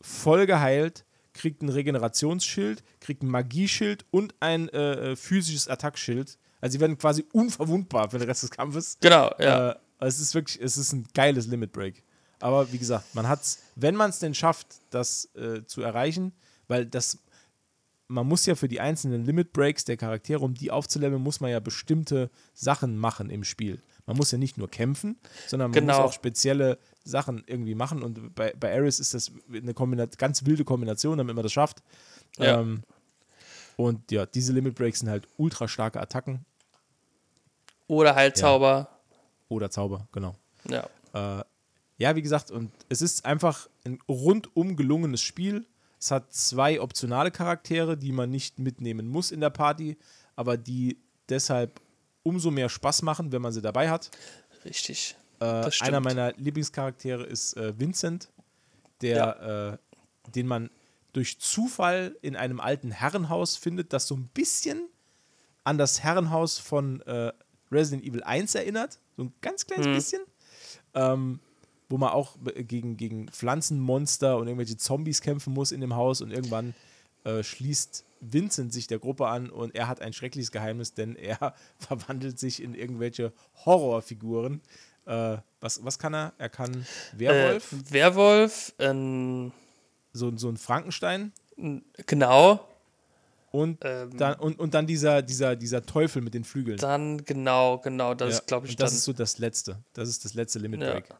voll geheilt, kriegt ein Regenerationsschild, kriegt ein Magieschild und ein äh, äh, physisches Attackschild. Also sie werden quasi unverwundbar für den Rest des Kampfes. Genau, ja. Äh, es ist wirklich, es ist ein geiles Limit Break. Aber wie gesagt, man hat es, wenn man es denn schafft, das äh, zu erreichen, weil das, man muss ja für die einzelnen Limit Breaks der Charaktere, um die aufzuleveln, muss man ja bestimmte Sachen machen im Spiel. Man muss ja nicht nur kämpfen, sondern man Genau. muss auch spezielle Sachen irgendwie machen. Und bei, bei Ares ist das eine ganz wilde Kombination, damit man das schafft. Ja. Ähm, und ja, diese Limit Breaks sind halt ultra starke Attacken Oder Heilzauber. oder Zauber, genau. Ja. Äh, ja, wie gesagt, und es ist einfach ein rundum gelungenes Spiel. Es hat zwei optionale Charaktere, die man nicht mitnehmen muss in der Party, aber die deshalb umso mehr Spaß machen, wenn man sie dabei hat. Richtig. Äh, einer meiner Lieblingscharaktere ist äh, Vincent, der, äh, den man durch Zufall in einem alten Herrenhaus findet, das so ein bisschen an das Herrenhaus von äh, Resident Evil 1 erinnert. so ein ganz kleines bisschen. Ähm, wo man auch gegen, gegen Pflanzenmonster und irgendwelche Zombies kämpfen muss in dem Haus und irgendwann äh, schließt Vincent sich der Gruppe an und er hat ein schreckliches Geheimnis, denn er verwandelt sich in irgendwelche Horrorfiguren. Äh, was, was kann er? Er kann Werwolf, Äh, Werwolf, ähm, so, so ein Frankenstein genau. und, Ähm. dann, und, und dann dieser, dieser, dieser Teufel mit den Flügeln. Dann, genau, genau, das Ja, ist, glaube ich, und das dann. ist so das Letzte. Das ist das letzte Limit. Break. Ja.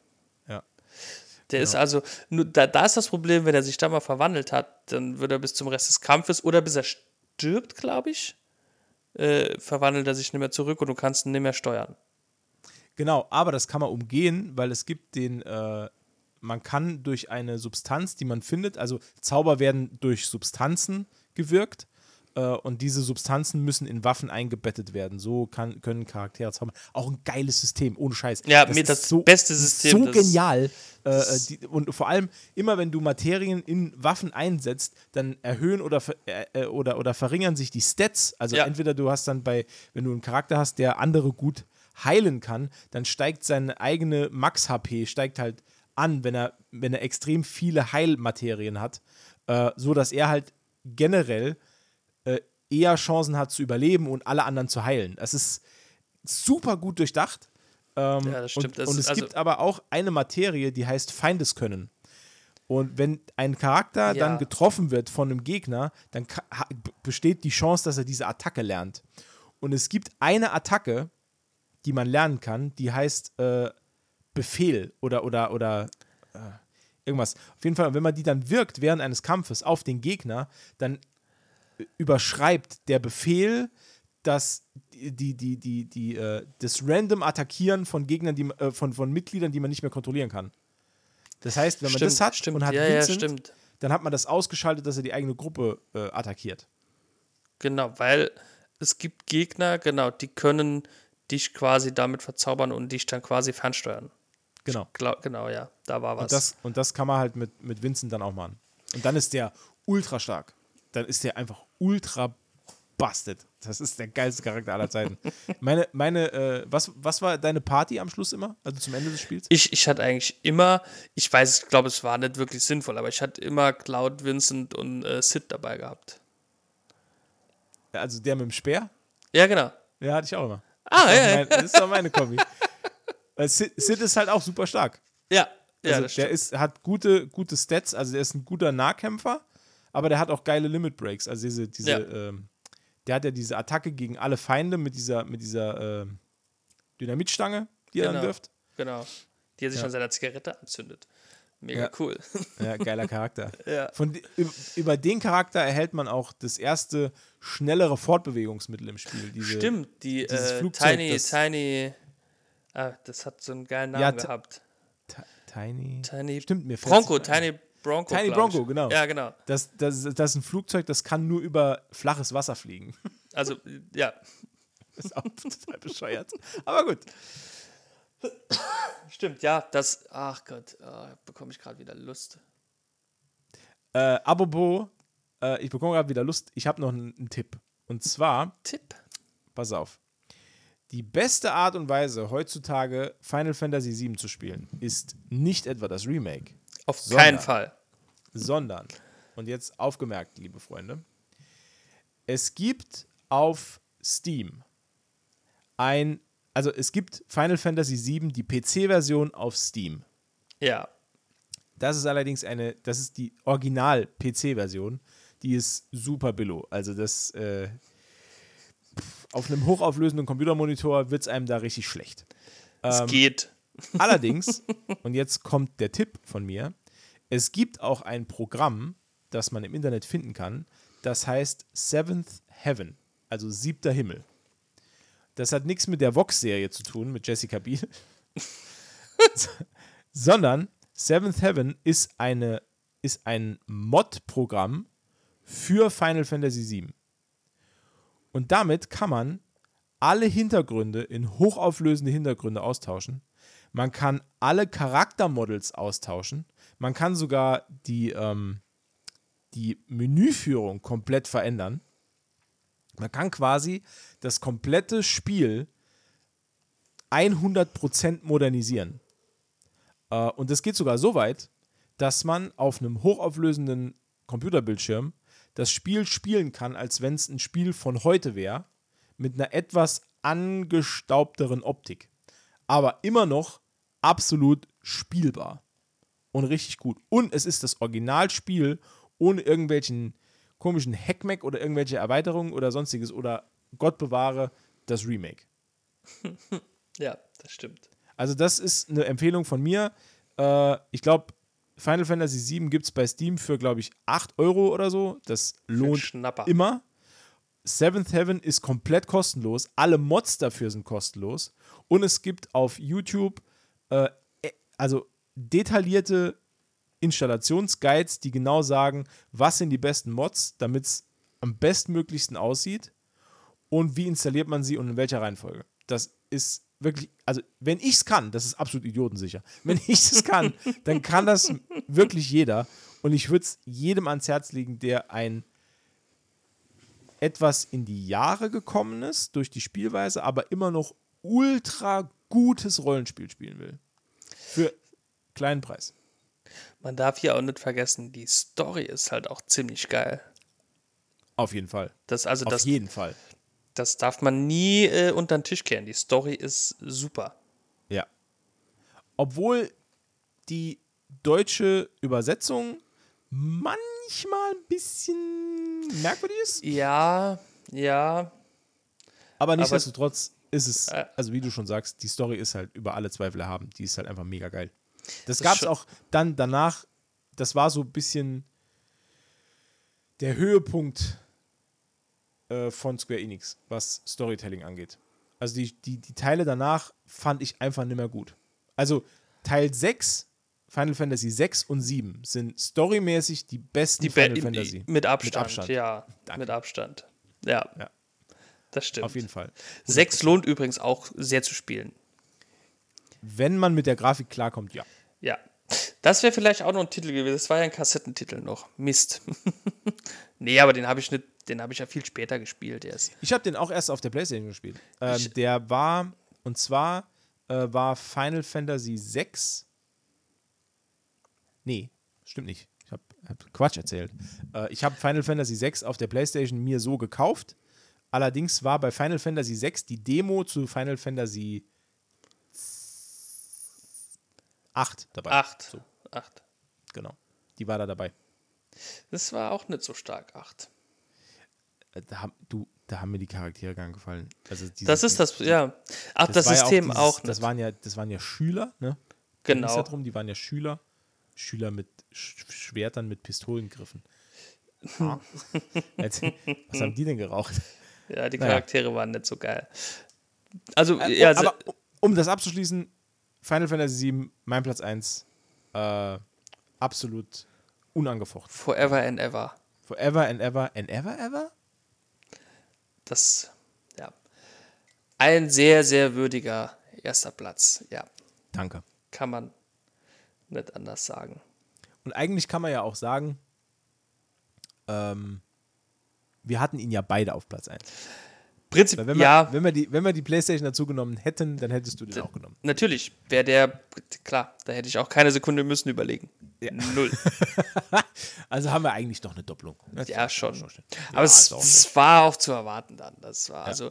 Der ist also, nur, da, da ist das Problem, wenn er sich da mal verwandelt hat, dann wird er bis zum Rest des Kampfes oder bis er stirbt, glaube ich, äh, verwandelt er sich nicht mehr zurück und du kannst ihn nicht mehr steuern. Genau, aber das kann man umgehen, weil es gibt den, äh, man kann durch eine Substanz, die man findet, also Zauber werden durch Substanzen gewirkt und diese Substanzen müssen in Waffen eingebettet werden. So kann, können Charaktere zaubern. Auch ein geiles System, ohne Scheiß. Ja, mir ist das beste System, So das genial. Äh, äh, die, und vor allem, immer wenn du Materien in Waffen einsetzt, dann erhöhen oder, äh, äh, oder, oder verringern sich die Stats. Also Ja. entweder du hast dann bei, wenn du einen Charakter hast, der andere gut heilen kann, dann steigt seine eigene Max-HP, steigt halt an, wenn er, wenn er extrem viele Heilmaterien hat, äh, so dass er halt generell äh, eher Chancen hat zu überleben und alle anderen zu heilen. Das ist super gut durchdacht. Ähm, Ja, das stimmt. Und, Das und es also- gibt aber auch eine Materie, die heißt Feindeskönnen. Und wenn ein Charakter Ja. dann getroffen wird von einem Gegner, dann besteht die Chance, dass er diese Attacke lernt. Und es gibt eine Attacke, die man lernen kann, die heißt äh, Befehl oder, oder, oder äh, irgendwas. Auf jeden Fall, wenn man die dann wirkt während eines Kampfes auf den Gegner, dann überschreibt der Befehl das, die, die, die, die, äh, das random Attackieren von Gegnern, die, äh, von, von Mitgliedern, die man nicht mehr kontrollieren kann. Das heißt, wenn man Stimmt, das hat stimmt. und hat Ja, ja, Vincent, stimmt. dann hat man das ausgeschaltet, dass er die eigene Gruppe äh, attackiert. Genau, weil es gibt Gegner, genau, die können dich quasi damit verzaubern und dich dann quasi fernsteuern. Genau. Glaub, genau, ja, da war was. Und das, und das kann man halt mit, mit Vincent dann auch machen. Und dann ist der ultra stark. Dann ist der einfach ultra busted. Das ist der geilste Charakter aller Zeiten. meine, meine, äh, was, was war deine Party am Schluss immer? Also zum Ende des Spiels? ich, ich hatte eigentlich immer, ich weiß, ich glaube, es war nicht wirklich sinnvoll, aber ich hatte immer Cloud, Vincent und äh, Sid dabei gehabt. Also der mit dem Speer? Ja, genau. Ja, hatte ich auch immer. Ah, Das ja, ja. mein- Das ist doch meine Kombi. Weil Sid, Sid ist halt auch super stark. Ja, ja, Also das der ist, hat gute, gute Stats, also der ist ein guter Nahkämpfer, aber der hat auch geile Limit Breaks. Also diese, diese, Ja. ähm, der hat ja diese Attacke gegen alle Feinde mit dieser, mit dieser ähm, Dynamitstange, die er dann Genau. wirft. Genau. Die er sich Ja. an seiner Zigarette anzündet. Mega Ja. cool. Ja, geiler Charakter. Ja. Von, über, den Charakter erhält man auch das erste schnellere Fortbewegungsmittel im Spiel. Diese, Stimmt, die dieses äh, Flugzeug, Tiny, das- Tiny, ah, das hat so einen geilen Namen Ja, gehabt. Ti- Tiny. Tiny Stimmt, mir Bronco, ein. Tiny Bronco. Tiny Bronco, genau. Ja, genau. Das, das, das ist ein Flugzeug, das kann nur über flaches Wasser fliegen. Also, ja, Das ist auch total bescheuert. Aber gut. stimmt, ja, das, ach Gott, ah, bekomme ich gerade wieder Lust. Äh, apropos, äh, ich bekomme gerade wieder Lust. Ich habe noch einen, einen Tipp. Und zwar, Tipp. pass auf. Die beste Art und Weise, heutzutage Final Fantasy VII zu spielen, ist nicht etwa das Remake, Auf Sondern- keinen Fall. sondern, und jetzt aufgemerkt, liebe Freunde, es gibt auf Steam ein, also es gibt Final Fantasy VII, die PC-Version auf Steam. Ja, Das ist allerdings eine, das ist die Original-PC-Version. Die ist super billo. Also das, äh, auf einem hochauflösenden Computermonitor wird es einem da richtig schlecht. es Ähm, geht. Allerdings, und jetzt kommt der Tipp von mir, es gibt auch ein Programm, das man im Internet finden kann, das heißt Seventh Heaven, also siebter Himmel. Das hat nichts mit der Vox-Serie zu tun, mit Jessica Biel, sondern Seventh Heaven ist, eine, ist ein Mod-Programm für Final Fantasy VII. Und damit kann man alle Hintergründe in hochauflösende Hintergründe austauschen. Man kann alle Charaktermodels austauschen. Man kann sogar die, ähm, die Menüführung komplett verändern. Man kann quasi das komplette Spiel 100% modernisieren. Äh, und das geht sogar so weit, dass man auf einem hochauflösenden Computerbildschirm das Spiel spielen kann, als wenn es ein Spiel von heute wäre, mit einer etwas angestaubteren Optik. Aber immer noch absolut spielbar. Und richtig gut. Und es ist das Originalspiel ohne irgendwelchen komischen Hackmack oder irgendwelche Erweiterungen oder sonstiges oder Gott bewahre das Remake. Ja, das stimmt. Also das ist eine Empfehlung von mir. Äh, ich glaube, Final Fantasy VII gibt es bei Steam für, glaube ich, 8 Euro oder so. Das lohnt immer. Seventh Heaven ist komplett kostenlos. Alle Mods dafür sind kostenlos. Und es gibt auf YouTube äh, e- also detaillierte Installationsguides, die genau sagen, was sind die besten Mods, damit es am bestmöglichsten aussieht und wie installiert man sie und in welcher Reihenfolge. Das ist wirklich, also wenn ich es kann, das ist absolut idiotensicher. Wenn ich es kann, dann kann das wirklich jeder. Und ich würde es jedem ans Herz legen, der ein etwas in die Jahre gekommen ist durch die Spielweise, aber immer noch ultra gutes Rollenspiel spielen will. Für kleinen Preis. Man darf hier auch nicht vergessen, die Story ist halt auch ziemlich geil. Auf jeden Fall. Das, also Auf das, jeden Fall. das darf man nie äh, unter den Tisch kehren. Die Story ist super. Ja. Obwohl die deutsche Übersetzung manchmal ein bisschen merkwürdig ist, Ja, ja, aber nichtsdestotrotz ist es, Äh. also wie du schon sagst, die Story ist halt über alle Zweifel erhaben. Die ist halt einfach mega geil. Das, Das gab es auch dann danach, das war so ein bisschen der Höhepunkt äh, von Square Enix, was Storytelling angeht. Also die, die, die Teile danach fand ich einfach nicht mehr gut. Also Teil 6, Final Fantasy 6 und 7 sind storymäßig die besten die Be Final Fantasy. mit Abstand, Mit Abstand. ja, Danke. mit Abstand. Ja, Ja. Das stimmt. Auf jeden Fall. Sechs lohnt übrigens auch sehr zu spielen. Wenn man mit der Grafik klarkommt, ja. Ja. Das wäre vielleicht auch noch ein Titel gewesen. Das war ja ein Kassettentitel noch. Mist. nee, aber den habe ich nicht, den habe ich ja viel später gespielt erst. Ich habe den auch erst auf der Playstation gespielt. Ähm, der war, und zwar äh, war Final Fantasy 6. Nee, stimmt nicht. Ich habe hab Quatsch erzählt. Äh, ich habe Final Fantasy 6 auf der Playstation mir so gekauft. Allerdings war bei Final Fantasy 6 die Demo zu Final Fantasy 8 dabei. Acht. So, Acht. genau. Die war da dabei. Das war auch nicht so stark. Acht. Äh, Da haben, du, da haben mir die Charaktere gar nicht gefallen. Also diese, Das ist das, ja. Ach, das, war ja System dieses- auch, Das nicht. waren ja, das waren ja Schüler, ne? Genau. Ja drum, die waren ja Schüler. Schüler mit Sch Schwertern mit Pistolengriffen. Ah. Was haben die denn geraucht? Ja, die Naja. Charaktere waren nicht so geil. Also, Äh, ja, aber um- um das abzuschließen, Final Fantasy VII, mein Platz 1, äh, absolut unangefochten. Forever and Ever. Forever and ever and ever ever? Das, ja. Ein sehr, sehr würdiger erster Platz. Ja, Danke. kann man nicht anders sagen. Und eigentlich kann man ja auch sagen, ähm, wir hatten ihn ja beide auf Platz 1. Prinzip, Weil wenn wir, ja, wenn, wir die, wenn wir die Playstation dazu genommen hätten, dann hättest du den auch genommen. natürlich wäre der, klar, da hätte ich auch keine Sekunde müssen überlegen. Null. Also haben wir eigentlich doch eine Doppelung. Ja, schon. Ja, Aber es, auch schön. es war auch zu erwarten dann. Das war also,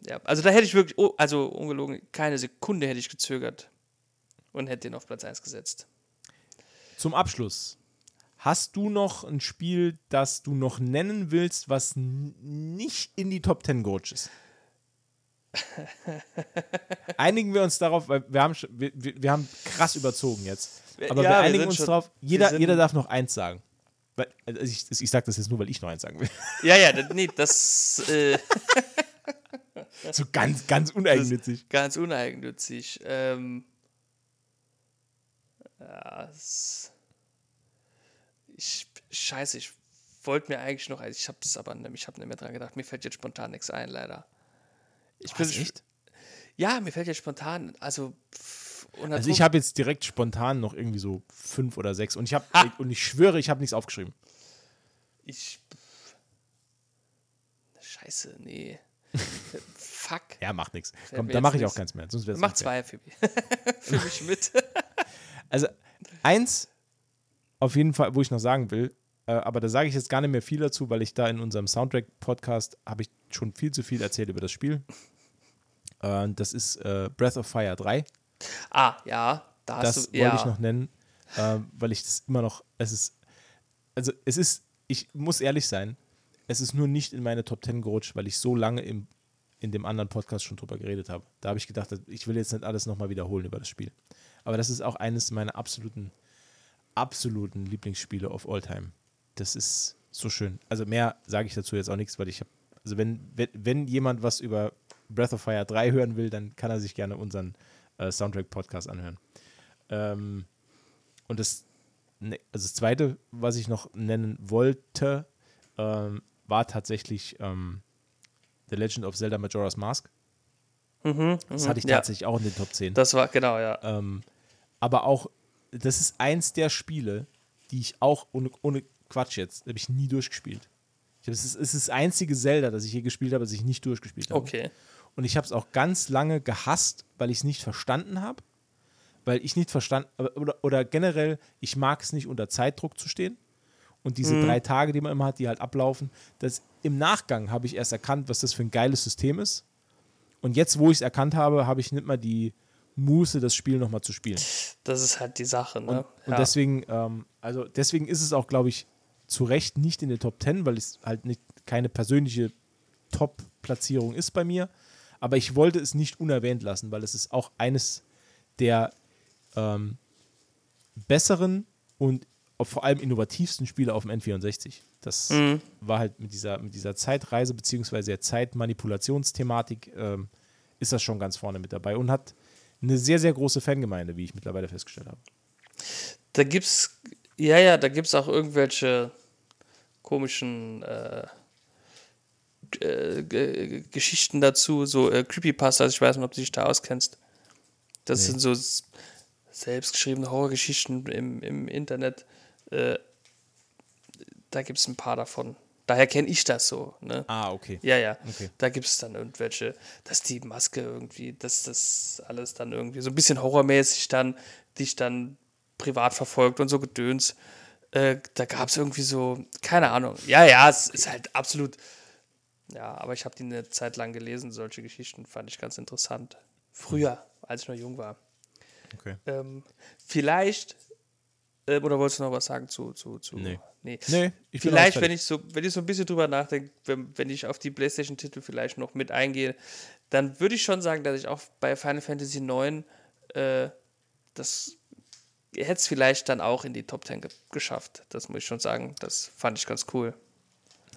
ja, also da hätte ich wirklich, oh, also ungelogen, keine Sekunde hätte ich gezögert und hätte den auf Platz 1 gesetzt. Zum Abschluss. Hast du noch ein Spiel, das du noch nennen willst, was nicht in die Top 10 gerutscht ist? Einigen wir uns darauf, weil wir haben, wir, wir, wir haben krass überzogen jetzt. Aber Ja, wir wir einigen sind uns schon- darauf, wir jeder, jeder darf noch eins sagen. Also ich ich sage das jetzt nur, weil ich noch eins sagen will. Ja, ja, nee, das äh, so ganz, ganz uneigennützig. ganz uneigennützig. Ähm, ja, es, ich, scheiße, ich wollte mir eigentlich noch, ich habe es aber nicht, ich habe nicht mehr dran gedacht. Mir fällt jetzt spontan nichts ein, leider. Ich Was, echt? Ja, mir fällt jetzt spontan, also Also ich habe jetzt direkt spontan noch irgendwie so fünf oder sechs und ich habe Ha! und ich schwöre, ich habe nichts aufgeschrieben. Ich. Scheiße, nee. Fuck. Ja, macht nichts. Komm, da mache ich auch keins mehr. Sonst Mach zwei für mich. für mich mit. Also, eins auf jeden Fall, wo ich noch sagen will, äh, aber da sage ich jetzt gar nicht mehr viel dazu, weil ich da in unserem Soundtrack-Podcast habe ich schon viel zu viel erzählt über das Spiel. Äh, das ist äh, Breath of Fire 3. Ah, ja. Da hast Das du, wollte ja. ich noch nennen, äh, weil ich das immer noch, es ist, also es ist, ich muss ehrlich sein, es ist nur nicht in meine Top 10 gerutscht, weil ich so lange im, in dem anderen Podcast schon drüber geredet habe. Da habe ich gedacht, ich will jetzt nicht alles nochmal wiederholen über das Spiel. Aber das ist auch eines meiner absoluten, absoluten Lieblingsspiele of all time. Das ist so schön. Also mehr sage ich dazu jetzt auch nichts, weil ich habe, also wenn, wenn, wenn jemand was über Breath of Fire 3 hören will, dann kann er sich gerne unseren äh, Soundtrack-Podcast anhören. Ähm, und das, ne, also das zweite, was ich noch nennen wollte, ähm, war tatsächlich ähm, The Legend of Zelda Majora's Mask. das hatte ich Mhm, ja. tatsächlich auch in den Top 10. Das war, genau, ja. Ähm, aber auch, das ist eins der Spiele, die ich auch ohne, ohne Quatsch jetzt, habe ich nie durchgespielt. Ich hab, es, ist, es ist das einzige Zelda, das ich je gespielt habe, das ich nicht durchgespielt habe. Okay. Und ich habe es auch ganz lange gehasst, weil ich es nicht verstanden habe. Weil ich nicht verstanden, oder, oder generell, ich mag es nicht unter Zeitdruck zu stehen. Und diese drei Tage, die man immer hat, die halt ablaufen, das im Nachgang habe ich erst erkannt, was das für ein geiles System ist. Und jetzt, wo ich es erkannt habe, habe ich nicht mal die Muße, das Spiel nochmal zu spielen. Das ist halt die Sache, ne? Und ja. deswegen, ähm, also deswegen ist es auch, glaube ich, zu Recht nicht in der Top 10, weil es halt nicht keine persönliche Top-Platzierung ist bei mir. Aber ich wollte es nicht unerwähnt lassen, weil es ist auch eines der ähm, besseren und vor allem innovativsten Spiele auf dem N64. Das Mhm. war halt mit dieser, mit dieser Zeitreise bzw. der Zeitmanipulationsthematik ähm, ist das schon ganz vorne mit dabei und hat eine sehr, sehr große Fangemeinde, wie ich mittlerweile festgestellt habe. Da gibt's, ja, ja, da gibt's auch irgendwelche komischen äh, äh, Geschichten dazu, so äh, Creepypastas, ich weiß nicht, ob du dich da auskennst. Das Nee. sind so selbstgeschriebene Horrorgeschichten im, im Internet. Äh, da gibt es ein paar davon. Daher kenne ich das so. Ne? Ah, okay. Ja, ja. Okay. Da gibt es dann irgendwelche, dass die Maske irgendwie, dass das alles dann irgendwie so ein bisschen horrormäßig dann dich dann privat verfolgt und so Gedöns. Äh, da gab es irgendwie so, keine Ahnung. Ja, ja, es ist halt absolut. Ja, aber ich habe die eine Zeit lang gelesen, solche Geschichten fand ich ganz interessant. Früher, als ich noch jung war. okay. Ähm, vielleicht, oder wolltest du noch was sagen zu. zu, zu Nee. nee. Nee, ich Vielleicht, wenn ich so, wenn ich so ein bisschen drüber nachdenke, wenn, wenn ich auf die PlayStation-Titel vielleicht noch mit eingehe, dann würde ich schon sagen, dass ich auch bei Final Fantasy IX äh, das hätte es vielleicht dann auch in die Top 10 ge geschafft. Das muss ich schon sagen. Das fand ich ganz cool.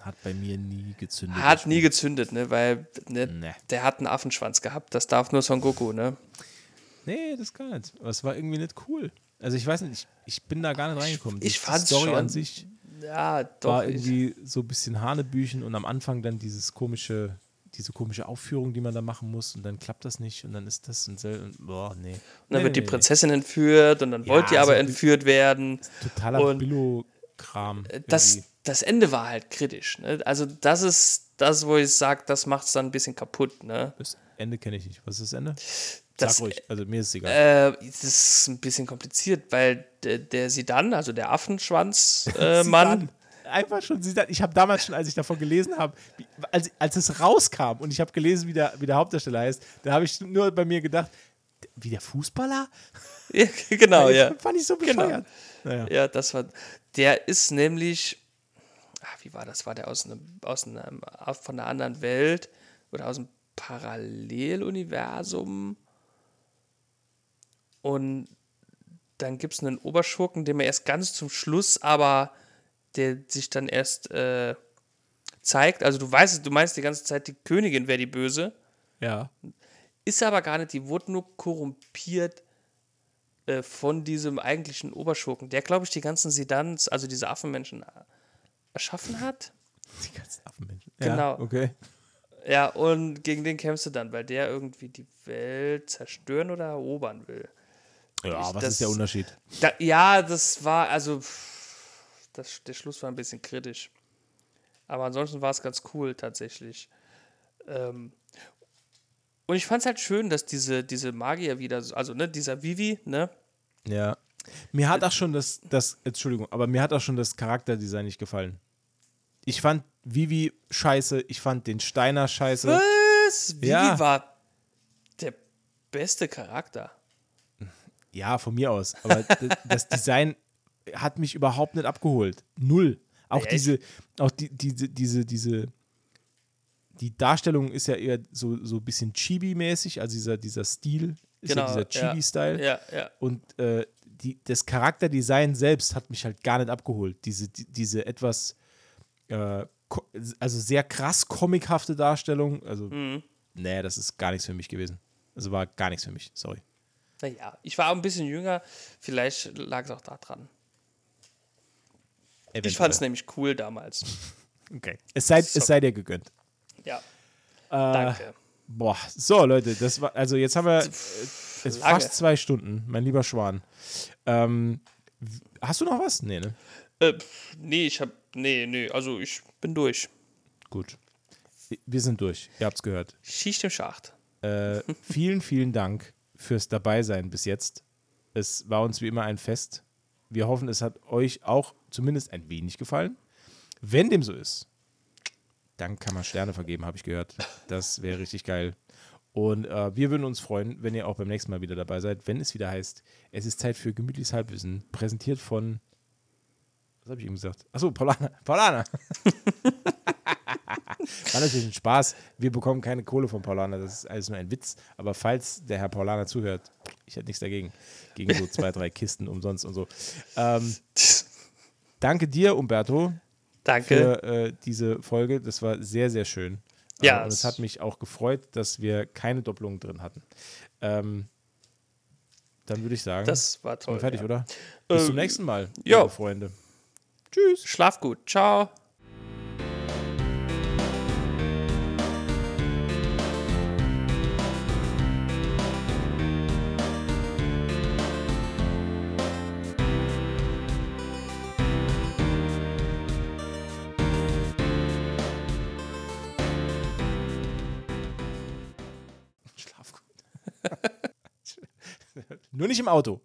Hat bei mir nie gezündet. Hat nie gezündet, ne? Weil ne, Nee. der hat einen Affenschwanz gehabt. Das darf nur Son Goku, ne? Nee, das gar nicht. Aber es war irgendwie nicht cool. Also ich weiß nicht, ich, ich bin da gar nicht reingekommen. Die- ich fand's Die Story schon. an sich Ja, doch. war ich- irgendwie so ein bisschen Hanebüchen und am Anfang dann dieses komische, diese komische Aufführung, die man da machen muss und dann klappt das nicht und dann ist das ein sel und boah, nee. Und dann nee, wird die nee, Prinzessin entführt und dann Ja, wollte die aber so- entführt werden. Nee. Totaler und- Billo-Kram. das, das Ende war halt kritisch. Ne? Also das ist das, wo ich sage, das macht es dann ein bisschen kaputt. Ne? Das Ende kenne ich nicht. Was ist das Ende? Das- Sag ruhig, also mir ist es egal. Äh, das ist ein bisschen kompliziert, weil der, der Sidan, also der Affenschwanz-Mann, Sidan. Einfach schon Sidan. Ich habe damals schon, als ich davon gelesen habe, als, als es rauskam und ich habe gelesen, wie der, wie der Hauptdarsteller heißt, da habe ich nur bei mir gedacht, wie der Fußballer? ja, genau, ja. Fand ich so Genau. bescheuert. Naja. Ja, das war. Der ist nämlich. Ach, wie war das? War der aus einem, aus einem, von einer anderen Welt oder aus einem Paralleluniversum? Und dann gibt es einen Oberschurken, den man erst ganz zum Schluss, aber der sich dann erst äh, zeigt. Also du weißt, du meinst die ganze Zeit, die Königin wäre die Böse. Ja. Ist aber gar nicht, die wurde nur korrumpiert äh, von diesem eigentlichen Oberschurken, der, glaube ich, die ganzen Sedans, also diese Affenmenschen, erschaffen hat. Die ganzen Affenmenschen. Genau. Ja, okay. Ja, und gegen den kämpfst du dann, weil der irgendwie die Welt zerstören oder erobern will. Ja, Ich- was das- ist der Unterschied? Da, ja, das war, also, das, der Schluss war ein bisschen kritisch. Aber ansonsten war es ganz cool, tatsächlich. Ähm, Und ich fand es halt schön, dass diese, diese Magier wieder, so- also ne, dieser Vivi, ne? Ja. Mir hat auch schon das, das, Entschuldigung, aber mir hat auch schon das Charakterdesign nicht gefallen. Ich fand Vivi scheiße, ich fand den Steiner scheiße. Was? Vivi Ja. war der beste Charakter. Ja, von mir aus. Aber das Design hat mich überhaupt nicht abgeholt. Null. Auch Ja, diese, auch die, diese, diese, diese, die Darstellung ist ja eher so, so ein bisschen Chibi-mäßig, also dieser, dieser Stil ist Genau, ja dieser. Chibi-Style. Ja, ja. Und äh, die, das Charakterdesign selbst hat mich halt gar nicht abgeholt. Diese, die, diese etwas, äh, also sehr krass comichafte Darstellung. Also, Mhm. nee, das ist gar nichts für mich gewesen. Also war gar nichts für mich, sorry. Naja, ich war auch ein bisschen jünger, vielleicht lag es auch da dran. Ich fand es nämlich cool damals. Okay. Es sei, es sei dir gegönnt. Ja. Äh, Danke. Boah, so Leute, das war, also jetzt haben wir äh, fast zwei Stunden, mein lieber Schwan. Ähm, hast du noch was? Nee, ne? Äh, nee, ich hab. Nee, nee, also ich bin durch. Gut. Wir sind durch, ihr habt's gehört. Schicht im Schacht. Äh, vielen, vielen Dank fürs Dabeisein bis jetzt. Es war uns wie immer ein Fest. Wir hoffen, es hat euch auch zumindest ein wenig gefallen. Wenn dem so ist, dann kann man Sterne vergeben, habe ich gehört. Das wäre richtig geil. Und äh, wir würden uns freuen, wenn ihr auch beim nächsten Mal wieder dabei seid, wenn es wieder heißt, es ist Zeit für gemütliches Halbwissen, präsentiert von, was habe ich eben gesagt? Achso, Paulana. Paulana. War natürlich ein Spaß. Wir bekommen keine Kohle von Paulana, das ist alles nur ein Witz. Aber falls der Herr Paulana zuhört, ich hätte nichts dagegen. Gegen so zwei, drei Kisten umsonst und so. Ähm, danke dir, Umberto, Danke. für äh, diese Folge. Das war sehr, sehr schön. Ja, Äh, und es hat mich auch gefreut, dass wir keine Doppelungen drin hatten. Ähm, dann würde ich sagen, Das war sind toll. wir fertig, ja. oder? Bis zum Ähm, nächsten Mal, liebe Freunde. Tschüss. Schlaf gut. Ciao. Schlaf gut. Nur nicht im Auto.